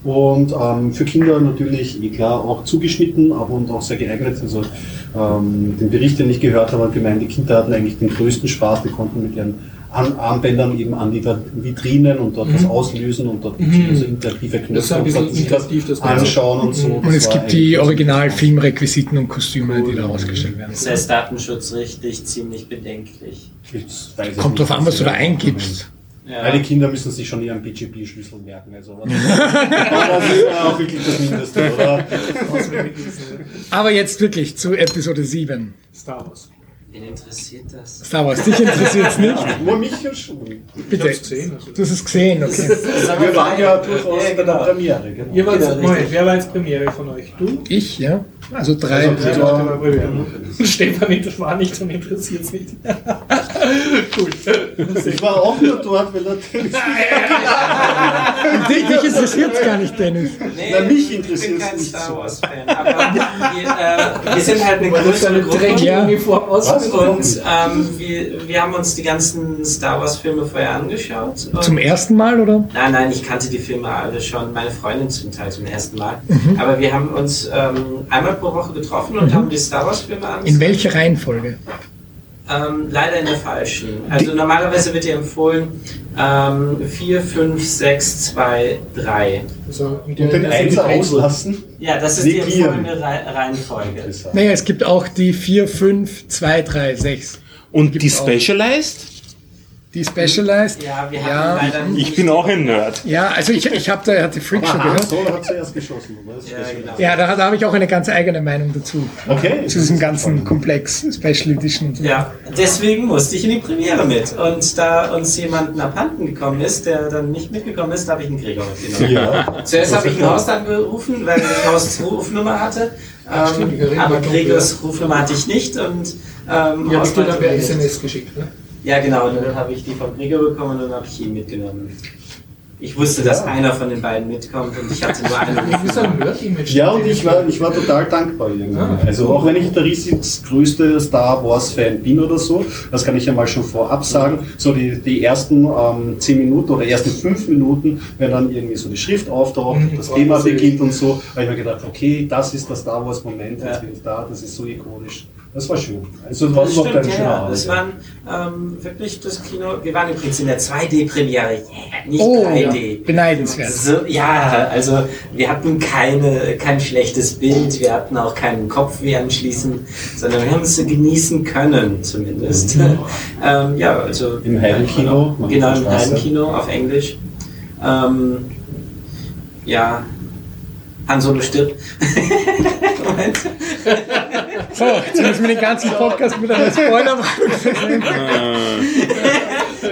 Und ähm, für Kinder natürlich eh klar auch zugeschnitten, aber und auch sehr geeignet. Also ähm, den Bericht, den ich gehört habe, hat gemeint, die Kinder hatten eigentlich den größten Spaß. Die konnten mit ihren An Armbändern eben an die Vitrinen und dort was auslösen und dort gibt's also interaktive Knöpfe Das ein bisschen interaktiv, das anschauen und so. Und Das es gibt die Original-Filmrequisiten und Kostüme, die da ausgestellt werden. Das heißt Datenschutz richtig ziemlich bedenklich. Kommt drauf an, was du da ja. eingibst. Ja. Weil die Kinder müssen sich schon ihren BGP-Schlüssel merken. Also, aber das ist ja auch wirklich das Mindeste, oder? Aber jetzt wirklich zu Episode 7. Star Wars. Wen interessiert das? Star Wars, dich interessiert es nicht? Nur mich ja schon. Bitte. hab's gesehen, also. Du hast es gesehen, okay. Wir waren ja durchaus Ja, bei der genau. Premiere. Genau. Ihr wart, Moment, richtig. wer war jetzt Premiere von euch? Du? Ich, ja. Also drei. Also, Ja, Ja. Stefan, das war nicht und interessiert es nicht. Gut. Ich war auch nur dort, weil natürlich. dich, dich interessiert es gar nicht, Dennis. Nee, Na, mich ich bin interessiert's kein nicht Star so. Wars-Fan. Aber wir, äh, wir sind halt eine größere Gruppe. Ja. Uniform aus. Und ähm, wir, wir haben uns die ganzen Star Wars-Filme vorher angeschaut. Zum ersten Mal, oder? Nein, nein, ich kannte die Filme alle schon, meine Freundin zum Teil zum ersten Mal. Aber wir haben uns ähm, einmal pro Woche getroffen und haben die Star Wars-Filme angeschaut. In welcher Reihenfolge? Ähm, leider in der falschen. Also normalerweise wird dir empfohlen ähm, 4, 5, 6, 2, 3. Also, mit den Einser auslassen. Ja, das ist die Negieren. empfohlene Rei- Reihenfolge. Naja, es gibt auch die 4, 5, 2, 3, 6. Und die Gibt's auch. Die Specialized. Ja, wir Ja. Ich bin auch ein Nerd. Ja, also ich, ich habe da, hat die Freak schon gehört. Solo hat zuerst geschossen, Ja, genau. Ja, da, da habe ich auch eine ganz eigene Meinung dazu. Okay. Zu diesem ganzen Komplex, Special Edition und so. Ja, deswegen musste ich in die Premiere mit. Und da uns jemand abhanden gekommen ist, der dann nicht mitgekommen ist, habe ich einen Gregor mitgenommen. Ja. Zuerst habe ich einen Horst angerufen, weil ich Horsts Rufnummer hatte. stimmt, Ähm, Gregor aber hat Gregors Rufnummer hatte ich nicht. Und ähm, Ja, Horst per mir. SMS geschickt, ne? Ja, genau. Und dann habe ich die von Gregor bekommen und dann habe ich ihn mitgenommen. Ich wusste, dass einer von den beiden mitkommt und ich hatte nur einen. Du bist ein Nerd-Image. Ja, und ich war, ich war total dankbar irgendwie. Ah. Also auch wenn ich der riesig größte Star Wars Fan bin oder so, das kann ich ja mal schon vorab sagen, so die, die ersten ähm, zehn Minuten oder ersten fünf Minuten, wenn dann irgendwie so die Schrift auftaucht, Mhm. das Thema beginnt und so, habe ich mir gedacht, okay, das ist der Star Wars Moment, jetzt Ja. bin ich da, das ist so ikonisch. Das war schön. Also das war Das überhaupt stimmt, kein ja, schöner ja. Abend. Das waren ähm, wirklich das Kino. Wir waren übrigens in der 2D-Premiere, yeah, nicht Oh, 3D. beneidenswert. So, ja, also wir hatten keine, kein schlechtes Bild, wir hatten auch keinen Kopfweh anschließend, sondern wir haben es genießen können zumindest. ähm, ja, also Im Heimkino, Genau, im. Heimkino auf Englisch. Ähm, ja, Han Solo stirbt. Moment. So, jetzt müssen wir den ganzen Podcast mit einer Spoilerwarnung.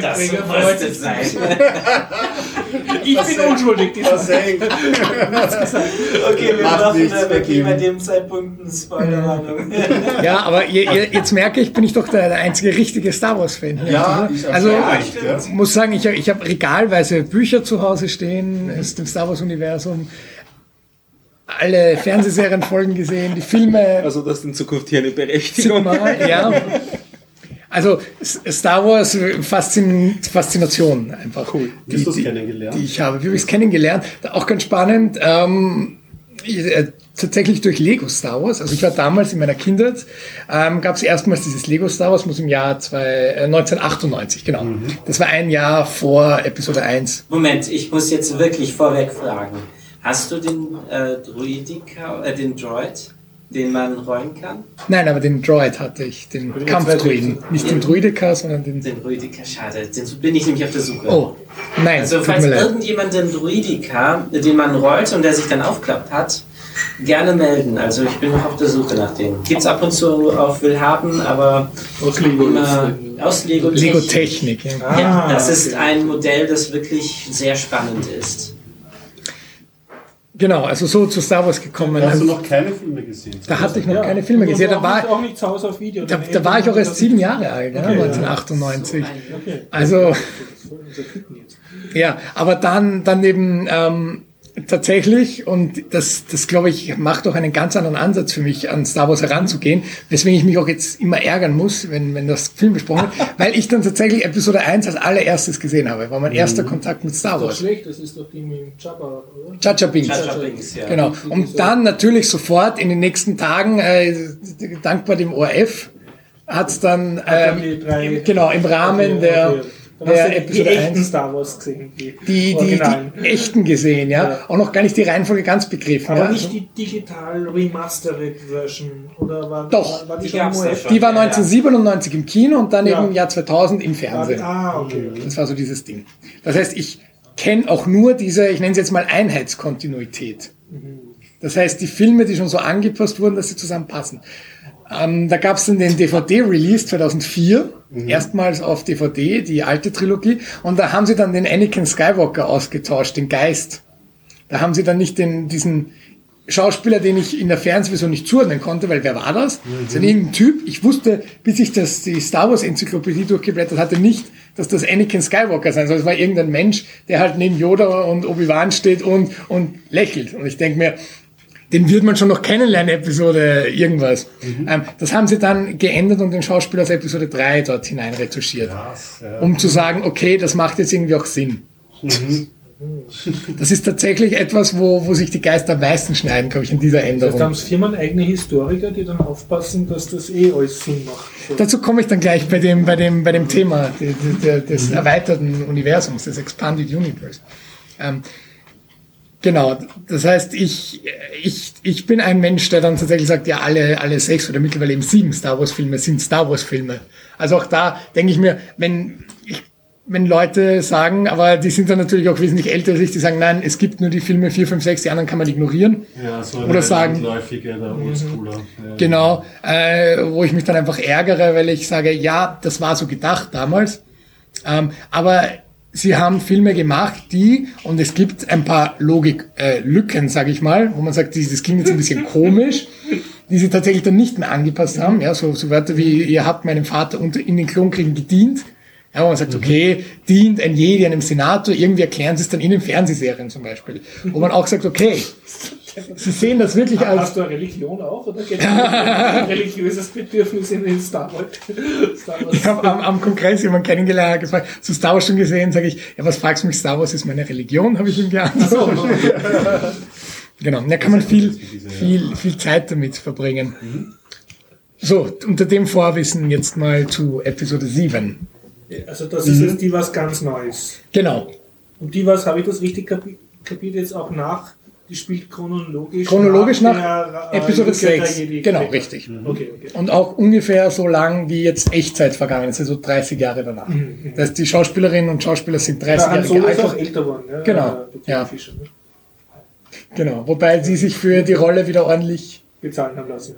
Das Gregor muss freut es sein. Ich bin unschuldig. Die Versenkt. Okay, wir Macht machen wirklich bei dem Zeitpunkt eine Spoilerwarnung. Ja, aber ihr, ihr, jetzt merke ich, bin ich doch der, der einzige richtige Star Wars-Fan hier. Ja, ich also ja, ich muss sagen, ich, ich habe regalweise Bücher zu Hause stehen aus dem Star Wars-Universum. Alle Fernsehserienfolgen gesehen, die Filme Also das ist in Zukunft hier eine Berechtigung. zigmal, ja. Also Star Wars äh, Faszin Faszination einfach. Cool. Wie hast du es kennengelernt? Die ich habe. Wie habe ich es kennengelernt? Auch ganz spannend. Ähm, ich, äh, tatsächlich durch Lego Star Wars. Also ich war damals in meiner Kindheit, ähm, gab es erstmals dieses Lego Star Wars, muss im Jahr zwei, äh, 1998, genau. Das war ein Jahr vor Episode 1. Moment, ich muss jetzt wirklich vorweg fragen. Hast du den äh, Druidika, äh, den Droid, den man rollen kann? Nein, aber den Droid hatte ich, den Kampfdruiden. Nicht den Druidika, sondern den... Den Druidika, schade, den bin ich nämlich auf der Suche. Oh, nein, Also falls mir leid. irgendjemand den Druidika, den man rollt und der sich dann aufklappt hat, gerne melden. Also ich bin noch auf der Suche nach dem. Gibt's ab und zu auf Willhaben, aber Aus Lego. immer aus Lego, Lego Technik. Technik. Ja. Ja, Ah, das ist okay. ein Modell, das wirklich sehr spannend ist. Genau, also so zu Star Wars gekommen. Da hast du noch keine Filme gesehen. Da hatte ich noch keine Filme Und gesehen. Da war, auch nicht zu Hause auf Video. da, da war ich auch erst sieben Jahre alt, ja, Okay, 1998. Okay. Also, jetzt. ja, aber dann, dann eben ähm, tatsächlich, und das, das glaube ich, macht auch einen ganz anderen Ansatz für mich, an Star Wars heranzugehen, weswegen ich mich auch jetzt immer ärgern muss, wenn, wenn das Film besprochen wird, weil ich dann tatsächlich Episode 1 als allererstes gesehen habe, war mein erster Kontakt mit Star Ist doch Wars. schlecht, das ist doch die mit Jabba, oder? Chacha Binks. Ja. Genau. Und dann natürlich sofort in den nächsten Tagen, äh, dankbar dem ORF, hat's dann, dann ähm, genau, im Rahmen der. Dann hast du die Episode echten 1 Star Wars gesehen. Die, die, die, die echten gesehen, ja? Ja. Auch noch gar nicht die Reihenfolge ganz begriffen. Aber ja? nicht die digital remastered Version, oder war, Doch. war, war die, Die schon schon. Die war Ja, ja. 1997 im Kino und dann Ja. eben im Jahr 2000 im die, Fernsehen. ah, okay. Das war so dieses Ding. Das heißt, ich kenne auch nur diese, ich nenne es jetzt mal Einheitskontinuität. Das heißt, die Filme, die schon so angepasst wurden, dass sie zusammenpassen. Ähm, da gab es dann den DVD-Release 2004, erstmals auf DVD, die alte Trilogie. Und da haben sie dann den Anakin Skywalker ausgetauscht, den Geist. Da haben sie dann nicht den, diesen Schauspieler, den ich in der Fernsehversion nicht zuordnen konnte, weil wer war das? Das ist ein irgendein Typ. Ich wusste, bis ich das, die Star Wars Enzyklopädie durchgeblättert hatte, nicht, dass das Anakin Skywalker sein soll. Es war irgendein Mensch, der halt neben Yoda und Obi-Wan steht und, und lächelt. Und ich denke mir, den wird man schon noch kennenlernen, Episode irgendwas. Ähm, das haben sie dann geändert und den Schauspieler aus Episode 3 dort hinein retuschiert. Krass, ja. Um zu sagen, okay, das macht jetzt irgendwie auch Sinn. Das ist tatsächlich etwas, wo, wo sich die Geister am meisten schneiden, glaube ich, in dieser Das heißt, da Änderung. haben es Firmen eigene Historiker, die dann aufpassen, dass das eh alles Sinn macht. So. Dazu komme ich dann gleich bei dem, bei dem, bei dem Thema de- de- de- des erweiterten Universums, des Expanded Universe. Ähm, genau, das heißt, ich, ich, ich bin ein Mensch, der dann tatsächlich sagt, ja, alle, alle sechs oder mittlerweile eben sieben Star Wars Filme sind Star Wars Filme. Also auch da denke ich mir, wenn, ich, wenn Leute sagen, aber die sind dann natürlich auch wesentlich älter als ich, die sagen, nein, es gibt nur die Filme 4, 5, 6, die anderen kann man ignorieren. Ja, so Oder sagen- der Oldschooler. Ja. Genau, äh, wo ich mich dann einfach ärgere, weil ich sage, ja, das war so gedacht damals. Ähm, aber sie haben Filme gemacht, die, und es gibt ein paar Logiklücken, äh, sage ich mal, wo man sagt, das klingt jetzt ein bisschen komisch, die sie tatsächlich dann nicht mehr angepasst haben. Ja, so, so Wörter wie, ihr habt meinem Vater unter, in den Klonkriegen gedient. Ja, wo man sagt, okay, dient ein Jedi einem Senator, irgendwie erklären sie es dann in den Fernsehserien zum Beispiel. Wo man auch sagt, okay, sie sehen das wirklich als Hast du eine Religion auch oder geht ein religiöses Bedürfnis in den Star Wars? Star Wars? Ich habe am, am Kongress jemanden kennengelernt, hat gefragt, zu Star Wars schon gesehen, sage ich, ja, was fragst du mich, Star Wars ist meine Religion, habe ich ihm geantwortet. genau, da kann man viel, viel, viel Zeit damit verbringen. So, unter dem Vorwissen jetzt mal zu Episode 7. Also das ist jetzt die was ganz Neues. Genau, Und die was, habe ich das richtig kapi kapiert, jetzt auch nach, die spielt chronologisch, chronologisch nach, der, äh, Episode der 6. Jedi. Genau, richtig. Okay, okay. Und auch ungefähr so lang wie jetzt Echtzeit vergangen ist, also 30 Jahre danach. Das heißt, die Schauspielerinnen und Schauspieler sind 30 Ja, Han Jahre Solo ist auch älter geworden. Ja, Genau, äh, ja. Fischer, ne? Genau, wobei sie sich für die Rolle wieder ordentlich Bezahlen haben lassen.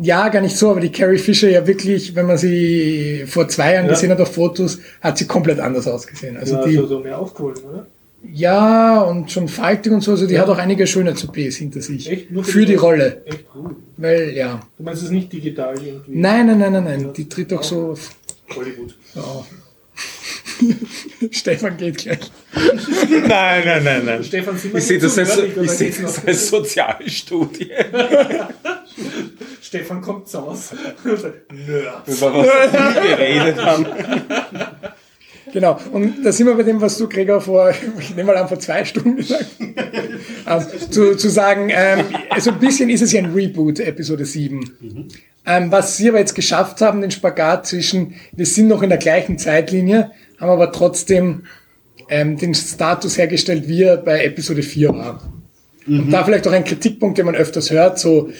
Ja, gar nicht so, aber die Carrie Fisher ja wirklich, wenn man sie vor zwei Jahren Ja. gesehen hat auf Fotos, hat sie komplett anders ausgesehen. Also ja, die, so, so mehr aufgeholt, oder? Ja, und schon faltig und so, also die hat auch einige schöne Ps hinter sich. Echt? Nur Für die Rolle. Echt cool. Weil, ja. Du meinst es nicht digital irgendwie? Nein, nein, nein, nein, nein, die tritt auch so Hollywood. auf. Stefan geht gleich. Nein, nein, nein, nein. Stefan, sind wir Ich sehe das, als, ich sehe geht's das als Sozialstudie. Stefan kommt raus. Über was wir geredet haben. Genau, und da sind wir bei dem, was du, Gregor, vor, ich nehme mal an, vor zwei Stunden gesagt hast. ähm, zu, zu sagen, ähm, so ein bisschen ist es ja ein Reboot, Episode 7. Ähm, was sie aber jetzt geschafft haben, den Spagat zwischen, wir sind noch in der gleichen Zeitlinie, haben aber trotzdem ähm, den Status hergestellt, wie er bei Episode 4 war. Und da vielleicht auch ein Kritikpunkt, den man öfters hört, so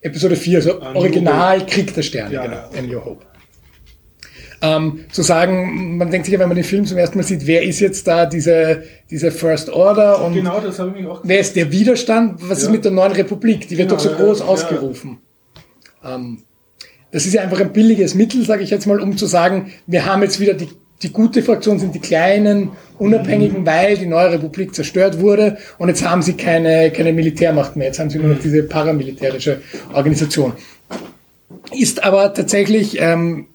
Episode 4, so A New Original Krieg der Sterne, Ja, genau, ja. A New Hope ähm, zu sagen, man denkt sich ja, wenn man den Film zum ersten Mal sieht, wer ist jetzt da diese, diese First Order und Genau, das habe ich mich auch wer ist der Widerstand? Was ist Ja. mit der neuen Republik? Die wird Genau, doch so ja, groß ja. ausgerufen. Ähm, das ist ja einfach ein billiges Mittel, sage ich jetzt mal, um zu sagen, wir haben jetzt wieder die, die gute Fraktion, sind die kleinen, unabhängigen, weil die neue Republik zerstört wurde und jetzt haben sie keine, keine Militärmacht mehr, jetzt haben sie nur noch diese paramilitärische Organisation. Ist aber tatsächlich ähm,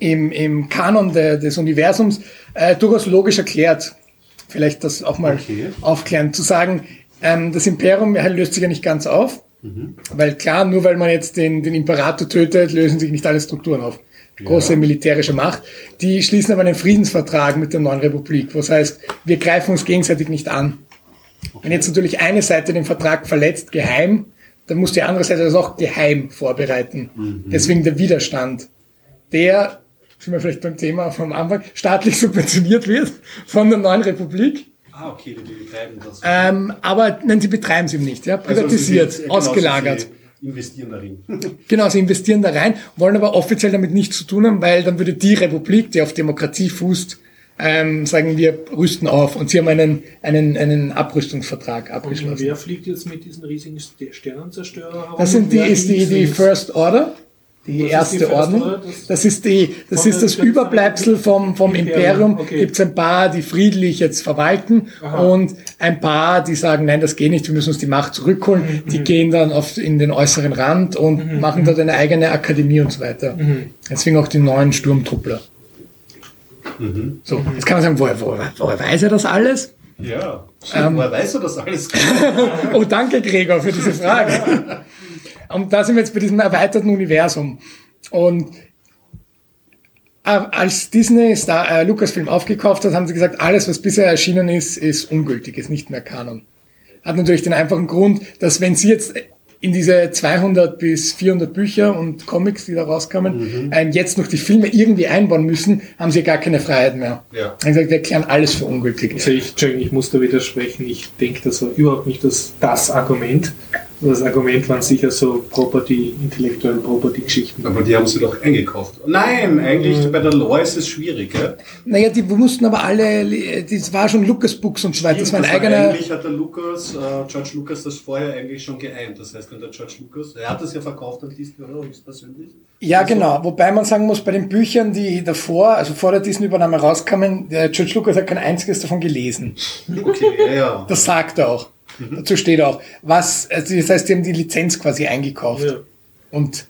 im, im Kanon de, des Universums äh, durchaus logisch erklärt. Vielleicht das auch mal Okay. aufklären, zu sagen, ähm, das Imperium löst sich ja nicht ganz auf, weil klar, nur weil man jetzt den, den Imperator tötet, lösen sich nicht alle Strukturen auf. Große militärische Macht. Die schließen aber einen Friedensvertrag mit der neuen Republik, was heißt, wir greifen uns gegenseitig nicht an. Wenn jetzt natürlich eine Seite den Vertrag verletzt, geheim, dann muss die andere Seite das auch geheim vorbereiten. Deswegen der Widerstand, der, sind wir vielleicht beim Thema vom Anfang, staatlich subventioniert wird von der neuen Republik. Ah, okay, die betreiben das. Ähm, aber nein, sie betreiben sie nicht, ja, Also privatisiert, sie- genau, ausgelagert. Sie investieren darin. Genau, sie investieren da rein, wollen aber offiziell damit nichts zu tun haben, weil dann würde die Republik, die auf Demokratie fußt, ähm, sagen wir, rüsten auf. Und sie haben einen, einen, einen Abrüstungsvertrag Und abgeschlossen. wer fliegt jetzt mit diesen riesigen Ster- Sternenzerstörer herum? Das sind die, ist die, die First Order, die die erste First Ordnung. Order? Das- Das ist die, das ist das Überbleibsel vom, vom Imperium, Imperium. okay. Gibt es ein paar, die friedlich jetzt verwalten Aha. und ein paar, die sagen, nein, das geht nicht, wir müssen uns die Macht zurückholen. Mhm. Die gehen dann auf, in den äußeren Rand und machen dort eine eigene Akademie und so weiter. Mhm. Deswegen auch die neuen Sturmtruppler. So, jetzt kann man sagen, woher, woher, woher weiß er das alles? Ja. Ähm. Woher weißt du das alles? Oh, danke, Gregor, für diese Frage. Und da sind wir jetzt bei diesem erweiterten Universum. Und äh, als Disney Star, äh, Lucasfilm aufgekauft hat, haben sie gesagt, alles, was bisher erschienen ist, ist ungültig, ist nicht mehr Kanon. Hat natürlich den einfachen Grund, dass wenn sie jetzt in diese 200 bis 400 Bücher und Comics, die da rauskamen, ähm, jetzt noch die Filme irgendwie einbauen müssen, haben sie gar keine Freiheit mehr. Ja. Haben gesagt, wir erklären alles für ungültig. Also ich, Entschuldigung, ich muss da widersprechen. Ich denke, das war überhaupt nicht das, das Argument. Das Argument waren sicher so Property, intellektuelle Property-Geschichten. Aber die haben sie doch eingekauft. Nein, eigentlich bei der Lore ist es schwierig. Gell? Naja, die mussten aber alle, das war schon Lucas Books und so weiter. Das war ein Das eigener. Eigentlich hat der Lucas, äh, George Lucas das vorher eigentlich schon geeint. Das heißt, wenn der George Lucas, er hat das ja verkauft an Disney, oder? Höchstpersönlich. Ja, genau. Wobei man sagen muss, bei den Büchern, die davor, also vor der Disney-Übernahme rauskamen, der George Lucas hat kein einziges davon gelesen. Okay, ja, ja. Das sagt er auch. Dazu steht auch. Was, also das heißt, die haben die Lizenz quasi eingekauft. Ja. Und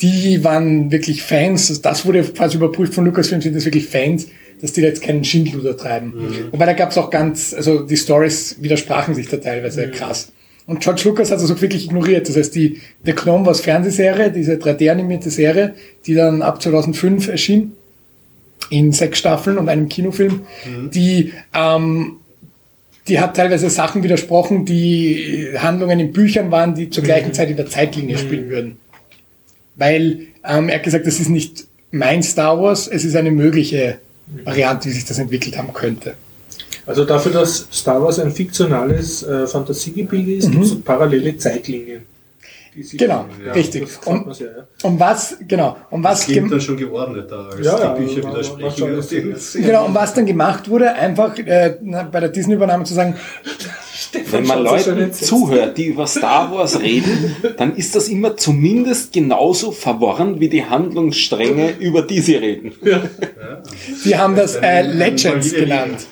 die waren wirklich Fans. Also Das wurde quasi überprüft von Lucasfilm, sind das wirklich Fans, dass die da jetzt keinen Schindluder treiben. Wobei da gab es auch ganz, also die Stories widersprachen sich da teilweise krass. Und George Lucas hat das auch wirklich ignoriert. Das heißt, die The Clone Wars Fernsehserie, diese 3D-animierte Serie, die dann ab 2005 erschien, in sechs Staffeln und einem Kinofilm, die ähm, die hat teilweise Sachen widersprochen, die Handlungen in Büchern waren, die zur gleichen Zeit in der Zeitlinie spielen würden. Weil ähm, er hat gesagt, das ist nicht mein Star Wars, es ist eine mögliche Variante, wie sich das entwickelt haben könnte. Also dafür, dass Star Wars ein fiktionales äh, Fantasiegebilde ist, gibt es parallele Zeitlinien. Die Genau, Ja, richtig. Und- ja, ja. Um was, genau, um was, Das klingt dann schon geordneter, als Ja, ja, die Bücher widersprechen. lustig. genau, um was dann gemacht wurde, einfach äh, bei der Disney-Übernahme zu sagen, Wenn man Leuten zuhört, die über Star Wars reden, dann ist das immer zumindest genauso verworren wie die Handlungsstränge, über die sie reden. die haben das äh, Legends genannt.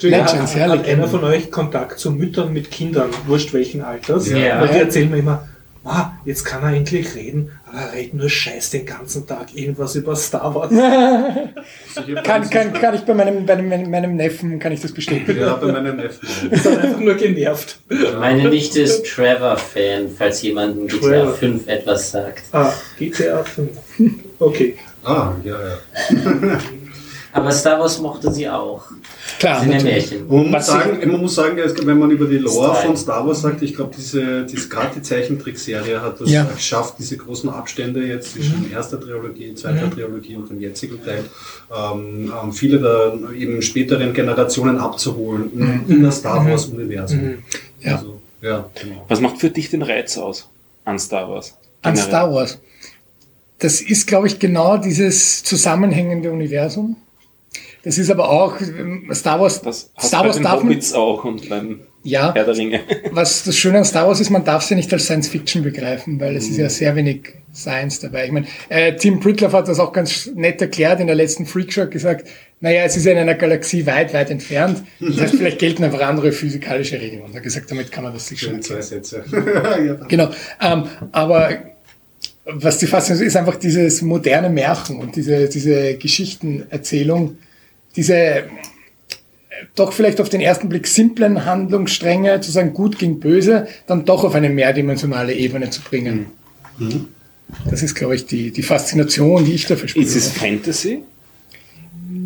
Legends, hat, ja, hat einer von euch Kontakt zu Müttern mit Kindern, wurscht welchen Alters? Ja. Und die erzählen mir immer, ah, jetzt kann er endlich reden, aber er redet nur Scheiß den ganzen Tag, irgendwas über Star Wars. Kann, kann, kann ich bei meinem, bei meinem, meinem Neffen, kann ich das bestätigen. Ja, bei meinem Neffen. ist einfach nur genervt. Meine Nichte ist Trevor-Fan, falls jemandem GTA Trevor. 5 etwas sagt. Ah, GTA 5. Okay. Ah, ja, ja. Aber Star Wars mochte sie auch. Klar, Sind ja. Märchen. Und man muss, Was sagen, man muss sagen, wenn man über die Lore Style. von Star Wars sagt, ich glaube, diese, diese gerade die Zeichentrickserie hat das Ja. geschafft, diese großen Abstände jetzt zwischen erster Trilogie, zweiter Trilogie und dem jetzigen Teil, ähm, ähm, viele der eben späteren Generationen abzuholen in, in das Star Wars Universum. Ja. Also, ja, genau. Was macht für dich den Reiz aus an Star Wars? An Generell. Star Wars. Das ist, glaube ich, genau dieses zusammenhängende Universum. Das ist aber auch ähm, Star Wars. Das hast Star bei Wars den darf man, Hobbits auch und beim ja, Herr der Ringe. was das Schöne an Star Wars ist, man darf sie nicht als Science Fiction begreifen, weil es ist ja sehr wenig Science dabei. Ich meine, äh, Tim Pritloff hat das auch ganz nett erklärt in der letzten Freakshow gesagt, naja, es ist ja in einer Galaxie weit, weit entfernt. Das heißt, vielleicht gelten einfach andere physikalische Regeln. Und er hat gesagt, damit kann man das sich schon zwei Sätze. Genau. Ähm, aber was die Faszination ist, einfach dieses moderne Märchen und diese, diese Geschichtenerzählung, diese äh, doch vielleicht auf den ersten Blick simplen Handlungsstränge, zu sagen gut gegen böse, dann doch auf eine mehrdimensionale Ebene zu bringen. Das ist, glaube ich, die, die Faszination, die ich da verspüre. Ist es Fantasy?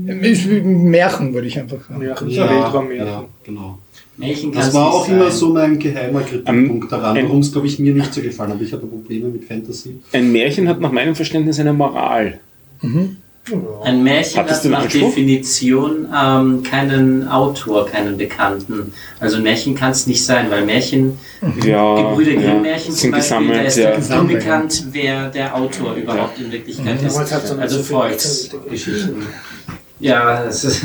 Ist wie ein Märchen, würde ich einfach sagen. Märchen, ja, Weltraummärchen. ja, genau. Märchen Das war auch sein. immer so mein geheimer Kritikpunkt daran, ähm, warum es, glaube ich, mir nicht so gefallen hat. Ich hatte Probleme mit Fantasy. Ein Märchen hat nach meinem Verständnis eine Moral. Ein Märchen Hat das hat nach? Definition ähm, keinen Autor, keinen Bekannten. Also ein Märchen kann es nicht sein, weil Märchen, Ja, Gebrüder ja, Grimm-Märchen zum sind Beispiel, da gesammelt, ist ja. Unbekannt, wer der Autor überhaupt in Wirklichkeit ist. Hat es Also Volksgeschichten. Ja, ist,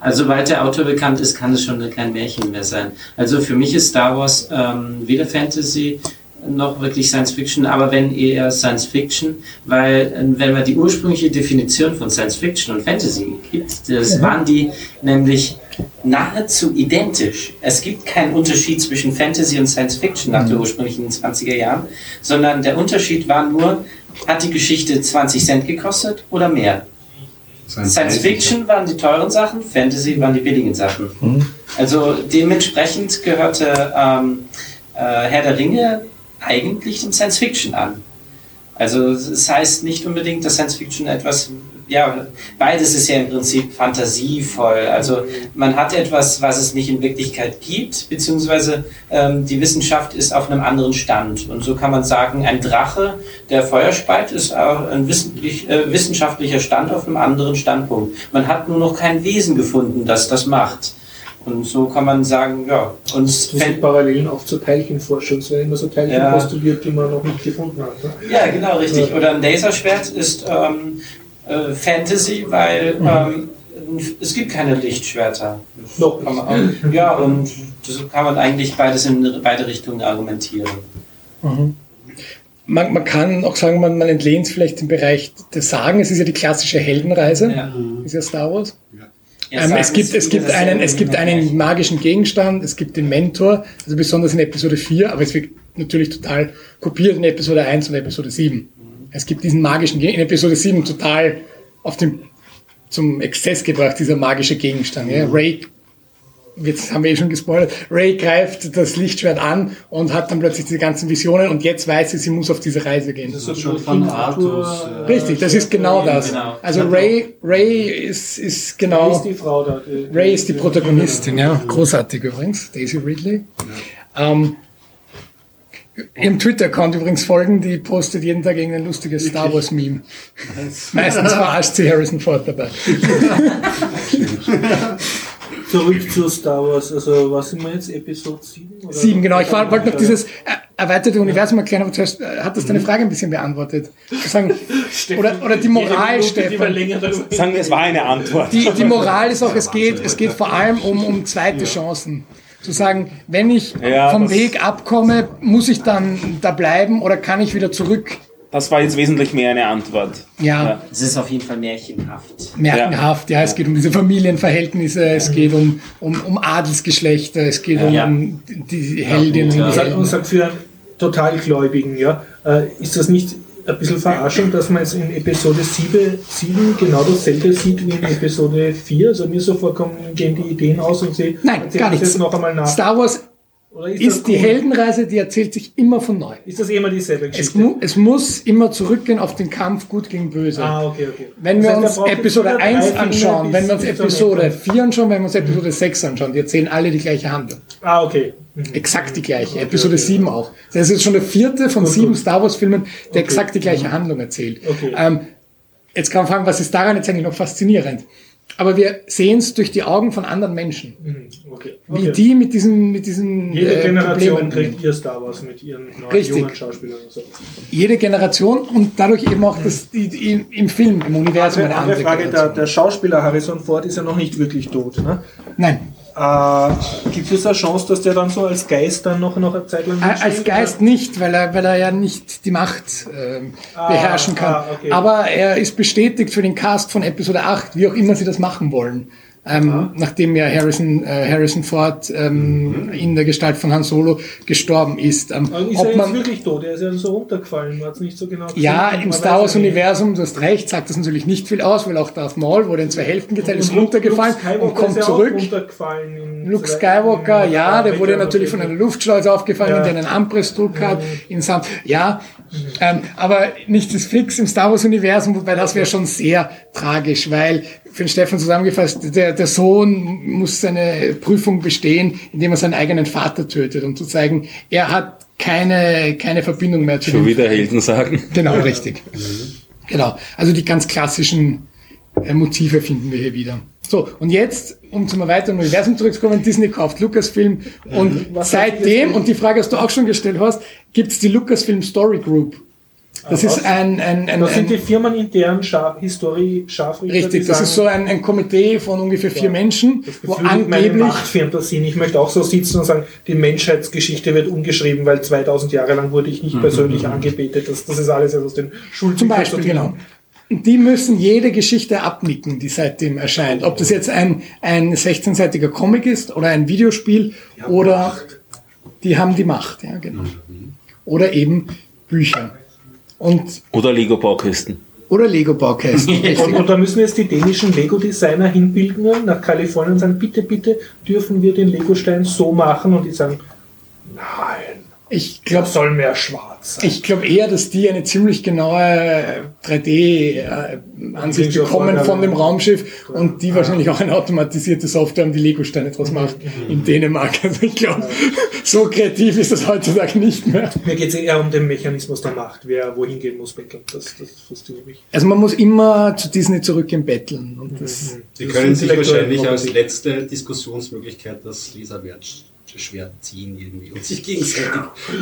also sobald der Autor bekannt ist, kann es schon kein Märchen mehr sein. Also für mich ist Star Wars ähm, weder Fantasy noch wirklich Science Fiction, aber wenn eher Science Fiction, weil äh, wenn man die ursprüngliche Definition von Science Fiction und Fantasy gibt, das waren die nämlich nahezu identisch. Es gibt keinen Unterschied zwischen Fantasy und Science Fiction nach der ursprünglichen 20er Jahren, sondern der Unterschied war nur, hat die Geschichte 20 Cent gekostet oder mehr? Science Fiction waren die teuren Sachen, Fantasy waren die billigen Sachen. Also dementsprechend gehörte ähm, äh, Herr der Ringe eigentlich dem Science Fiction an. Also es heißt nicht unbedingt, dass Science Fiction etwas, ja, beides ist ja im Prinzip fantasievoll. Also man hat etwas, was es nicht in Wirklichkeit gibt, beziehungsweise ähm, die Wissenschaft ist auf einem anderen Stand. Und so kann man sagen, ein Drache, der Feuer speit, ist auch ein wissentlich, äh, wissenschaftlicher Stand auf einem anderen Standpunkt. Man hat nur noch kein Wesen gefunden, das das macht. Und so kann man sagen, ja, uns Das sind Parallelen auch zur Teilchenforschung. Es werden immer so Teilchen Ja. postuliert, die man noch nicht gefunden hat. Ne? Ja, genau, richtig. Oder ein Laserschwert ist ähm, äh, Fantasy, weil ähm, es gibt keine Lichtschwerter. Noch kann man auch, ja, und das kann man eigentlich beides in beide Richtungen argumentieren. Man, man kann auch sagen, man, man entlehnt vielleicht den Bereich des Sagen. Es ist ja die klassische Heldenreise, Ja. ist ja Star Wars. Ja, Ähm, es gibt, es gibt einen, es gibt in einen magischen Gegenstand, es gibt den Mentor, also besonders in Episode 4, aber es wird natürlich total kopiert in Episode 1 und Episode 7. Es gibt diesen magischen Gegenstand, in Episode 7 total auf den, zum Exzess gebracht, dieser magische Gegenstand. Ja. Ray, jetzt haben wir eh schon gespoilert, Ray greift das Lichtschwert an und hat dann plötzlich diese ganzen Visionen und jetzt weiß sie, sie muss auf diese Reise gehen. Das ist schon von Artus, äh, Richtig, das ist genau das. Genau. Also Ray, Ray ist, ist genau. Ray ist die Frau da. Die, Ray ist die Protagonistin, ja. Großartig übrigens. Daisy Ridley. Ähm, Ihrem Twitter-Account übrigens folgen, die postet jeden Tag irgendein lustiges Star Wars-Meme. Meistens verarscht sie Harrison Ford dabei. Zurück zu Star Wars. Also, was sind wir jetzt? Episode 7? Oder? Sieben, genau. Ich war- wollte noch dieses äh, erweiterte Universum erklären, aber zuerst äh, hat das deine Frage ein bisschen beantwortet. Sagen, oder, oder die Moral, Stefan. Sagen wir, es war eine Antwort. Die, die Moral ist auch, es geht, es geht vor allem um, um zweite Chancen. Zu sagen, wenn ich Ja, vom Weg abkomme, muss ich dann da bleiben oder kann ich wieder zurück? Das war jetzt wesentlich mehr eine Antwort. Ja, Es ist auf jeden Fall märchenhaft. märchenhaft. Ja, es geht um diese Familienverhältnisse, es geht um, um, um Adelsgeschlechter, es geht um Ja. die Heldinnen. Ja, Und und sagt für einen Totalgläubigen, ja, äh, ist das nicht ein bisschen Verarschung, dass man jetzt in Episode 7, 7 genau dasselbe sieht wie in Episode 4? Also mir so vorkommen, gehen die Ideen aus und sie Nein, gar nichts. jetzt noch einmal nach. Star Wars ist, ist die? Heldenreise, die erzählt sich immer von neu. Ist das immer dieselbe Es, Geschichte? mu es muss immer zurückgehen auf den Kampf gut gegen böse. ah, okay, okay. Wenn Das wir heißt, uns Episode wieder 1 drei Filme anschauen, wenn wir uns Episode nächsten. 4 anschauen, wenn wir uns Episode 6 anschauen, die erzählen alle die gleiche Handlung. Ah, okay. Mhm. Exakt die gleiche. Episode 7 auch. Das ist jetzt schon der vierte von sieben Star Wars Filmen, der exakt die gleiche Handlung erzählt. Okay. Ähm, jetzt kann man fragen, was ist daran jetzt eigentlich noch faszinierend? Aber wir sehen es durch die Augen von anderen Menschen. Mhm, Okay. Wie okay. die mit diesen, mit diesen Jede äh, Generation Problemen kriegt ihr Star Wars mit ihren neuen Richtig. jungen Schauspielern und so. Jede Generation und dadurch eben auch das, die, die, im Film, im Universum Eine eine andere andere Frage, der, der Schauspieler Harrison Ford ist ja noch nicht wirklich tot. Ne? Nein, Äh, gibt es eine Chance, dass der dann so als Geist dann noch, noch eine Zeit lang Als mitspielt? Geist nicht, weil er, weil er ja nicht die Macht ähm, Ah, beherrschen kann. ah, okay. Aber er ist bestätigt für den Cast von Episode 8, wie auch immer sie das machen wollen. Ähm, Nachdem ja Harrison, äh, Harrison Ford ähm, in der Gestalt von Han Solo gestorben ist. Ähm, Aber ist ob er jetzt man, wirklich tot? Er ist ja so runtergefallen, man hat es nicht so genau ja, gesehen. im Man Star weiß Wars ja nicht. Universum, du hast recht, sagt das natürlich nicht viel aus, weil auch Darth Maul wurde in zwei Hälften geteilt, ist runtergefallen und kommt ja zurück. Luke Skywalker, ja, der wurde natürlich von einer Luftschleuse aufgefallen, Ja. der einen Ampressdruck hat, in Sam ja, ähm, aber nichts ist fix im Star Wars Universum, wobei das wäre schon sehr tragisch, weil für den Stefan zusammengefasst, der, der Sohn muss seine Prüfung bestehen, indem er seinen eigenen Vater tötet, um zu zeigen, er hat keine, keine Verbindung mehr zu Schon dem wieder Helden sagen. Genau, richtig. Genau. Also die ganz klassischen äh, Motive finden wir hier wieder. So, und jetzt, um zum erweiterten Universum zurückzukommen, Disney kauft Lucasfilm und Was hat seitdem, und die Frage hast du auch schon gestellt, Horst, gibt's die Lucasfilm Story Group. Das ist ein, ein, ein, Das sind die ein firmenintern Schaf Historie Scharfrichter. die richtig, das ist so ein, ein Komitee von ungefähr vier Menschen, das wo angeblich Machtfantasien. Ich möchte auch so sitzen und sagen, die Menschheitsgeschichte wird umgeschrieben, weil 2000 Jahre lang wurde ich nicht persönlich angebetet. Das, das ist alles aus den Schulden. Zum Beispiel, genau. Die müssen jede Geschichte abnicken, die seitdem erscheint. Ob das jetzt ein, ein 16-seitiger Comic ist oder ein Videospiel oder die haben die Macht, ja, genau. Oder eben Bücher. Und, Oder Lego-Baukästen. oder Lego-Baukästen. Und, und da müssen jetzt die dänischen Lego-Designer hinbilden nach Kalifornien und sagen, bitte, bitte dürfen wir den Lego-Stein so machen und die sagen, nein, Ich glaube soll mehr schwarz sein. ich glaub eher, dass die eine ziemlich genaue 3D-Ansicht Die bekommen von dem Raumschiff und die wahrscheinlich auch eine automatisierte Software haben, die Lego-Steine draus macht in Dänemark. Also ich glaube, so kreativ ist das heutzutage nicht mehr. Mir geht es eher um den Mechanismus der Macht, wer wohin gehen muss, betteln. Das, das fasziniert mich. Also man muss immer zu Disney zurückgehen betteln. Und das, Sie Das können sich wahrscheinlich als letzte Diskussionsmöglichkeit das Laserschwert ziehen irgendwie und sich gegenseitig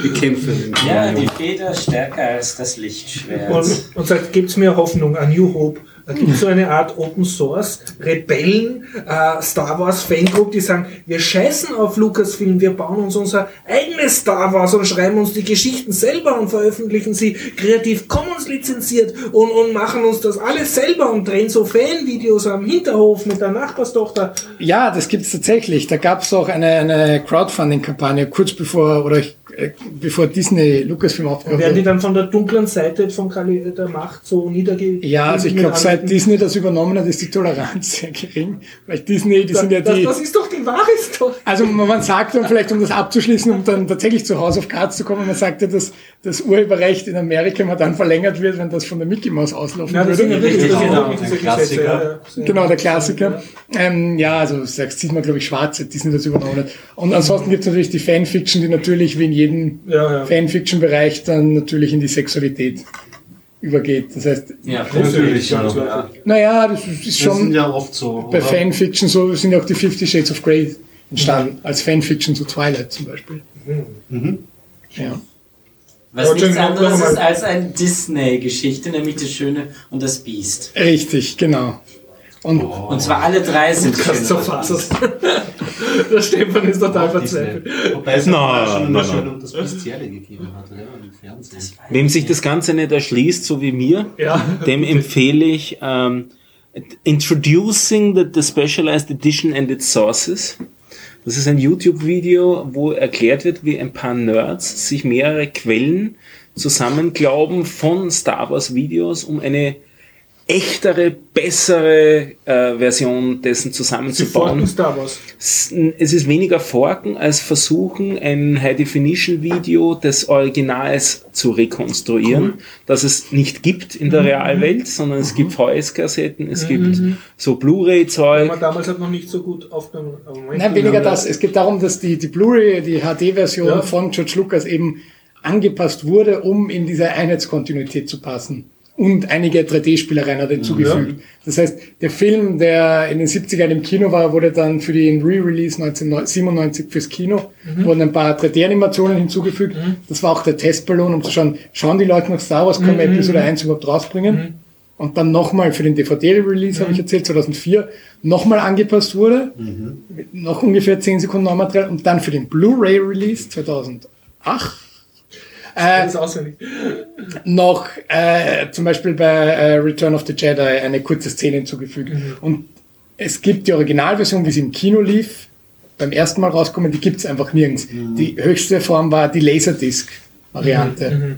bekämpfen. Ja, die Feder stärker als das Lichtschwert. Und, und sagt, gebt mir Hoffnung, a New Hope. Da gibt es so eine Art Open Source, Rebellen, äh, Star Wars Fangroup, die sagen, wir scheißen auf Lucasfilm, wir bauen uns unser eigenes Star Wars und schreiben uns die Geschichten selber und veröffentlichen sie kreativ Commons lizenziert und, und machen uns das alles selber und drehen so Fanvideos am Hinterhof mit der Nachbarstochter. ja, das gibt es tatsächlich. Da gab es auch eine, eine Crowdfunding-Kampagne kurz bevor oder äh, bevor Disney Lucasfilm aufgehört Werden die hat. dann von der dunklen Seite von Kali der Macht so niederge... Ja, also ich glaube, seit Disney das übernommen hat, ist die Toleranz sehr gering. Weil Disney, die sind ja das, die. das ist doch die wahre Story. Also man sagt dann vielleicht, um das abzuschließen, um dann tatsächlich zu House of Cards zu kommen, man sagt ja, dass das Urheberrecht in Amerika immer dann verlängert wird, wenn das von der Mickey Mouse auslaufen Ja, das sind ja würde. das sind Genau, diese ein Klassiker. Ja, ja. Genau, der Klassiker. Ähm, ja, also sagst, sieht man, glaube ich, schwarz, seit Disney das übernommen hat. Und ansonsten gibt es natürlich die Fanfiction, die natürlich wie in jedem Ja, ja. Fanfiction-Bereich dann natürlich in die Sexualität übergeht. Das heißt, ja, Natürlich, ja. Ja. ja. naja, das ist Das schon sind ja oft so. bei oder? Fanfiction so, sind ja auch die Fifty Shades of Grey entstanden, als Fanfiction zu Twilight zum Beispiel. Ja. Was Aber nichts anderes ist als eine Disney-Geschichte, nämlich das Schöne und das Biest. Richtig, genau. Und Und zwar alle drei sind schön. fassen. Der Stefan ist total verzweifelt. Wobei es auch schon schön nein. und das Bestiale gegeben hat, ja, im Fernsehen. Wem sich das Ganze nicht erschließt, so wie mir, Ja. dem empfehle ich ähm, Introducing the, the Specialized Edition and its Sources. Das ist ein YouTube-Video, wo erklärt wird, wie ein paar Nerds sich mehrere Quellen zusammenglauben von Star Wars-Videos, um eine echtere, bessere äh, Version dessen zusammenzubauen. Es ist weniger Forken als Versuchen, ein High-Definition-Video des Originals zu rekonstruieren, das es nicht gibt in der Realwelt, sondern es gibt VS-Kassetten, es gibt so Blu-ray-Zeug. Aber damals hat noch nicht so gut aufgenommen. Nein, weniger das. Es geht darum, dass die, die Blu-ray, die HD-Version Ja. von George Lucas eben angepasst wurde, um in diese Einheitskontinuität zu passen. Und einige 3D-Spielereien hat hinzugefügt. Das heißt, der Film, der in den 70ern im Kino war, wurde dann für den Re-Release 1997 fürs Kino, wurden ein paar 3D-Animationen hinzugefügt. Das war auch der Testballon, um zu schauen, schauen die Leute nach Star Wars, können wir Episode 1 überhaupt rausbringen? Und dann nochmal für den DVD-Release, habe ich erzählt, 2004, nochmal angepasst wurde, mit noch ungefähr 10 Sekunden Neumaterial, und dann für den Blu-ray-Release 2008 Auswendig. noch äh, zum Beispiel bei äh, Return of the Jedi eine kurze Szene hinzugefügt. Und es gibt die Originalversion, wie sie im Kino lief, beim ersten Mal rauskommen, die gibt's einfach nirgends. Die höchste Form war die Laserdisc-Variante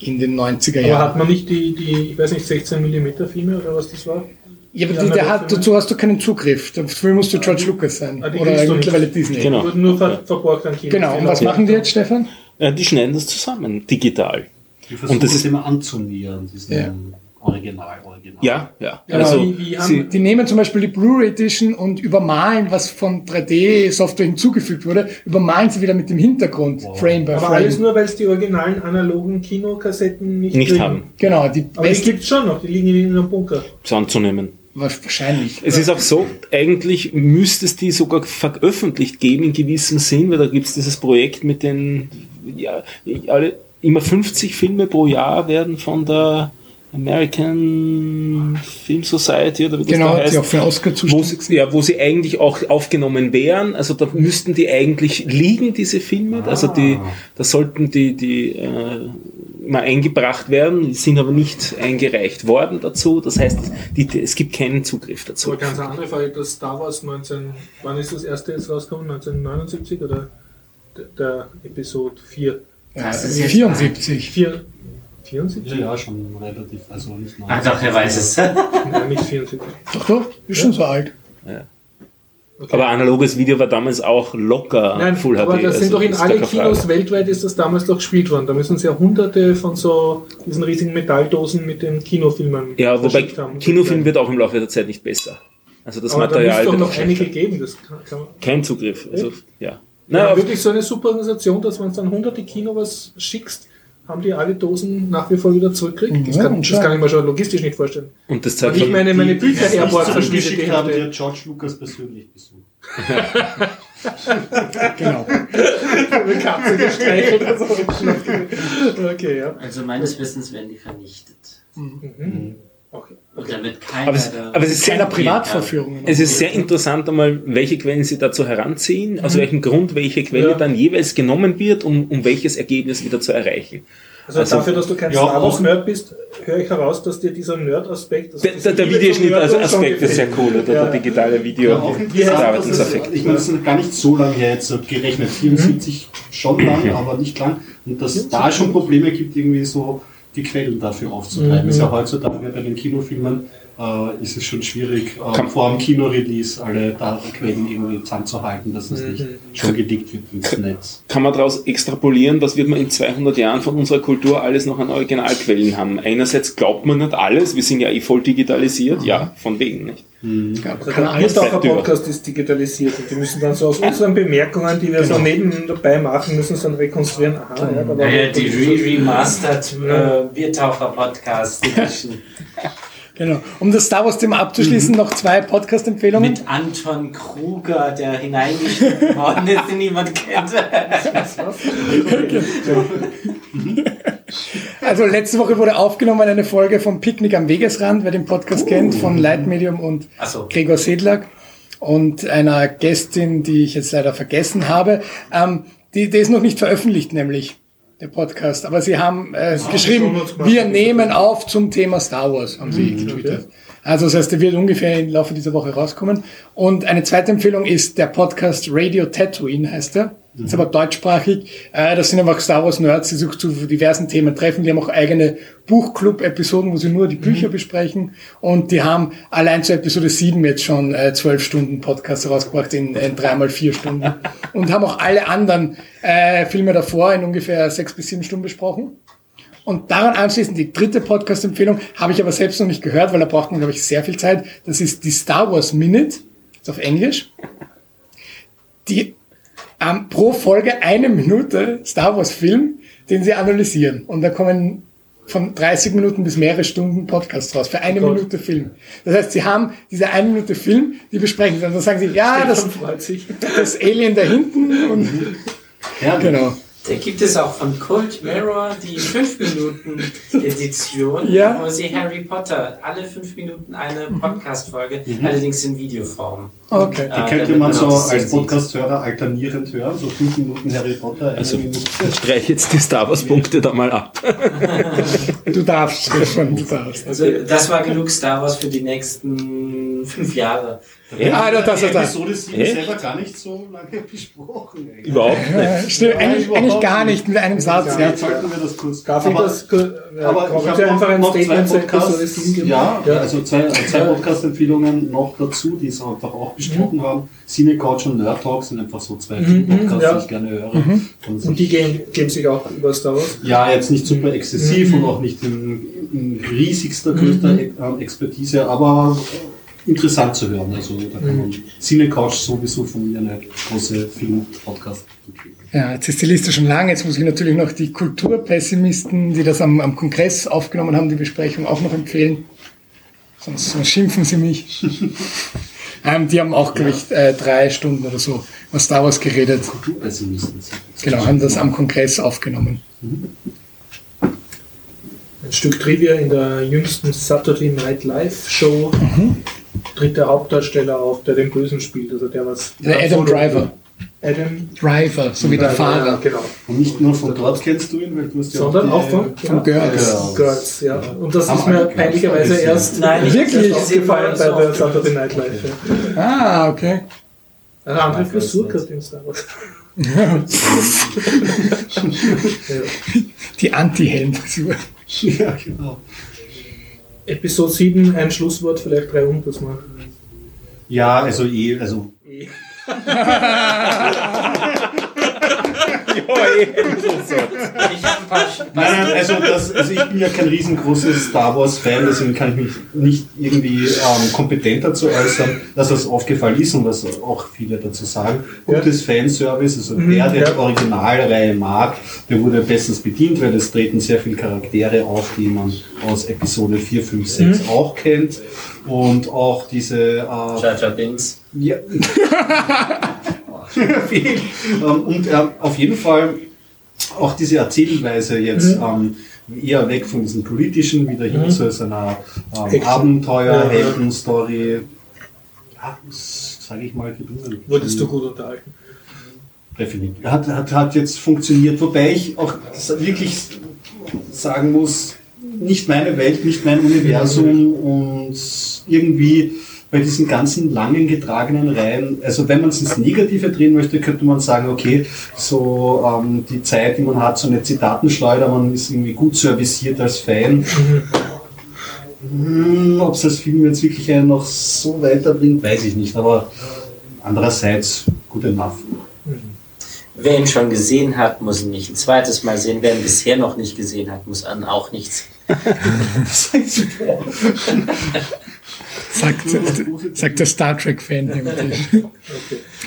in den 90er Aber Jahren. hat man nicht die, die, ich weiß nicht, 16 mm Filme oder was das war? Ja, aber die der hat, dazu hast du keinen Zugriff. Dafür musst du George Lucas sein. Ah, die Oder mittlerweile nicht. Disney. Genau. Nur ver verborgt an Kino. Genau. Und was machen die jetzt, Stefan? Äh, die schneiden das zusammen, digital. Die versuchen das es ist- immer anzunähern, diesen Ja. Original, Original. Ja, ja. Ja, Also, wie, wie haben, sie, Die nehmen zum Beispiel die Blu-ray Edition und übermalen, was von 3D-Software hinzugefügt wurde, übermalen sie wieder mit dem Hintergrund, Frame by aber alles Frame. nur, weil es die originalen analogen Kinokassetten nicht, Nicht haben. Genau, die Aber die beste, gibt's schon noch, die liegen in einem Bunker. ist anzunehmen. wahrscheinlich. Es ist auch so, eigentlich müsste es die sogar veröffentlicht geben in gewissem Sinn, weil da gibt es dieses Projekt mit den, ja, alle, immer 50 Filme pro Jahr werden von der American Film Society oder wie das Genau, da heißt. die auch für Oscar wo, sie- ja, wo sie eigentlich auch aufgenommen wären. Also da müssten die eigentlich liegen, diese Filme. Also die, da sollten die, die äh, mal eingebracht werden, sind aber nicht eingereicht worden dazu. Das heißt, die, die, es gibt keinen Zugriff dazu. So, ganz eine andere Frage, das Star Wars 19, wann ist das erste jetzt rausgekommen? 1979 oder der, Episode 4? Das Äh, ist jetzt- 74. 4 74? Ja, ja, schon relativ, also nicht neu. Ah, doch, er weiß es. Nein, nicht 74. Doch, doch, ist schon so alt. Aber analoges Video war damals auch locker Nein, Full aber HD. das sind also doch in alle Kinos Frage. weltweit ist das damals doch gespielt worden. Da müssen sie ja hunderte von so diesen riesigen Metalldosen mit den Kinofilmen Ja, wobei haben. Kinofilm wird auch im Laufe der Zeit nicht besser. Also das aber da Material müsste doch wird noch einige geben. Das kann, kann man. Kein Zugriff. Also, ja. Na, wirklich so eine super Organisation, dass wenn du dann hunderte Kino was schickst, haben die alle Dosen nach wie vor wieder zurückkriegt. Das kann, das kann ich mir schon logistisch nicht vorstellen. und das zeigt ich meine, meine Bücher die Airport verschwindet die zurückgeschickt haben, die Hälfte. hat George Lucas persönlich besucht. Genau. Eine Katze gestreichelt so. Okay, ja. Also meines Wissens werden die vernichtet. Okay. Und damit keiner aber, es, da- aber es ist sehr Privatverführung. Es ist sehr interessant einmal, welche Quellen Sie dazu heranziehen, aus welchem Grund welche Quelle Ja. dann jeweils genommen wird, um, um welches Ergebnis wieder zu erreichen. Also, Also- dafür, dass du kein Ja, Star Wars Nerd bist, höre ich heraus, dass dir dieser Nerd-Aspekt, also Der, der, Videoschnitt-Aspekt ist sehr cool, oder Ja. der digitale Video. Ja, auch Verarbeitungseffekt. ich meine, das ist gar nicht so lange her jetzt gerechnet, 74 schon lang, aber nicht lang. Und dass es da schon Probleme gibt, irgendwie so die Quellen dafür aufzutreiben. Ist ja heutzutage bei den Kinofilmen äh, ist es schon schwierig, äh, Kann- vor dem Kinorelease alle Datenquellen irgendwie zusammenzuhalten, dass es nicht schon gedickt wird ins Netz. Kann man daraus extrapolieren, was wird man in 200 Jahren von unserer Kultur alles noch an Originalquellen haben? Einerseits glaubt man nicht alles, wir sind ja eh voll digitalisiert, ja, von wegen nicht. Ja, aber Der kann alles Biertaucher bleibt über. Podcast ist digitalisiert und die müssen dann so aus unseren Bemerkungen, die wir so neben dabei machen, müssen sie dann rekonstruieren. Aha, ja, da war Naja, die Re-Remastered äh, Biertaucher-Podcast Edition Genau. Um das Star Wars-Thema abzuschließen, noch zwei Podcast-Empfehlungen. mit Anton Kruger, der hineingeschnitten worden ist, den niemand kennt. Also letzte Woche wurde aufgenommen eine Folge vom Picknick am Wegesrand, wer den Podcast kennt, von Lightmedium und Ach so. Gregor Sedlak und einer Gästin, die ich jetzt leider vergessen habe. Ähm, die, die ist noch nicht veröffentlicht, nämlich der Podcast. Aber sie haben äh, geschrieben, Shownotes gemacht. wir nehmen auf zum Thema Star Wars, haben sie getwittert. Also das heißt, der wird ungefähr im Laufe dieser Woche rauskommen. Und eine zweite Empfehlung ist der Podcast Radio Tatooine, heißt der. Ist aber deutschsprachig. Äh, das sind einfach Star Wars Nerds, die sich zu diversen Themen treffen. Die haben auch eigene Buchclub-Episoden, wo sie nur die Bücher besprechen. Und die haben allein zur Episode 7 jetzt schon äh, zwölf Stunden Podcast rausgebracht in, in dreimal vier Stunden. Und haben auch alle anderen äh, Filme davor in ungefähr sechs bis sieben Stunden besprochen. Und daran anschließend die dritte Podcast-Empfehlung habe ich aber selbst noch nicht gehört, weil da braucht man, glaube ich, sehr viel Zeit. Das ist die Star Wars Minute, ist auf Englisch. Die ähm, pro Folge eine Minute Star Wars Film, den sie analysieren. Und da kommen von 30 Minuten bis mehrere Stunden Podcast raus für eine Gott. Minute Film. Das heißt, sie haben diese eine Minute Film, die besprechen sie. Und dann sagen sie, ja, das, das Alien da hinten und Ja, genau. Da gibt es auch von Cold Mirror die 5-Minuten-Edition, Ja. wo sie Harry Potter alle 5 Minuten eine Podcast-Folge, allerdings in Videoform. Okay. Äh, Die könnte damit man so als. Podcast-Hörer alternierend hören, so fünf Minuten Harry Potter, eine Also, Minute. ich streiche jetzt die Star Wars-Punkte da mal ab. Du darfst, Stefan, du darfst. Also das war genug Star Wars für die nächsten fünf Jahre. Ah, das, das, Die das. Episode 7 Echt? selber gar nicht so lange besprochen. eigentlich. Überhaupt nicht. Äh, Stimmt, eigentlich, eigentlich gar nicht mit einem Satz. Ja, Ja. jetzt sollten wir das kurz. Darf ich Aber- das? äh, Aber ich ich habe einfach ein noch, noch zwei Statement zur Episode Podcasts, 7 geben? ja, Ja. also zwei, zwei Podcast-Empfehlungen noch dazu, die sie einfach auch besprochen haben. Cine Couch und Nerd Talk sind einfach so zwei Mhm, Podcasts, ja. die ich gerne höre. Und Und die geben, geben sich auch über Star Wars. ja, jetzt nicht super exzessiv Mhm. und auch nicht in, in riesigster, größter ähm, Expertise, aber interessant zu hören. Also da kann man Cine Couch sowieso von mir eine große Film-Podcast ja, jetzt ist die Liste schon lang. Jetzt muss ich natürlich noch die Kulturpessimisten, die das am, am Kongress aufgenommen haben, die Besprechung auch noch empfehlen. Sonst, sonst schimpfen sie mich. ähm, die haben auch, glaube ich, äh, drei Stunden oder so über Star Wars geredet. Kulturpessimisten sind. Genau, haben das am Kongress aufgenommen. Stück Trivia in der jüngsten Saturday Night Live Show tritt der Hauptdarsteller auf, der den Bösen spielt, also der was. Der Adam Driver. Adam Driver, so wie der Fahrer. Genau. Und nicht nur von dort kennst du ihn, weil du hast ja Sondern die- auch von, Von Girls. Girls, ja. Und das Haben ist mir peinlicherweise erst Nein, ich Wirklich? gesehen, aufgefallen bei der auch- Saturday Night Live. Ja. Ah, okay. Eine andere Frisur gehabt in Star Wars. Die Anti-Helm-Frisur. Ja, genau. Episode 7, ein Schlusswort, vielleicht drei das mal. Ja, also eh, also Ich habe ein paar Sch- Nein, nein, also, das, also ich bin ja kein riesengroßes Star Wars-Fan, deswegen kann ich mich nicht irgendwie ähm, kompetent dazu äußern, dass das aufgefallen ist und was auch viele dazu sagen. Gutes Fanservice, also der, der ja. die Originalreihe mag, der wurde bestens bedient, weil es treten sehr viele Charaktere auf, die man aus Episode 4, 5, 6 auch kennt. Und auch diese äh, Jar Jar Binks. ja. Viel. Ähm, Und ähm, auf jeden Fall auch diese Erzählweise jetzt ähm, eher weg von diesem politischen, wieder hin zu so einer ähm. Abenteuer. Heldenstory. Ja, sage ich mal, gelungen. Wurdest du gut unterhalten? Definitiv. Hat, hat, hat jetzt funktioniert, wobei ich auch wirklich sagen muss, nicht meine Welt, nicht mein Universum und irgendwie bei diesen ganzen langen getragenen Reihen, also wenn man es ins Negative drehen möchte, könnte man sagen, okay, so ähm, die Zeit, die man hat, so eine Zitatenschleuder, man ist irgendwie gut serviciert als Fan. Hm, Ob es das Film jetzt wirklich einen noch so weiterbringt, weiß ich nicht, aber andererseits good enough. Wer ihn schon gesehen hat, muss ihn nicht ein zweites Mal sehen. Wer ihn bisher noch nicht gesehen hat, muss an auch nichts. Sagt, sagt der Star Trek-Fan dir.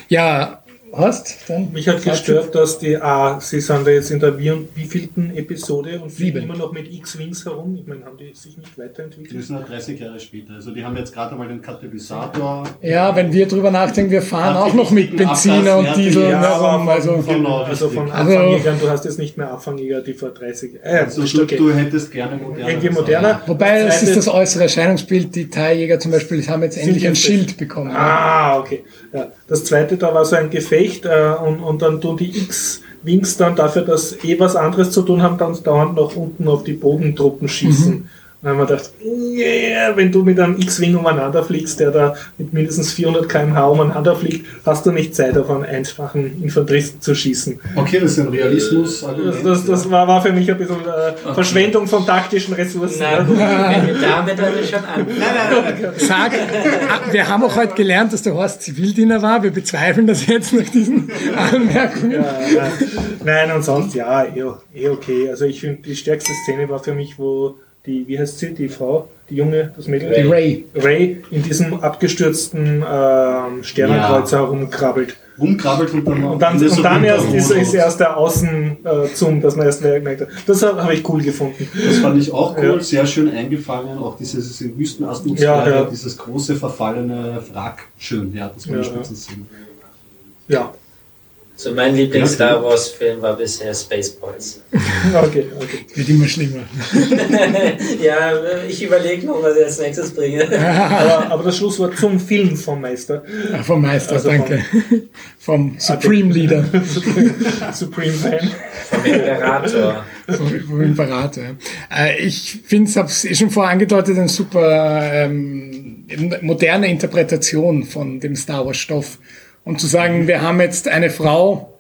Ja, hast dann? Mich hat gestört, dass die, ah, sie sind da jetzt in der wie und wievielten Episode und fliegen immer noch mit X-Wings herum. Ich meine, haben die sich nicht Die weiterentwickelt? sind noch 30 Jahre später. Also die haben jetzt gerade einmal den Katalysator. Ja, wenn wir drüber nachdenken, wir fahren auch die noch mit Benziner und? Diesel Ja, herum. Also, von, Genau, also von. Also- Anfangjägern, du hast jetzt nicht mehr Anfangjäger, die vor 30 äh, Also ist du, okay. du hättest gerne moderner. Irgendwie moderner. wobei, es ist das äußere Erscheinungsbild. Die Teiljäger zum Beispiel haben jetzt endlich ein Schild bekommen. Ah, okay. Ja. Das zweite, da war so ein Gefecht äh, und, und dann tun die X-Wings dann dafür, dass eh was anderes zu tun haben, dann dauernd noch unten auf die Bodentruppen schießen. Dann haben wir gedacht, yeah, wenn du mit einem X-Wing umeinander fliegst, der da mit mindestens 400 km/h umeinander fliegt, hast du nicht Zeit, auf einen einfachen Infanteristen zu schießen. Okay, das ist ein Realismus. Das, das, das war, war für mich ein bisschen äh, Verschwendung von taktischen Ressourcen. Gut, wenn wir damit dann schon an. Sag, ah, wir haben auch heute gelernt, dass der Horst Zivildiener war. Wir bezweifeln das jetzt nach diesen Anmerkungen. Ja, ja. Nein, und sonst, ja, eh, eh okay. Also ich finde, die stärkste Szene war für mich, wo die, wie heißt sie, die Frau, die Junge, das Mädel? Die Ray. Ray in diesem abgestürzten ähm, Sternenkreuzer herumkrabbelt. Rumkrabbelt und dann, Und dann, und dann erst ist, ist erst der Außenzoom, dass man erst gemerkt hat. Das habe hab ich cool gefunden. Das fand ich auch cool, Ja. sehr schön eingefangen. Auch dieses diese Wüstenatmosphäre, Ja, ja. dieses große verfallene Wrack. Schön, ja, das war Ja, die ja. Spitzenszene. Ja, So mein Lieblings-Star Wars-Film war bisher Spaceballs. okay, okay. Wird immer schlimmer. ja, ich überlege noch, was ich als nächstes bringe. Aber, aber das Schlusswort zum Film vom Meister. Ah, vom Meister, Also danke. Vom Supreme Leader, Supreme Fan. Vom Imperator. vom, vom Imperator. Äh, ich finde, ich habe es eh schon vorher angedeutet, eine super ähm, moderne Interpretation von dem Star Wars Stoff. Und zu sagen, wir haben jetzt eine Frau,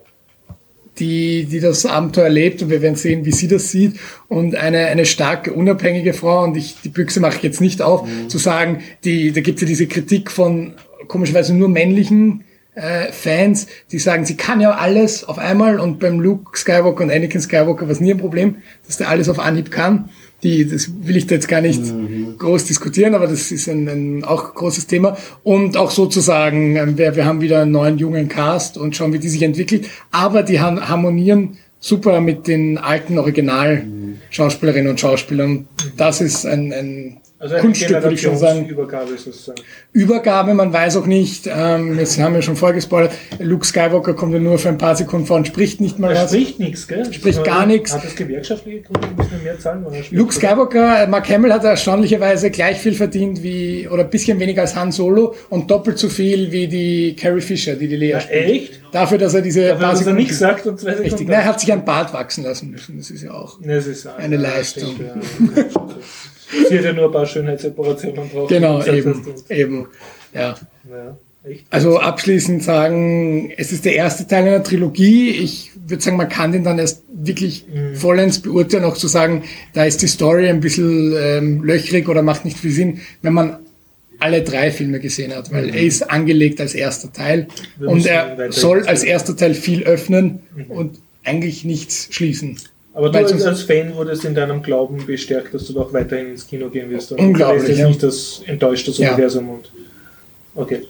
die, die das Abenteuer erlebt und wir werden sehen, wie sie das sieht und eine, eine starke, unabhängige Frau und ich, die Büchse mache ich jetzt nicht auf, zu sagen, die, da gibt es ja diese Kritik von komischerweise nur männlichen äh, Fans, die sagen, sie kann ja alles auf einmal und beim Luke Skywalker und Anakin Skywalker war es nie ein Problem, dass der alles auf Anhieb kann. Die, das will ich da jetzt gar nicht groß diskutieren, aber das ist ein, ein auch großes Thema. Und auch sozusagen, ähm, wir, wir haben wieder einen neuen jungen Cast und schauen, wie die sich entwickelt. Aber die harmonieren super mit den alten Original-Schauspielerinnen und Schauspielern. Das ist ein, ein Also eine Kunststück, würde ich schon sagen. Generationsübergabe sozusagen. Übergabe, man weiß auch nicht, ähm, jetzt haben wir schon vorgespoilert, Luke Skywalker kommt ja nur für ein paar Sekunden vor und spricht nicht mal Er was. spricht nichts, gell? Spricht gar nichts. Hat das gewerkschaftliche Gründe? Müssen wir mehr zahlen? Oder Luke Skywalker, äh, Mark Hamill hat erstaunlicherweise gleich viel verdient wie, oder ein bisschen weniger als Han Solo und doppelt so viel wie die Carrie Fisher, die die Lea spielt. echt? Dafür, dass er diese Dafür, dass er Sekunden- nichts sagt und zwei Sekunden. Richtig, Nein, er hat sich ein Bart wachsen lassen müssen, das ist ja auch. Das ist Eine Leistung. stimmt, ja. Sie hat ja nur ein paar Schönheitsoperationen braucht. Genau, eben, eben, ja. Ja. Also abschließend sagen, es ist der erste Teil einer Trilogie. Ich würde sagen, man kann den dann erst wirklich vollends beurteilen, auch zu sagen, da ist die Story ein bisschen ähm, löchrig oder macht nicht viel Sinn, wenn man alle drei Filme gesehen hat, weil er ist angelegt als erster Teil Wir und er soll als erster Teil viel öffnen und eigentlich nichts schließen. Aber du als, als Fan wurdest in deinem Glauben bestärkt, dass du doch weiterhin ins Kino gehen wirst. Und Unglaublich, Du lässt jetzt ja. nicht das enttäuscht das Ja. Universum und. Okay.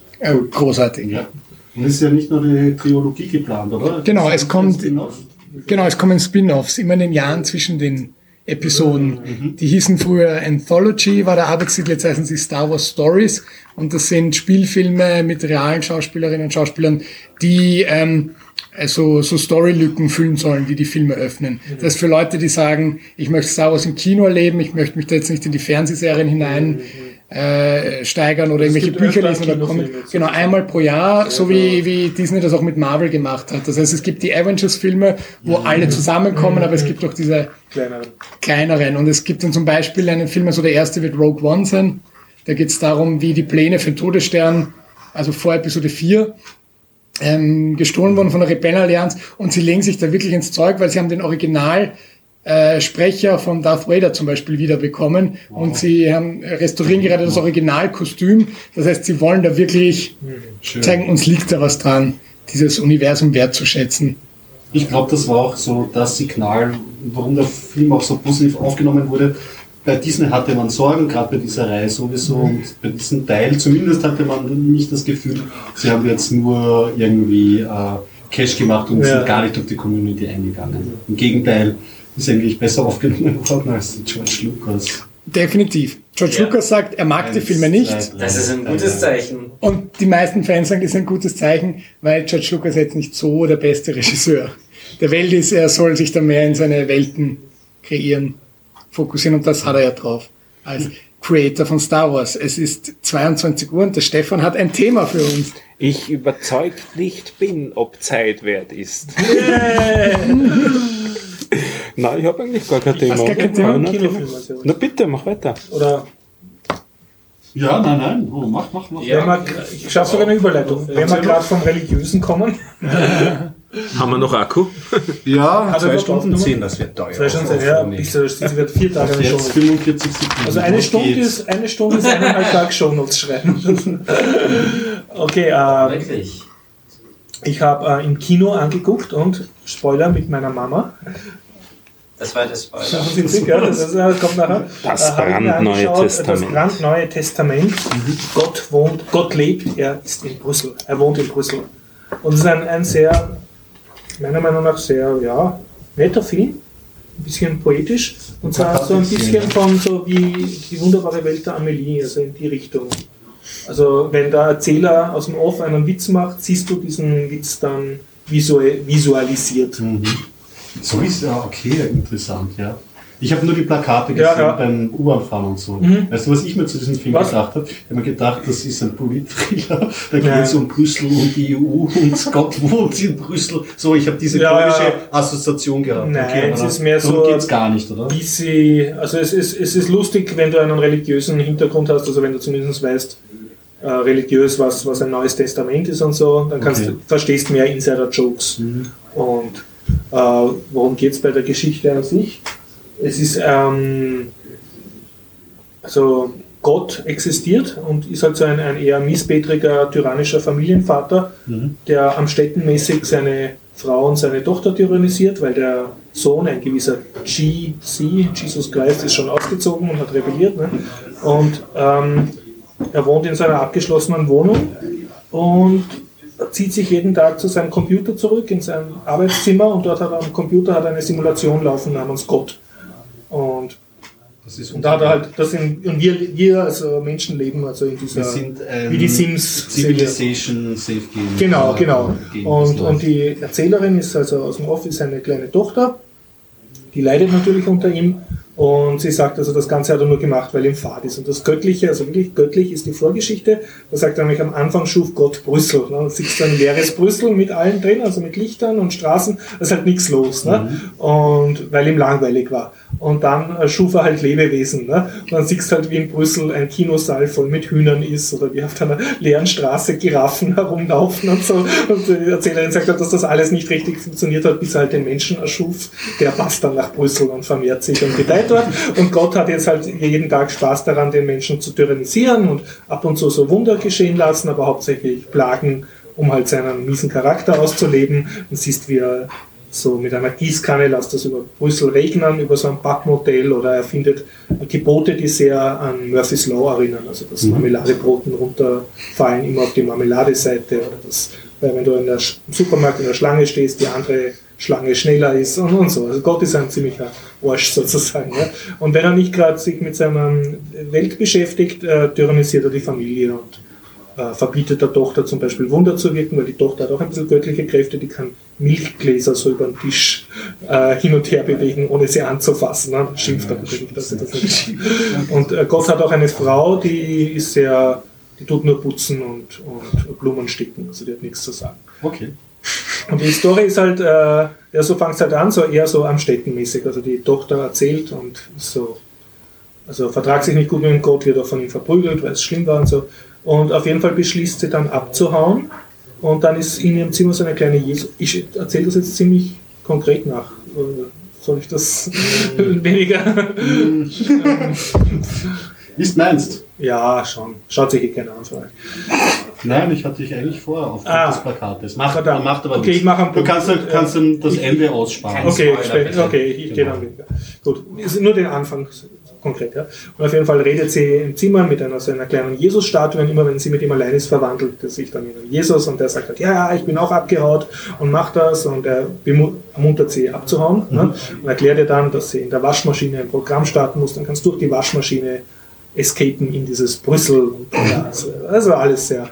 Großartig. Ja. Und es ist ja nicht nur die Trilogie geplant, oder? Genau, es kommt-. Genau, es kommen Spin-offs, immer in den Jahren zwischen den Episoden. Die hießen früher Anthology, war der Arbeitstitel, jetzt heißen sie Star Wars Stories. Und das sind Spielfilme mit realen Schauspielerinnen und Schauspielern, die ähm, so, so Storylücken füllen sollen, die die Filme öffnen. Das ist für Leute, die sagen, ich möchte Star Wars im Kino erleben, ich möchte mich da jetzt nicht in die Fernsehserien hinein äh, steigern oder irgendwelche gibt Bücher lesen oder kommen. Genau, einmal pro Jahr, so wie, wie Disney das auch mit Marvel gemacht hat. Das heißt, es gibt die Avengers-Filme, wo alle zusammenkommen, aber es gibt auch diese Kleineren. kleineren. Und es gibt dann zum Beispiel einen Film, also der erste wird Rogue One sein. Da geht es darum, wie die Pläne für den Todesstern, also vor Episode 4, ähm, gestohlen wurden von der Rebellenallianz. Und sie legen sich da wirklich ins Zeug, weil sie haben den Original äh, Sprecher von Darth Vader zum Beispiel wiederbekommen und sie haben, restaurieren gerade das Originalkostüm. Das heißt, sie wollen da wirklich zeigen, uns liegt da was dran, dieses Universum wertzuschätzen. Ich glaube, das war auch so das Signal, warum der Film auch so positiv aufgenommen wurde. Bei Disney hatte man Sorgen, gerade bei dieser Reihe sowieso, und bei diesem Teil zumindest hatte man nicht das Gefühl, sie haben jetzt nur irgendwie äh, Cash gemacht und Ja. sind gar nicht auf die Community eingegangen. Im Gegenteil, ist eigentlich besser aufgenommen worden als George Lucas. Definitiv. George Ja. Lucas sagt, er mag die Eins, Filme nicht. zwei, Das ist ein gutes Zeichen. Und die meisten Fans sagen, das ist ein gutes Zeichen, weil George Lucas jetzt nicht so der beste Regisseur der Welt ist. Er soll sich da mehr in seine Welten kreieren, fokussieren und das hat er ja drauf. Als Creator von Star Wars. Es ist 22 Uhr und der Stefan hat ein Thema für uns. Ich überzeugt nicht bin, ob Zeit wert ist. Nein, ich habe eigentlich gar kein Thema. gar kein Thema? Kinofilm, also. Na bitte, mach weiter. Oder Ja, nein, nein, oh, mach, mach, mach. wenn wir, ich schaffe sogar eine Überleitung. Wenn wir gerade vom Religiösen kommen, Haben wir noch Akku? Ja, Also zwei Stunden zehn, das wird teuer. zwei Stunden, ja, so, sie wird vier Tage eine Show. 45 Sekunden. Also eine Stunde geht's. ist, eine Stunde ist eineinhalb Tag Shownotes schreiben. okay, äh, Wirklich. ich habe äh, im Kino angeguckt und Spoiler mit meiner Mama. Das war das Spoiler. Sich, ja, das, das kommt nachher. Das Äh, brandneue angeschaut, Testament. Das brandneue Testament. Gott wohnt, Gott lebt, er ist in Brüssel. Er wohnt in Brüssel. Und es ist ein, ein sehr, meiner Meinung nach sehr, ja, netter Film. Ein bisschen poetisch. Und zwar so ein bisschen von so wie die wunderbare Welt der Amelie, also in die Richtung. Also wenn der Erzähler aus dem Off einen Witz macht, siehst du diesen Witz dann visualisiert. So ist ja okay, interessant, ja. Ich habe nur die Plakate gesehen Ja, ja. beim U-Bahnfahren und so. Mhm. Weißt du, was ich mir zu diesem Film Was? gedacht habe? Ich habe mir gedacht, das ist ein Polit-Thriller. Da geht es um Brüssel und die EU und Gott wohnt in Brüssel. So, ich habe diese Ja, komische. Assoziation gehabt. Nein, es aber ist mehr so- geht's gar nicht, oder? sie, also es ist, es ist lustig, wenn du einen religiösen Hintergrund hast, also wenn du zumindest weißt, äh, religiös, was, was ein neues Testament ist und so, dann kannst Okay. du, verstehst mehr Insider-Jokes. Und äh, worum geht es bei der Geschichte an sich? Es ist, ähm, also Gott existiert und ist halt so ein, ein eher missbetriger, tyrannischer Familienvater, der am städtenmäßig seine Frau und seine Tochter tyrannisiert, weil der Sohn, ein gewisser GC, Jesus Christ, ist schon ausgezogen und hat rebelliert. Ne? Und ähm, er wohnt in seiner abgeschlossenen Wohnung und zieht sich jeden Tag zu seinem Computer zurück, in sein Arbeitszimmer und dort hat er am Computer hat eine Simulation laufen namens Gott. Und Das ist Und da hat er halt, das sind, und wir, wir also Menschen leben also in dieser, Wir sind ein wie die Sims. Civilization Safe Game. Genau, äh, genau. Und, und die Erzählerin ist also aus dem Office eine kleine Tochter, die leidet natürlich unter ihm und sie sagt also, das Ganze hat er nur gemacht, weil ihm fad ist. Und das Göttliche, also wirklich göttlich ist die Vorgeschichte. Da sagt er nämlich, am Anfang schuf Gott Brüssel. Ne? Und siehst ein leeres Brüssel mit allen drin, also mit Lichtern und Straßen, da ist halt nichts los. Ne? Und weil ihm langweilig war. Und dann äh, schuf er halt Lebewesen. Ne? Und dann siehst du halt, wie in Brüssel ein Kinosaal voll mit Hühnern ist oder wie auf einer leeren Straße Giraffen herumlaufen und so. Und die Erzählerin sagt halt, dass das alles nicht richtig funktioniert hat, bis er halt den Menschen erschuf. Der passt dann nach Brüssel und vermehrt sich und gedeiht dort. Und Gott hat jetzt halt jeden Tag Spaß daran, den Menschen zu tyrannisieren und ab und zu so Wunder geschehen lassen, aber hauptsächlich Plagen, um halt seinen miesen Charakter auszuleben. Und siehst, wie er so mit einer Gießkanne lässt das über Brüssel regnen, über so ein Backmodell oder er findet Gebote, die sehr an Murphy's Law erinnern, also dass Marmeladebroten runterfallen, immer auf die Marmeladeseite oder dass, weil wenn du in der im Supermarkt in der Schlange stehst, die andere Schlange schneller ist und, und so. Also Gott ist ein ziemlicher Arsch sozusagen. Ja. Und wenn er nicht gerade sich mit seiner Welt beschäftigt, äh, tyrannisiert er die Familie und äh, verbietet der Tochter zum Beispiel Wunder zu wirken, weil die Tochter hat auch ein bisschen göttliche Kräfte, die kann Milchgläser so über den Tisch äh, hin und her bewegen, ohne sie anzufassen. Ne? Schimpft er natürlich, dass sie das nicht kann. Und äh, Gott hat auch eine Frau, die ist sehr, die tut nur putzen und, und Blumen sticken, also die hat nichts zu sagen. Okay. Und die Story ist halt, äh, ja, so fängt es halt an, so eher so am Städtenmäßig. Also die Tochter erzählt und so, also vertragt sich nicht gut mit dem Gott, wird auch von ihm verprügelt, weil es schlimm war und so. Und auf jeden Fall beschließt sie dann abzuhauen. Und dann ist in ihrem Zimmer so eine kleine Jesus. Ich erzähle das jetzt ziemlich konkret nach. Äh, Soll ich das weniger? Ist meinst? ja, schon. Schaut sich eh keiner an. Nein, ich hatte dich eigentlich vor auf Ah. das Plakat. Das macht, Verdammt. macht aber Okay, nichts. ich mache einen Du kannst, Punkt. kannst dann das Ich- Ende aussparen. Okay, okay, ich gehe Genau. dann weniger. Gut, nur den Anfang konkret, ja. Und auf jeden Fall redet sie im Zimmer mit einer so einer kleinen Jesus-Statue und immer wenn sie mit ihm allein ist, verwandelt er sich dann in einen Jesus und der sagt halt, ja, ja, ich bin auch abgehaut und macht das und er ermuntert sie abzuhauen ne? und erklärt ihr dann, dass sie in der Waschmaschine ein Programm starten muss, dann kannst du durch die Waschmaschine escapen in dieses Brüssel. Und, ja, also, also alles sehr,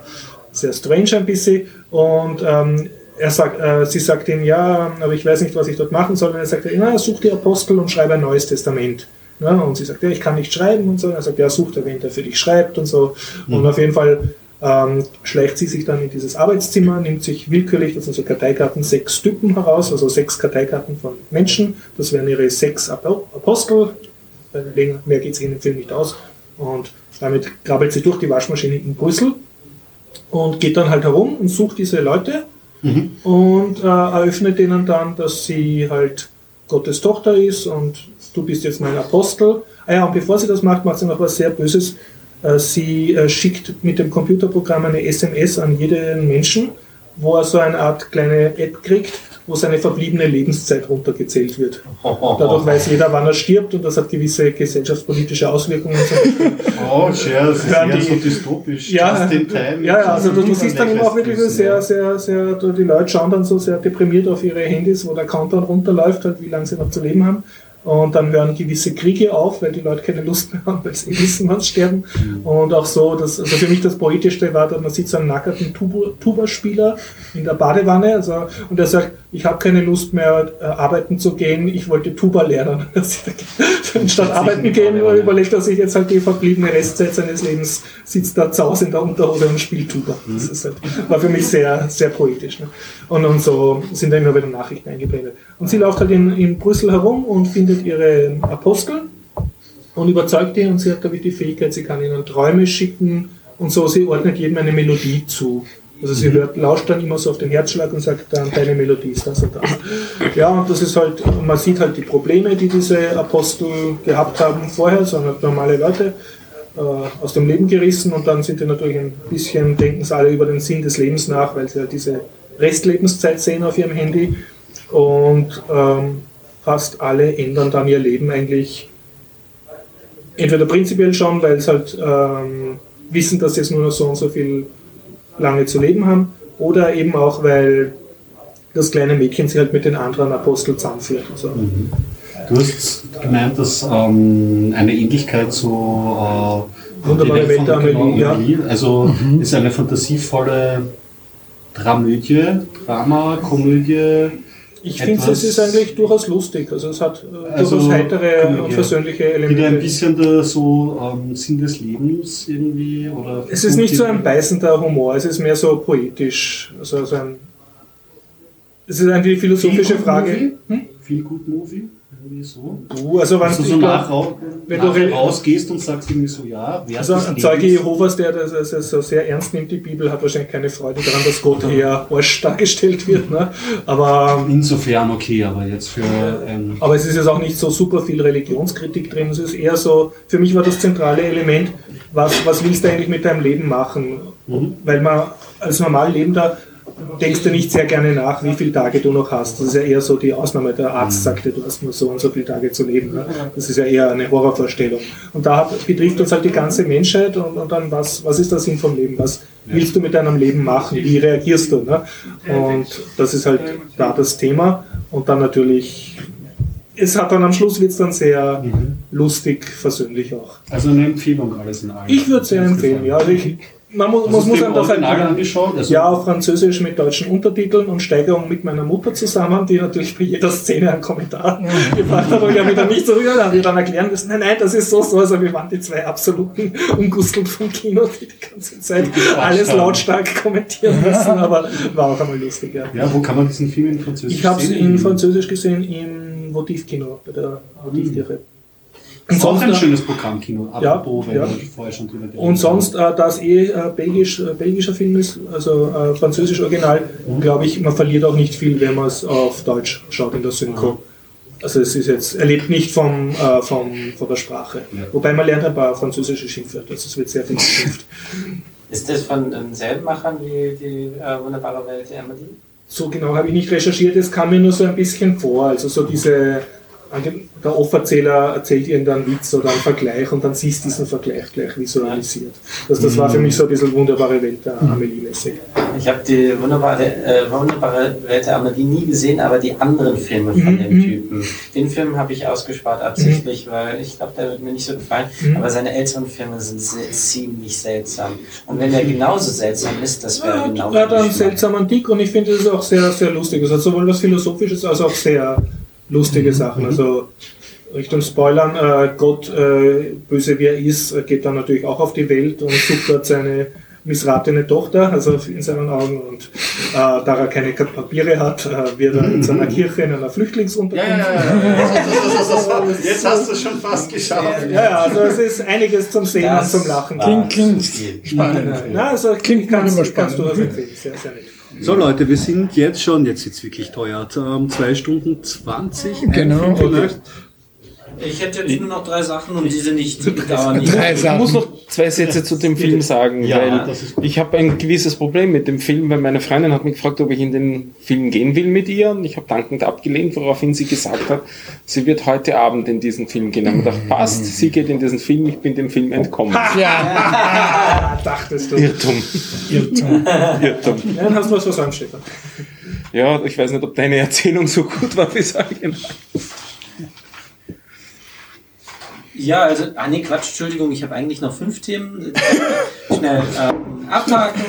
sehr strange ein bisschen. Und ähm, er sagt, äh, sie sagt ihm, ja, aber ich weiß nicht, was ich dort machen soll. Und er sagt, na, such die Apostel und schreibe ein neues Testament. Ja, und sie sagt, ja, ich kann nicht schreiben und so. Und er sagt, ja, such da wen, der für dich schreibt und so. Und auf jeden Fall ähm, schleicht sie sich dann in dieses Arbeitszimmer, nimmt sich willkürlich, das sind so Karteikarten, sechs Typen heraus, also sechs Karteikarten von Menschen. Das wären ihre sechs Apo- Apostel. Mehr geht sich in dem Film nicht aus. Und damit krabbelt sie durch die Waschmaschine in Brüssel und geht dann halt herum und sucht diese Leute und äh, eröffnet denen dann, dass sie halt Gottes Tochter ist und du bist jetzt mein Apostel. Ah ja, und bevor sie das macht, macht sie noch was sehr Böses. Äh, sie äh, schickt mit dem Computerprogramm eine SMS an jeden Menschen, wo er so eine Art kleine App kriegt, wo seine verbliebene Lebenszeit runtergezählt wird. Dadurch weiß jeder, wann er stirbt und das hat gewisse gesellschaftspolitische Auswirkungen. Oh, share, das ist eher so dystopisch. ja, Just in time. ja, ja, also du, du siehst dann immer auch wirklich so sehr, sehr, sehr, die Leute schauen dann so sehr deprimiert auf ihre Handys, wo der Countdown runterläuft, halt, wie lange sie noch zu leben haben. Und dann hören gewisse Kriege auf, weil die Leute keine Lust mehr haben, weil sie wissen, wann sie sterben. Und auch so, dass, also für mich das Poetischste war, dass man sieht so einen nackerten Tuba- Tuba-Spieler in der Badewanne, also, und er sagt, ich habe keine Lust mehr, äh, arbeiten zu gehen, ich wollte Tuba lernen. Statt arbeiten gehen, überlegt er sich jetzt halt die verbliebene Restzeit seines Lebens, sitzt da zu Hause in der Unterhose und spielt Tuba. Das ist halt, war für mich sehr, sehr poetisch. Ne? Und, und so sind da immer wieder Nachrichten eingeblendet. Und sie läuft halt in, in Brüssel herum und findet ihre Apostel und überzeugt die und sie hat dadurch die Fähigkeit, sie kann ihnen Träume schicken und so, sie ordnet jedem eine Melodie zu. Also sie hört, lauscht dann immer so auf den Herzschlag und sagt dann, deine Melodie ist das und das. Ja, und das ist halt, man sieht halt die Probleme, die diese Apostel gehabt haben vorher, sondern halt normale Leute äh, aus dem Leben gerissen und dann sind die natürlich ein bisschen, denken sie alle über den Sinn des Lebens nach, weil sie halt diese Restlebenszeit sehen auf ihrem Handy und ähm, fast alle ändern dann ihr Leben eigentlich entweder prinzipiell schon, weil sie halt ähm, wissen, dass sie jetzt nur noch so und so viel lange zu leben haben, oder eben auch, weil das kleine Mädchen sich halt mit den anderen Aposteln zusammenführt. Also, Du hast gemeint, dass ähm, eine Ähnlichkeit zu äh, Wunderbare Welt der Amelie, ja. Also ist eine fantasievolle Dramödie, Drama, Komödie. Ich finde, es ist eigentlich durchaus lustig. Also es hat äh, Also, durchaus heitere und versöhnliche Wieder ein Elemente. bisschen der so ähm, Sinn des Lebens irgendwie oder Es ist nicht so ein beißender Humor, es ist mehr so poetisch. Also so ein es ist eine philosophische Frage. Hm? Viel gut Movie, irgendwie so. Du, also wenn du ich so glaub, nach, ra- wenn du nachher re- rausgehst und sagst irgendwie so, ja, Wert Also ein Zeuge. Jehovas, der das also so sehr ernst nimmt, die Bibel, hat wahrscheinlich keine Freude daran, dass Gott eher Arsch dargestellt wird. Ne? Aber, Insofern okay, aber jetzt für ein aber es ist jetzt auch nicht so super viel Religionskritik drin. Es ist eher so, für mich war das zentrale Element, was, was willst du eigentlich mit deinem Leben machen? Weil man als normal Lebender denkst du nicht sehr gerne nach, wie viele Tage du noch hast. Das ist ja eher so die Ausnahme. Der Arzt sagte, du hast nur so und so viele Tage zu leben. Ne? Das ist ja eher eine Horrorvorstellung. Und da hat, betrifft uns halt die ganze Menschheit und, und dann, was, was ist der Sinn vom Leben? Was willst du mit deinem Leben machen? Wie reagierst du? Ne? Und das ist halt da das Thema. Und dann natürlich, es hat dann am Schluss wird es dann sehr lustig, versöhnlich auch. Also eine Empfehlung alles in allem. Ich würde es sehr empfehlen. Ja, also ich, man muss, Hast muss, einem das halt angeschaut? Also, ja, auf Französisch mit deutschen Untertiteln und Steigerung mit meiner Mutter zusammen, die natürlich bei jeder Szene einen Kommentar gebracht hat, ich mir dann nicht so ja, dann wir dann erklären müssen, nein, nein, das ist so, so. Also wir waren die zwei absoluten Ungusteln vom Kino, die die ganze Zeit alles lautstark kommentieren müssen, aber war auch einmal lustig, ja. ja, wo kann man diesen Film in Französisch Ich habe es sehen? in Französisch gesehen im Votivkino, bei der Votivtiere. Das ist auch ein Sonst- schönes Programmkino, Ja, apropos, weil ja. wir vorher schon drüber geredet Und sonst, äh, da es eh äh, belgisch, äh, belgischer Film ist, also äh, französisch Original, glaube ich, man verliert auch nicht viel, wenn man es auf Deutsch schaut in der Synchro. Also es ist jetzt, er lebt nicht vom, äh, vom, von der Sprache. Ja. Wobei man lernt ein paar französische Schimpfwörter, also es wird sehr viel geschimpft. Ist das von denselben Machern wie die äh, wunderbare Welt der Amelie? So genau habe ich nicht recherchiert, es kam mir nur so ein bisschen vor, also so diese, ange- der Offerzähler erzählt irgendeinen Witz oder einen Vergleich und dann siehst du diesen Vergleich gleich visualisiert. Das, das war für mich so ein bisschen wunderbare Welt der Amelie-mäßig. Ich habe die wunderbare, äh, wunderbare Welt der Amelie nie gesehen, aber die anderen Filme von Mhm, dem mhm. Typen. Den Film habe ich ausgespart absichtlich, weil ich glaube, der wird mir nicht so gefallen. Mhm. Aber seine älteren Filme sind ziemlich seltsam. Und wenn der genauso seltsam ist, das wäre Ja, genau er hat einen seltsamen Dick und ich finde, es ist auch sehr, sehr lustig. Es hat sowohl was Philosophisches als auch sehr lustige Sachen. Also Richtung Spoilern, äh, Gott, äh, böse wie er ist, äh, geht dann natürlich auch auf die Welt und sucht dort seine missratene Tochter, also in seinen Augen. Und äh, da er keine Papiere hat, äh, wird er in seiner Kirche in einer Flüchtlingsunterkunft. Jetzt hast du es schon fast geschafft. Ja, ja, also es ist einiges zum Sehen Das und zum Lachen. Klingt- viel. Spannend. Ja, also Klingt kannst, manchmal kannst du spannend. das empfehlen. Sehr, sehr nett. So Leute, wir sind jetzt schon, jetzt ist wirklich teuer, ähm, 2 Stunden 20. Genau. Vielleicht. Ich hätte jetzt nur noch drei Sachen und diese nicht, die dauern nicht. Drei Ich muss noch zwei Sätze zu dem Film sagen, Ja, weil ich habe ein gewisses Problem mit dem Film, weil meine Freundin hat mich gefragt, ob ich in den Film gehen will mit ihr und ich habe dankend abgelehnt, woraufhin sie gesagt hat, sie wird heute Abend in diesen Film gehen. Und ich dachte, passt, sie geht in diesen Film, ich bin dem Film entkommen. Ja, dachtest du. Irrtum. Irrtum. Irrtum. Ja, dann hast du was versäumt, Stefan. Ja, ich weiß nicht, ob deine Erzählung so gut war wie sagen. Ja, also, ah nee, Quatsch, Entschuldigung, ich habe eigentlich noch fünf Themen. Schnell ähm, abhaken.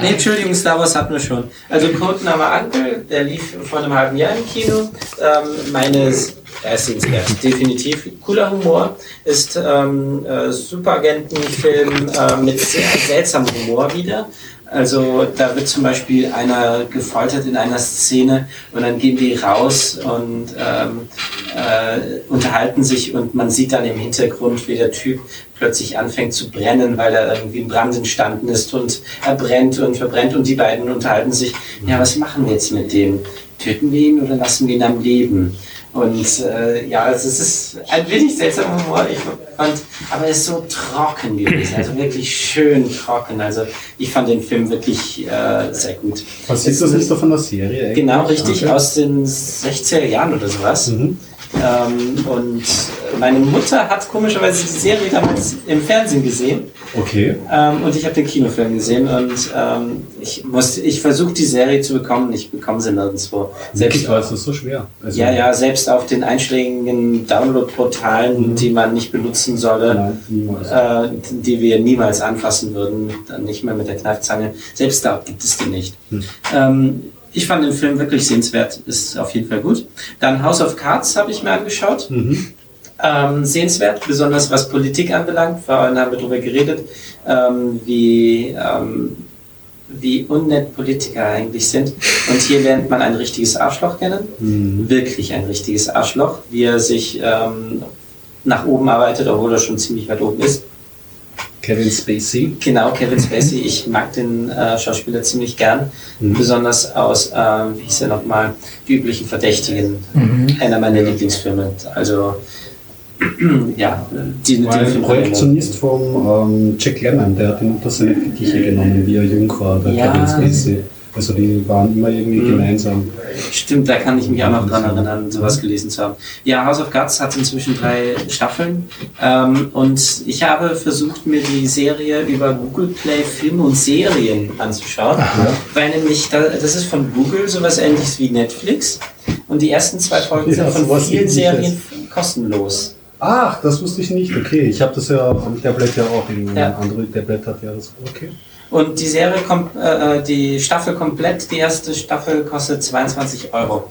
Nee, Entschuldigung, Star Wars hatten wir schon. Also Codename Uncle, der lief vor einem halben Jahr im Kino. Ähm, meines erstens erst definitiv cooler Humor, ist ähm, äh, Superagentenfilm äh, mit sehr seltsamem Humor wieder. Also da wird zum Beispiel einer gefoltert in einer Szene und dann gehen die raus und ähm, äh, unterhalten sich und man sieht dann im Hintergrund, wie der Typ plötzlich anfängt zu brennen, weil da irgendwie ein Brand entstanden ist und er brennt und verbrennt und die beiden unterhalten sich, ja, was machen wir jetzt mit dem? Töten wir ihn oder lassen wir ihn am Leben? Und äh, ja, also es ist ein wenig seltsamer Humor, ich fand, aber er ist so trocken gewesen, also wirklich schön trocken. Also ich fand den Film wirklich äh, sehr gut. Was ist das nicht so von der Serie eigentlich? Genau, richtig, Okay. aus den 60er Jahren oder sowas. Mhm. Ähm, und meine Mutter hat komischerweise die Serie damals im Fernsehen gesehen. Okay. Ähm, und ich habe den Kinofilm gesehen und ähm, ich muss, ich versuche die Serie zu bekommen, ich bekomme sie nirgendwo. Selbst, war es so schwer. Also, ja, ja, selbst auf den einschlägigen Download-Portalen, die man nicht benutzen solle, Nein, äh, die wir niemals anfassen würden, dann nicht mehr mit der Kneifzange. Selbst da gibt es die nicht. Ähm, ich fand den Film wirklich sehenswert, ist auf jeden Fall gut. Dann House of Cards habe ich mir angeschaut. Mhm. Ähm, sehenswert, besonders was Politik anbelangt. Vorhin haben wir darüber geredet, ähm, wie, ähm, wie unnett Politiker eigentlich sind. Und hier lernt man ein richtiges Arschloch kennen. Mhm. Wirklich ein richtiges Arschloch, wie er sich ähm, nach oben arbeitet, obwohl er schon ziemlich weit oben ist. Kevin Spacey. Genau, Kevin Spacey. Ich mag den äh, Schauspieler ziemlich gern. Besonders aus, ähm, wie hieß er nochmal, die üblichen Verdächtigen. Einer meiner Lieblingsfilme. Also, ja, die, den ein Projektionist vom ähm, Jack Lemmon, der hat ihn unter seine Fittiche genommen, wie er jung war, der Ja. Kevin Spacey. Also die waren immer irgendwie gemeinsam. Stimmt, da kann ich mich auch noch dran erinnern, sowas gelesen zu haben. Ja, House of Guts hat inzwischen drei Staffeln ähm, und ich habe versucht, mir die Serie über Google Play Filme und Serien anzuschauen, weil nämlich, da, das ist von Google sowas ähnliches wie Netflix und die ersten zwei Folgen Ja, sind von vielen. Serien kostenlos. Ach, das wusste ich nicht. Okay, ich habe das ja am Tablet ja auch. Irgendwie. Ja. Ein Android-Tablet hat ja das. Okay. Und die Serie kommt, äh, die Staffel komplett, die erste Staffel kostet 22 Euro.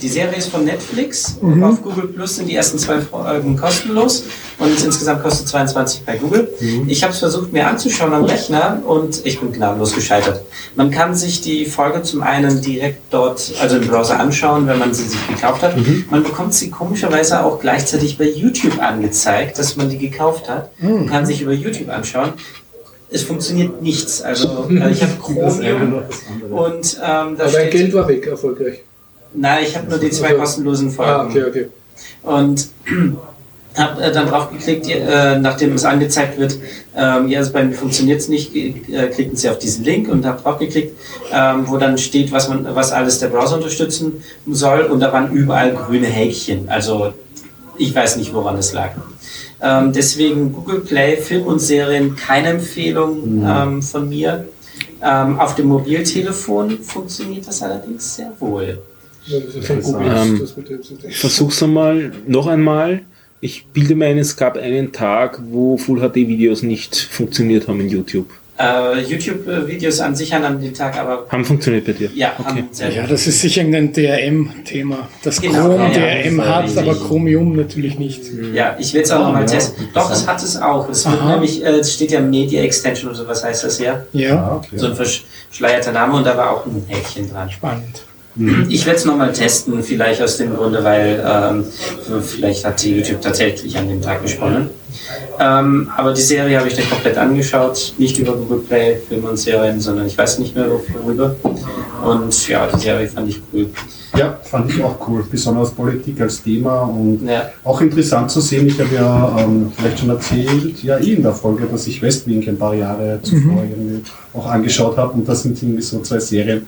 Die Serie ist von Netflix. Auf Google Plus sind die ersten zwei Folgen kostenlos und insgesamt kostet 22 bei Google. Ich habe es versucht mir anzuschauen am Rechner und ich bin gnadenlos gescheitert. Man kann sich die Folge zum einen direkt dort, also im Browser anschauen, wenn man sie sich gekauft hat. Man bekommt sie komischerweise auch gleichzeitig bei YouTube angezeigt, dass man die gekauft hat. Man kann sich über YouTube anschauen es funktioniert nichts. Also äh, ich habe Chromium und ähm, da Aber dein steht, Geld war weg, erfolgreich. nein, ich habe nur die zwei Also- kostenlosen Folgen Ah, okay, okay. und habe äh, dann drauf geklickt, äh, nachdem es angezeigt wird, ähm, ja, also bei mir funktioniert es nicht, äh, klicken Sie auf diesen Link und habe drauf geklickt, ähm, wo dann steht, was man, was alles der Browser unterstützen soll und da waren überall grüne Häkchen. Also ich weiß nicht, woran es lag. Ähm, deswegen Google Play, Film und Serien, keine Empfehlung ähm, von mir. Ähm, auf dem Mobiltelefon funktioniert das allerdings sehr wohl. Ja, Ähm. Versuch's einmal, noch einmal. Ich bilde mir ein, es gab einen Tag, wo Full HD Videos nicht funktioniert haben in YouTube. Äh, YouTube-Videos an sich an dem Tag, aber Haben funktioniert bei dir? ja, haben sehr Ja, das ist sicher ein DRM-Thema. Das Genau, Chrome ja, DRM hat, richtig. aber Chromium natürlich nicht. Ja, ich will es auch nochmal ja, testen. Doch, es hat es auch. Es wird nämlich, äh, es steht ja Media Extension oder sowas heißt das ja. Ja, Ah, okay. So ein verschleierter Name und da war auch ein Häkchen dran. spannend. Ich werde es nochmal testen, vielleicht aus dem Grunde, weil ähm, vielleicht hat die YouTube tatsächlich an dem Tag gesponnen. Ähm, aber die Serie habe ich dann komplett angeschaut, nicht über Google Play, Filme und Serien, sondern ich weiß nicht mehr worüber. Und ja, die Serie fand ich cool. Ja, fand ich auch cool. Besonders Politik als Thema und Ja. auch interessant zu sehen. Ich habe ja ähm, vielleicht schon erzählt, ja eh in der Folge, dass ich Westwing ein paar Jahre zuvor irgendwie auch angeschaut habe und das sind irgendwie so zwei Serien.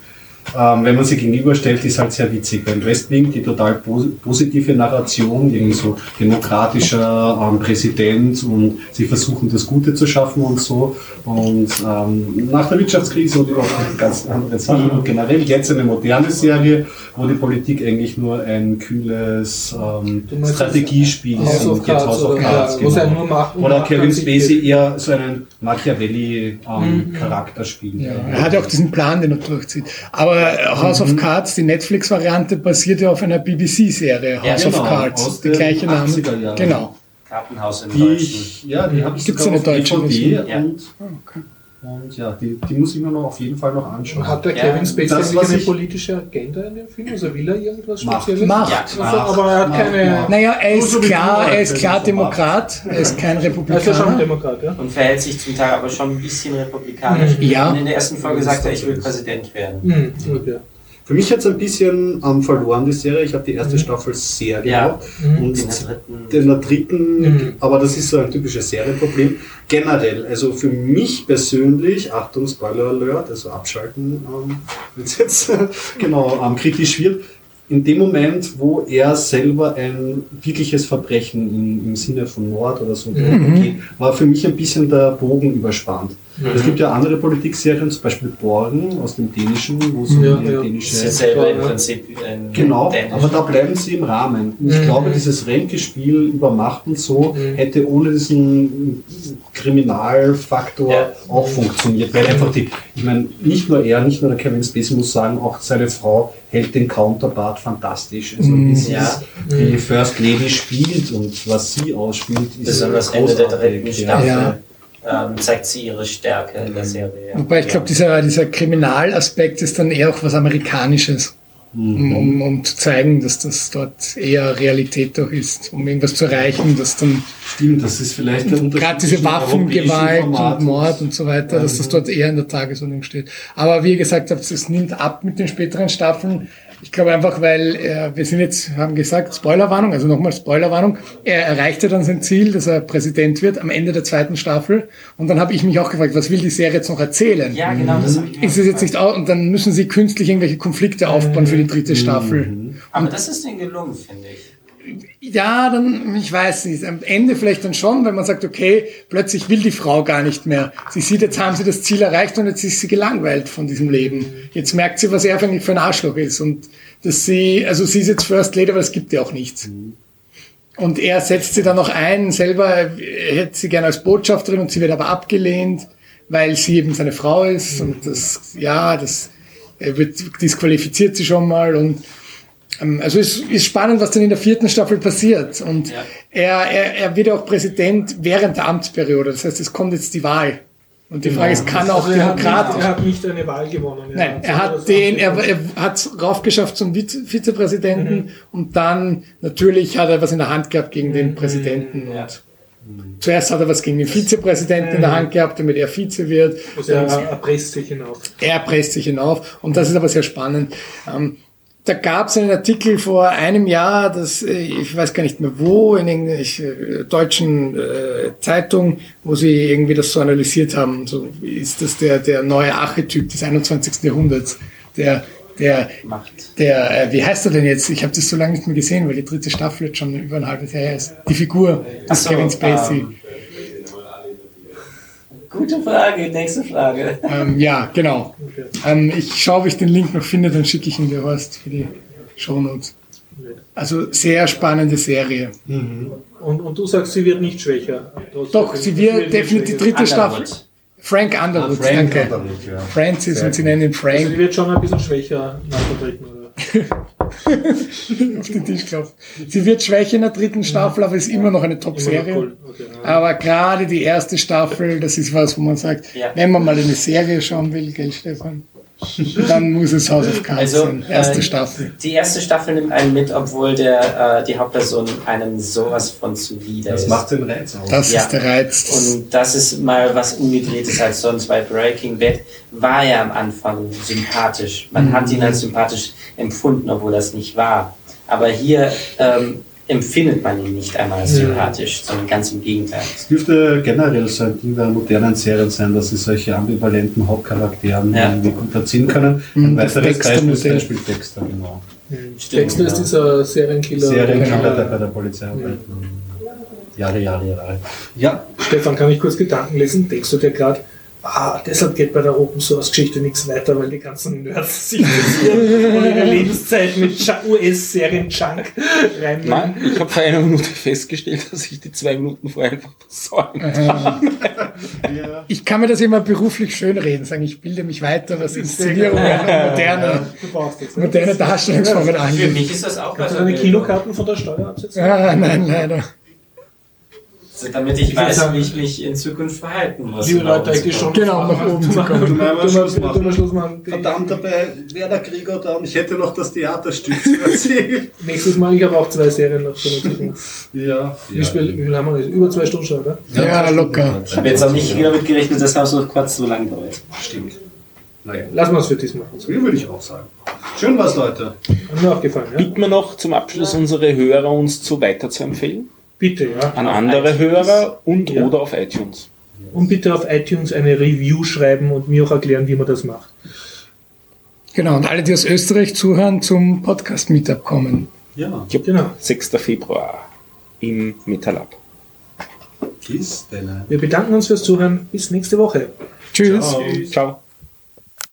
Ähm, wenn man sie gegenüberstellt, ist halt sehr witzig, weil Westwing die total pos positive Narration, irgendwie so demokratischer ähm, Präsident und sie versuchen das Gute zu schaffen und so. Und ähm, nach der Wirtschaftskrise und überhaupt ganz andere Sachen. Und generell jetzt eine moderne Serie, wo die Politik eigentlich nur ein kühles ähm, Strategiespiel ist. Und jetzt House of oder- Cards, ja, es genau. einen nur macht und Oder Kevin Spacey eher so einen Machiavelli-Charakter spielt. Ja, er hat ja auch diesen Plan, den er durchzieht. Aber House of Cards, die Netflix-Variante, basiert ja auf einer BBC-Serie, Ja, House genau, of Cards. Der den gleiche Name. 80er Jahren. Genau. Kartenhaus im Die Deutschen. ich, ja, die habe ich Gibt's sogar eine auf deutsche DVD Version? Ja. und, und ja, die, die muss ich mir noch auf jeden Fall noch anschauen. Hat der Ja, Kevin Spacey das, eine politische Agenda in dem Film? Also will er irgendwas Macht. Spezielles? Macht. Also, aber er hat keine. Naja, er ist So wie klar, er ist klar Demokrat, er ist kein Er ist ja schon ein Republikaner. Demokrat, ja? Und verhält sich zum Teil aber schon ein bisschen republikanisch. Ja. Und in der ersten Folge sagt er, ich will Präsident werden. Mhm, okay. Für mich hat es ein bisschen ähm, verloren, die Serie. Ich habe die erste Staffel sehr Ja. gemocht. Mhm. Und In der dritten. in der dritten, Mhm. aber das ist so ein typisches Serienproblem. Generell, also für mich persönlich, Achtung, Spoiler Alert, also abschalten, ähm, wenn es jetzt genau ähm, kritisch wird, in dem Moment, wo er selber ein wirkliches Verbrechen im, im Sinne von Mord oder so begeht, war für mich ein bisschen der Bogen überspannt. Es gibt ja andere Politikserien, zum Beispiel Borgen aus dem Dänischen, wo um Ja, ja. Das dänische ist selber im. Prinzip ein Genau, Dänisch. aber da bleiben sie im Rahmen. Und ich Mhm. glaube, dieses Ränkespiel über Macht und so Mhm. hätte ohne diesen Kriminalfaktor Ja. auch funktioniert. Weil einfach die, ich meine, nicht nur er, nicht nur der Kevin Spacey muss sagen, auch seine Frau hält den Counterpart fantastisch. Also wie sie Ja. die First Lady spielt und was sie ausspielt, ist Besonders Ende der dritten Staffel Ja. Ähm, zeigt sie ihre Stärke in der Serie. Wobei ich glaube, dieser, dieser Kriminalaspekt ist dann eher auch was Amerikanisches. Um, um, um zu zeigen, dass das dort eher Realität doch ist, um irgendwas zu erreichen, dass dann Stimmt, das ist vielleicht der Unterschied. gerade diese Waffengewalt und Mord und so weiter, dass das dort eher in der Tagesordnung steht. Aber wie ihr gesagt habt, es nimmt ab mit den späteren Staffeln. Ich glaube einfach, weil äh, wir sind jetzt, haben gesagt, Spoilerwarnung, also nochmal Spoilerwarnung. Er erreichte dann sein Ziel, dass er Präsident wird am Ende der zweiten Staffel. Und dann habe ich mich auch gefragt, was will die Serie jetzt noch erzählen? Ja, genau, das habe ich mir Ist es jetzt nicht auch, und dann müssen sie künstlich irgendwelche Konflikte aufbauen für die dritte Staffel. Aber das ist denen gelungen, finde ich. Ja, dann, ich weiß nicht, am Ende vielleicht dann schon, wenn man sagt, okay, plötzlich will die Frau gar nicht mehr. Sie sieht, jetzt haben sie das Ziel erreicht und jetzt ist sie gelangweilt von diesem Leben. Jetzt merkt sie, was er eigentlich für ein Arschloch ist und dass sie, also sie ist jetzt First Lady, aber es gibt ja auch nichts. Und er setzt sie dann noch ein, selber er hätte sie gerne als Botschafterin und sie wird aber abgelehnt, weil sie eben seine Frau ist und das, ja, das er wird disqualifiziert sie schon mal und also es ist spannend, was dann in der vierten Staffel passiert. Und Ja. er, er, er wird auch Präsident während der Amtsperiode. Das heißt, es kommt jetzt die Wahl. Und die Frage ist, kann auch Also er, hat nicht, demokratisch. er hat nicht eine Wahl gewonnen. Nein, er hat den, er, er hat es raufgeschafft zum Vize- Vizepräsidenten und dann natürlich hat er was in der Hand gehabt gegen den Präsidenten. Ja. Und zuerst hat er was gegen den Vizepräsidenten in der Hand gehabt, damit er Vize wird. Also er erpresst sich hinauf. Er presst sich hinauf und das ist aber sehr spannend. Ähm, da gab es einen Artikel vor einem Jahr, das äh, ich weiß gar nicht mehr wo, in irgendeiner deutschen äh, Zeitung, wo sie irgendwie das so analysiert haben. So ist das der, der neue Archetyp des 21. Jahrhunderts, der der Macht. der, äh, wie heißt er denn jetzt? Ich habe das so lange nicht mehr gesehen, weil die dritte Staffel jetzt schon über ein halbes Jahr her ist. Die Figur so, Kevin Spacey. ähm, Gute Frage, nächste Frage. Ähm, ja, genau. Ähm, ich schaue, ob ich den Link noch finde, dann schicke ich ihn dir, Horst, für die Shownotes. Also sehr spannende Serie. Und, und du sagst, sie wird nicht schwächer. Trotzdem- Doch, sie wird definitiv die dritte Staffel. Frank Underwood, Frank danke. Underwood, ja. Francis Sehr und sie nennen ihn schwächer. Also Frank sie wird schon ein bisschen schwächer nach der dritten, oder? auf den Tisch klopft. Sie wird schwächer in der dritten Staffel, aber ist immer noch eine Top-Serie. cool. Okay, ja. Aber gerade die erste Staffel, das ist was, wo man sagt, Ja. wenn man mal eine Serie schauen will, gell, Stefan? Dann muss es House of Cards Also, sein. Erste äh, Staffel. Die erste Staffel nimmt einen mit, obwohl der, äh, die Hauptperson einem sowas von zuwider Das ist. macht den Reiz aus. Das Ja. ist der Reiz. Und das ist mal was umgedrehtes als sonst, weil Breaking Bad war ja am Anfang sympathisch. Man hat ihn als sympathisch empfunden, obwohl das nicht war. Aber hier ähm, empfindet man ihn nicht einmal als sympathisch, sondern ganz im Gegenteil. Es dürfte generell so ein Ding der modernen Serien sein, dass sie solche ambivalenten Hauptcharakteren Ja. irgendwie gut erziehen können. Mhm, Ein das weiteres Beispiel ist. Beispiel Dexter, genau. Dexter ist dieser Serienkiller. Serienkiller, der bei der Polizei arbeitet. Jahre, Jahre, Jahre. Ja, Stefan, kann ich kurz Gedanken lesen? Denkst du dir gerade, ah, deshalb geht bei der Open Source Geschichte nichts weiter, weil die ganzen Nerds sich interessieren und ihre Lebenszeit mit Ju- US-Serien-Junk reinlegen? Nein, ich habe vor einer Minute festgestellt, dass ich die zwei Minuten vorher einfach versäumt habe. Ich kann mir das immer beruflich schönreden, sagen, ich bilde mich weiter, was Inszenierungen moderne, Du brauchst das. ne? moderne Darstellungsformen Für angeht. mich ist das auch Kannst du was deine Kinokarten von der Steuer absetzen? Ah, nein, leider. Damit ich weiß, wie ich mich in Zukunft verhalten muss. Liebe Leute, ich gehe schon. Genau, nach oben zu kommen. Du mal Schluss machen. Schluss machen. verdammt dabei, wer der Krieger da und ich hätte noch das Theaterstück zu erzählen. Nächstes Mal, ich habe auch zwei Serien noch zu ja. Wie, viel, wie viel haben wir jetzt? Über zwei Stunden schon, oder? Ja, locker. Ich habe jetzt auch nicht wieder mitgerechnet, dass House of Cards so lang dauert. Stimmt. Naja, Lassen wir es für diesmal. so würde ich auch sagen. Schön was, Leute. Hat mir auch gefallen, ja? Bitten wir noch zum Abschluss unsere Hörer uns zu weiter zu empfehlen. Bitte, ja. An andere iTunes. Hörer und Ja. oder auf iTunes. Und bitte auf iTunes eine Review schreiben und mir auch erklären, wie man das macht. Genau, und alle, die aus Österreich zuhören, zum Podcast-Meetup kommen. Ja, Genau. 6. Februar im Metalab. bis dann. Wir bedanken uns fürs Zuhören. Bis nächste Woche. Tschüss. Tschüss. Ciao.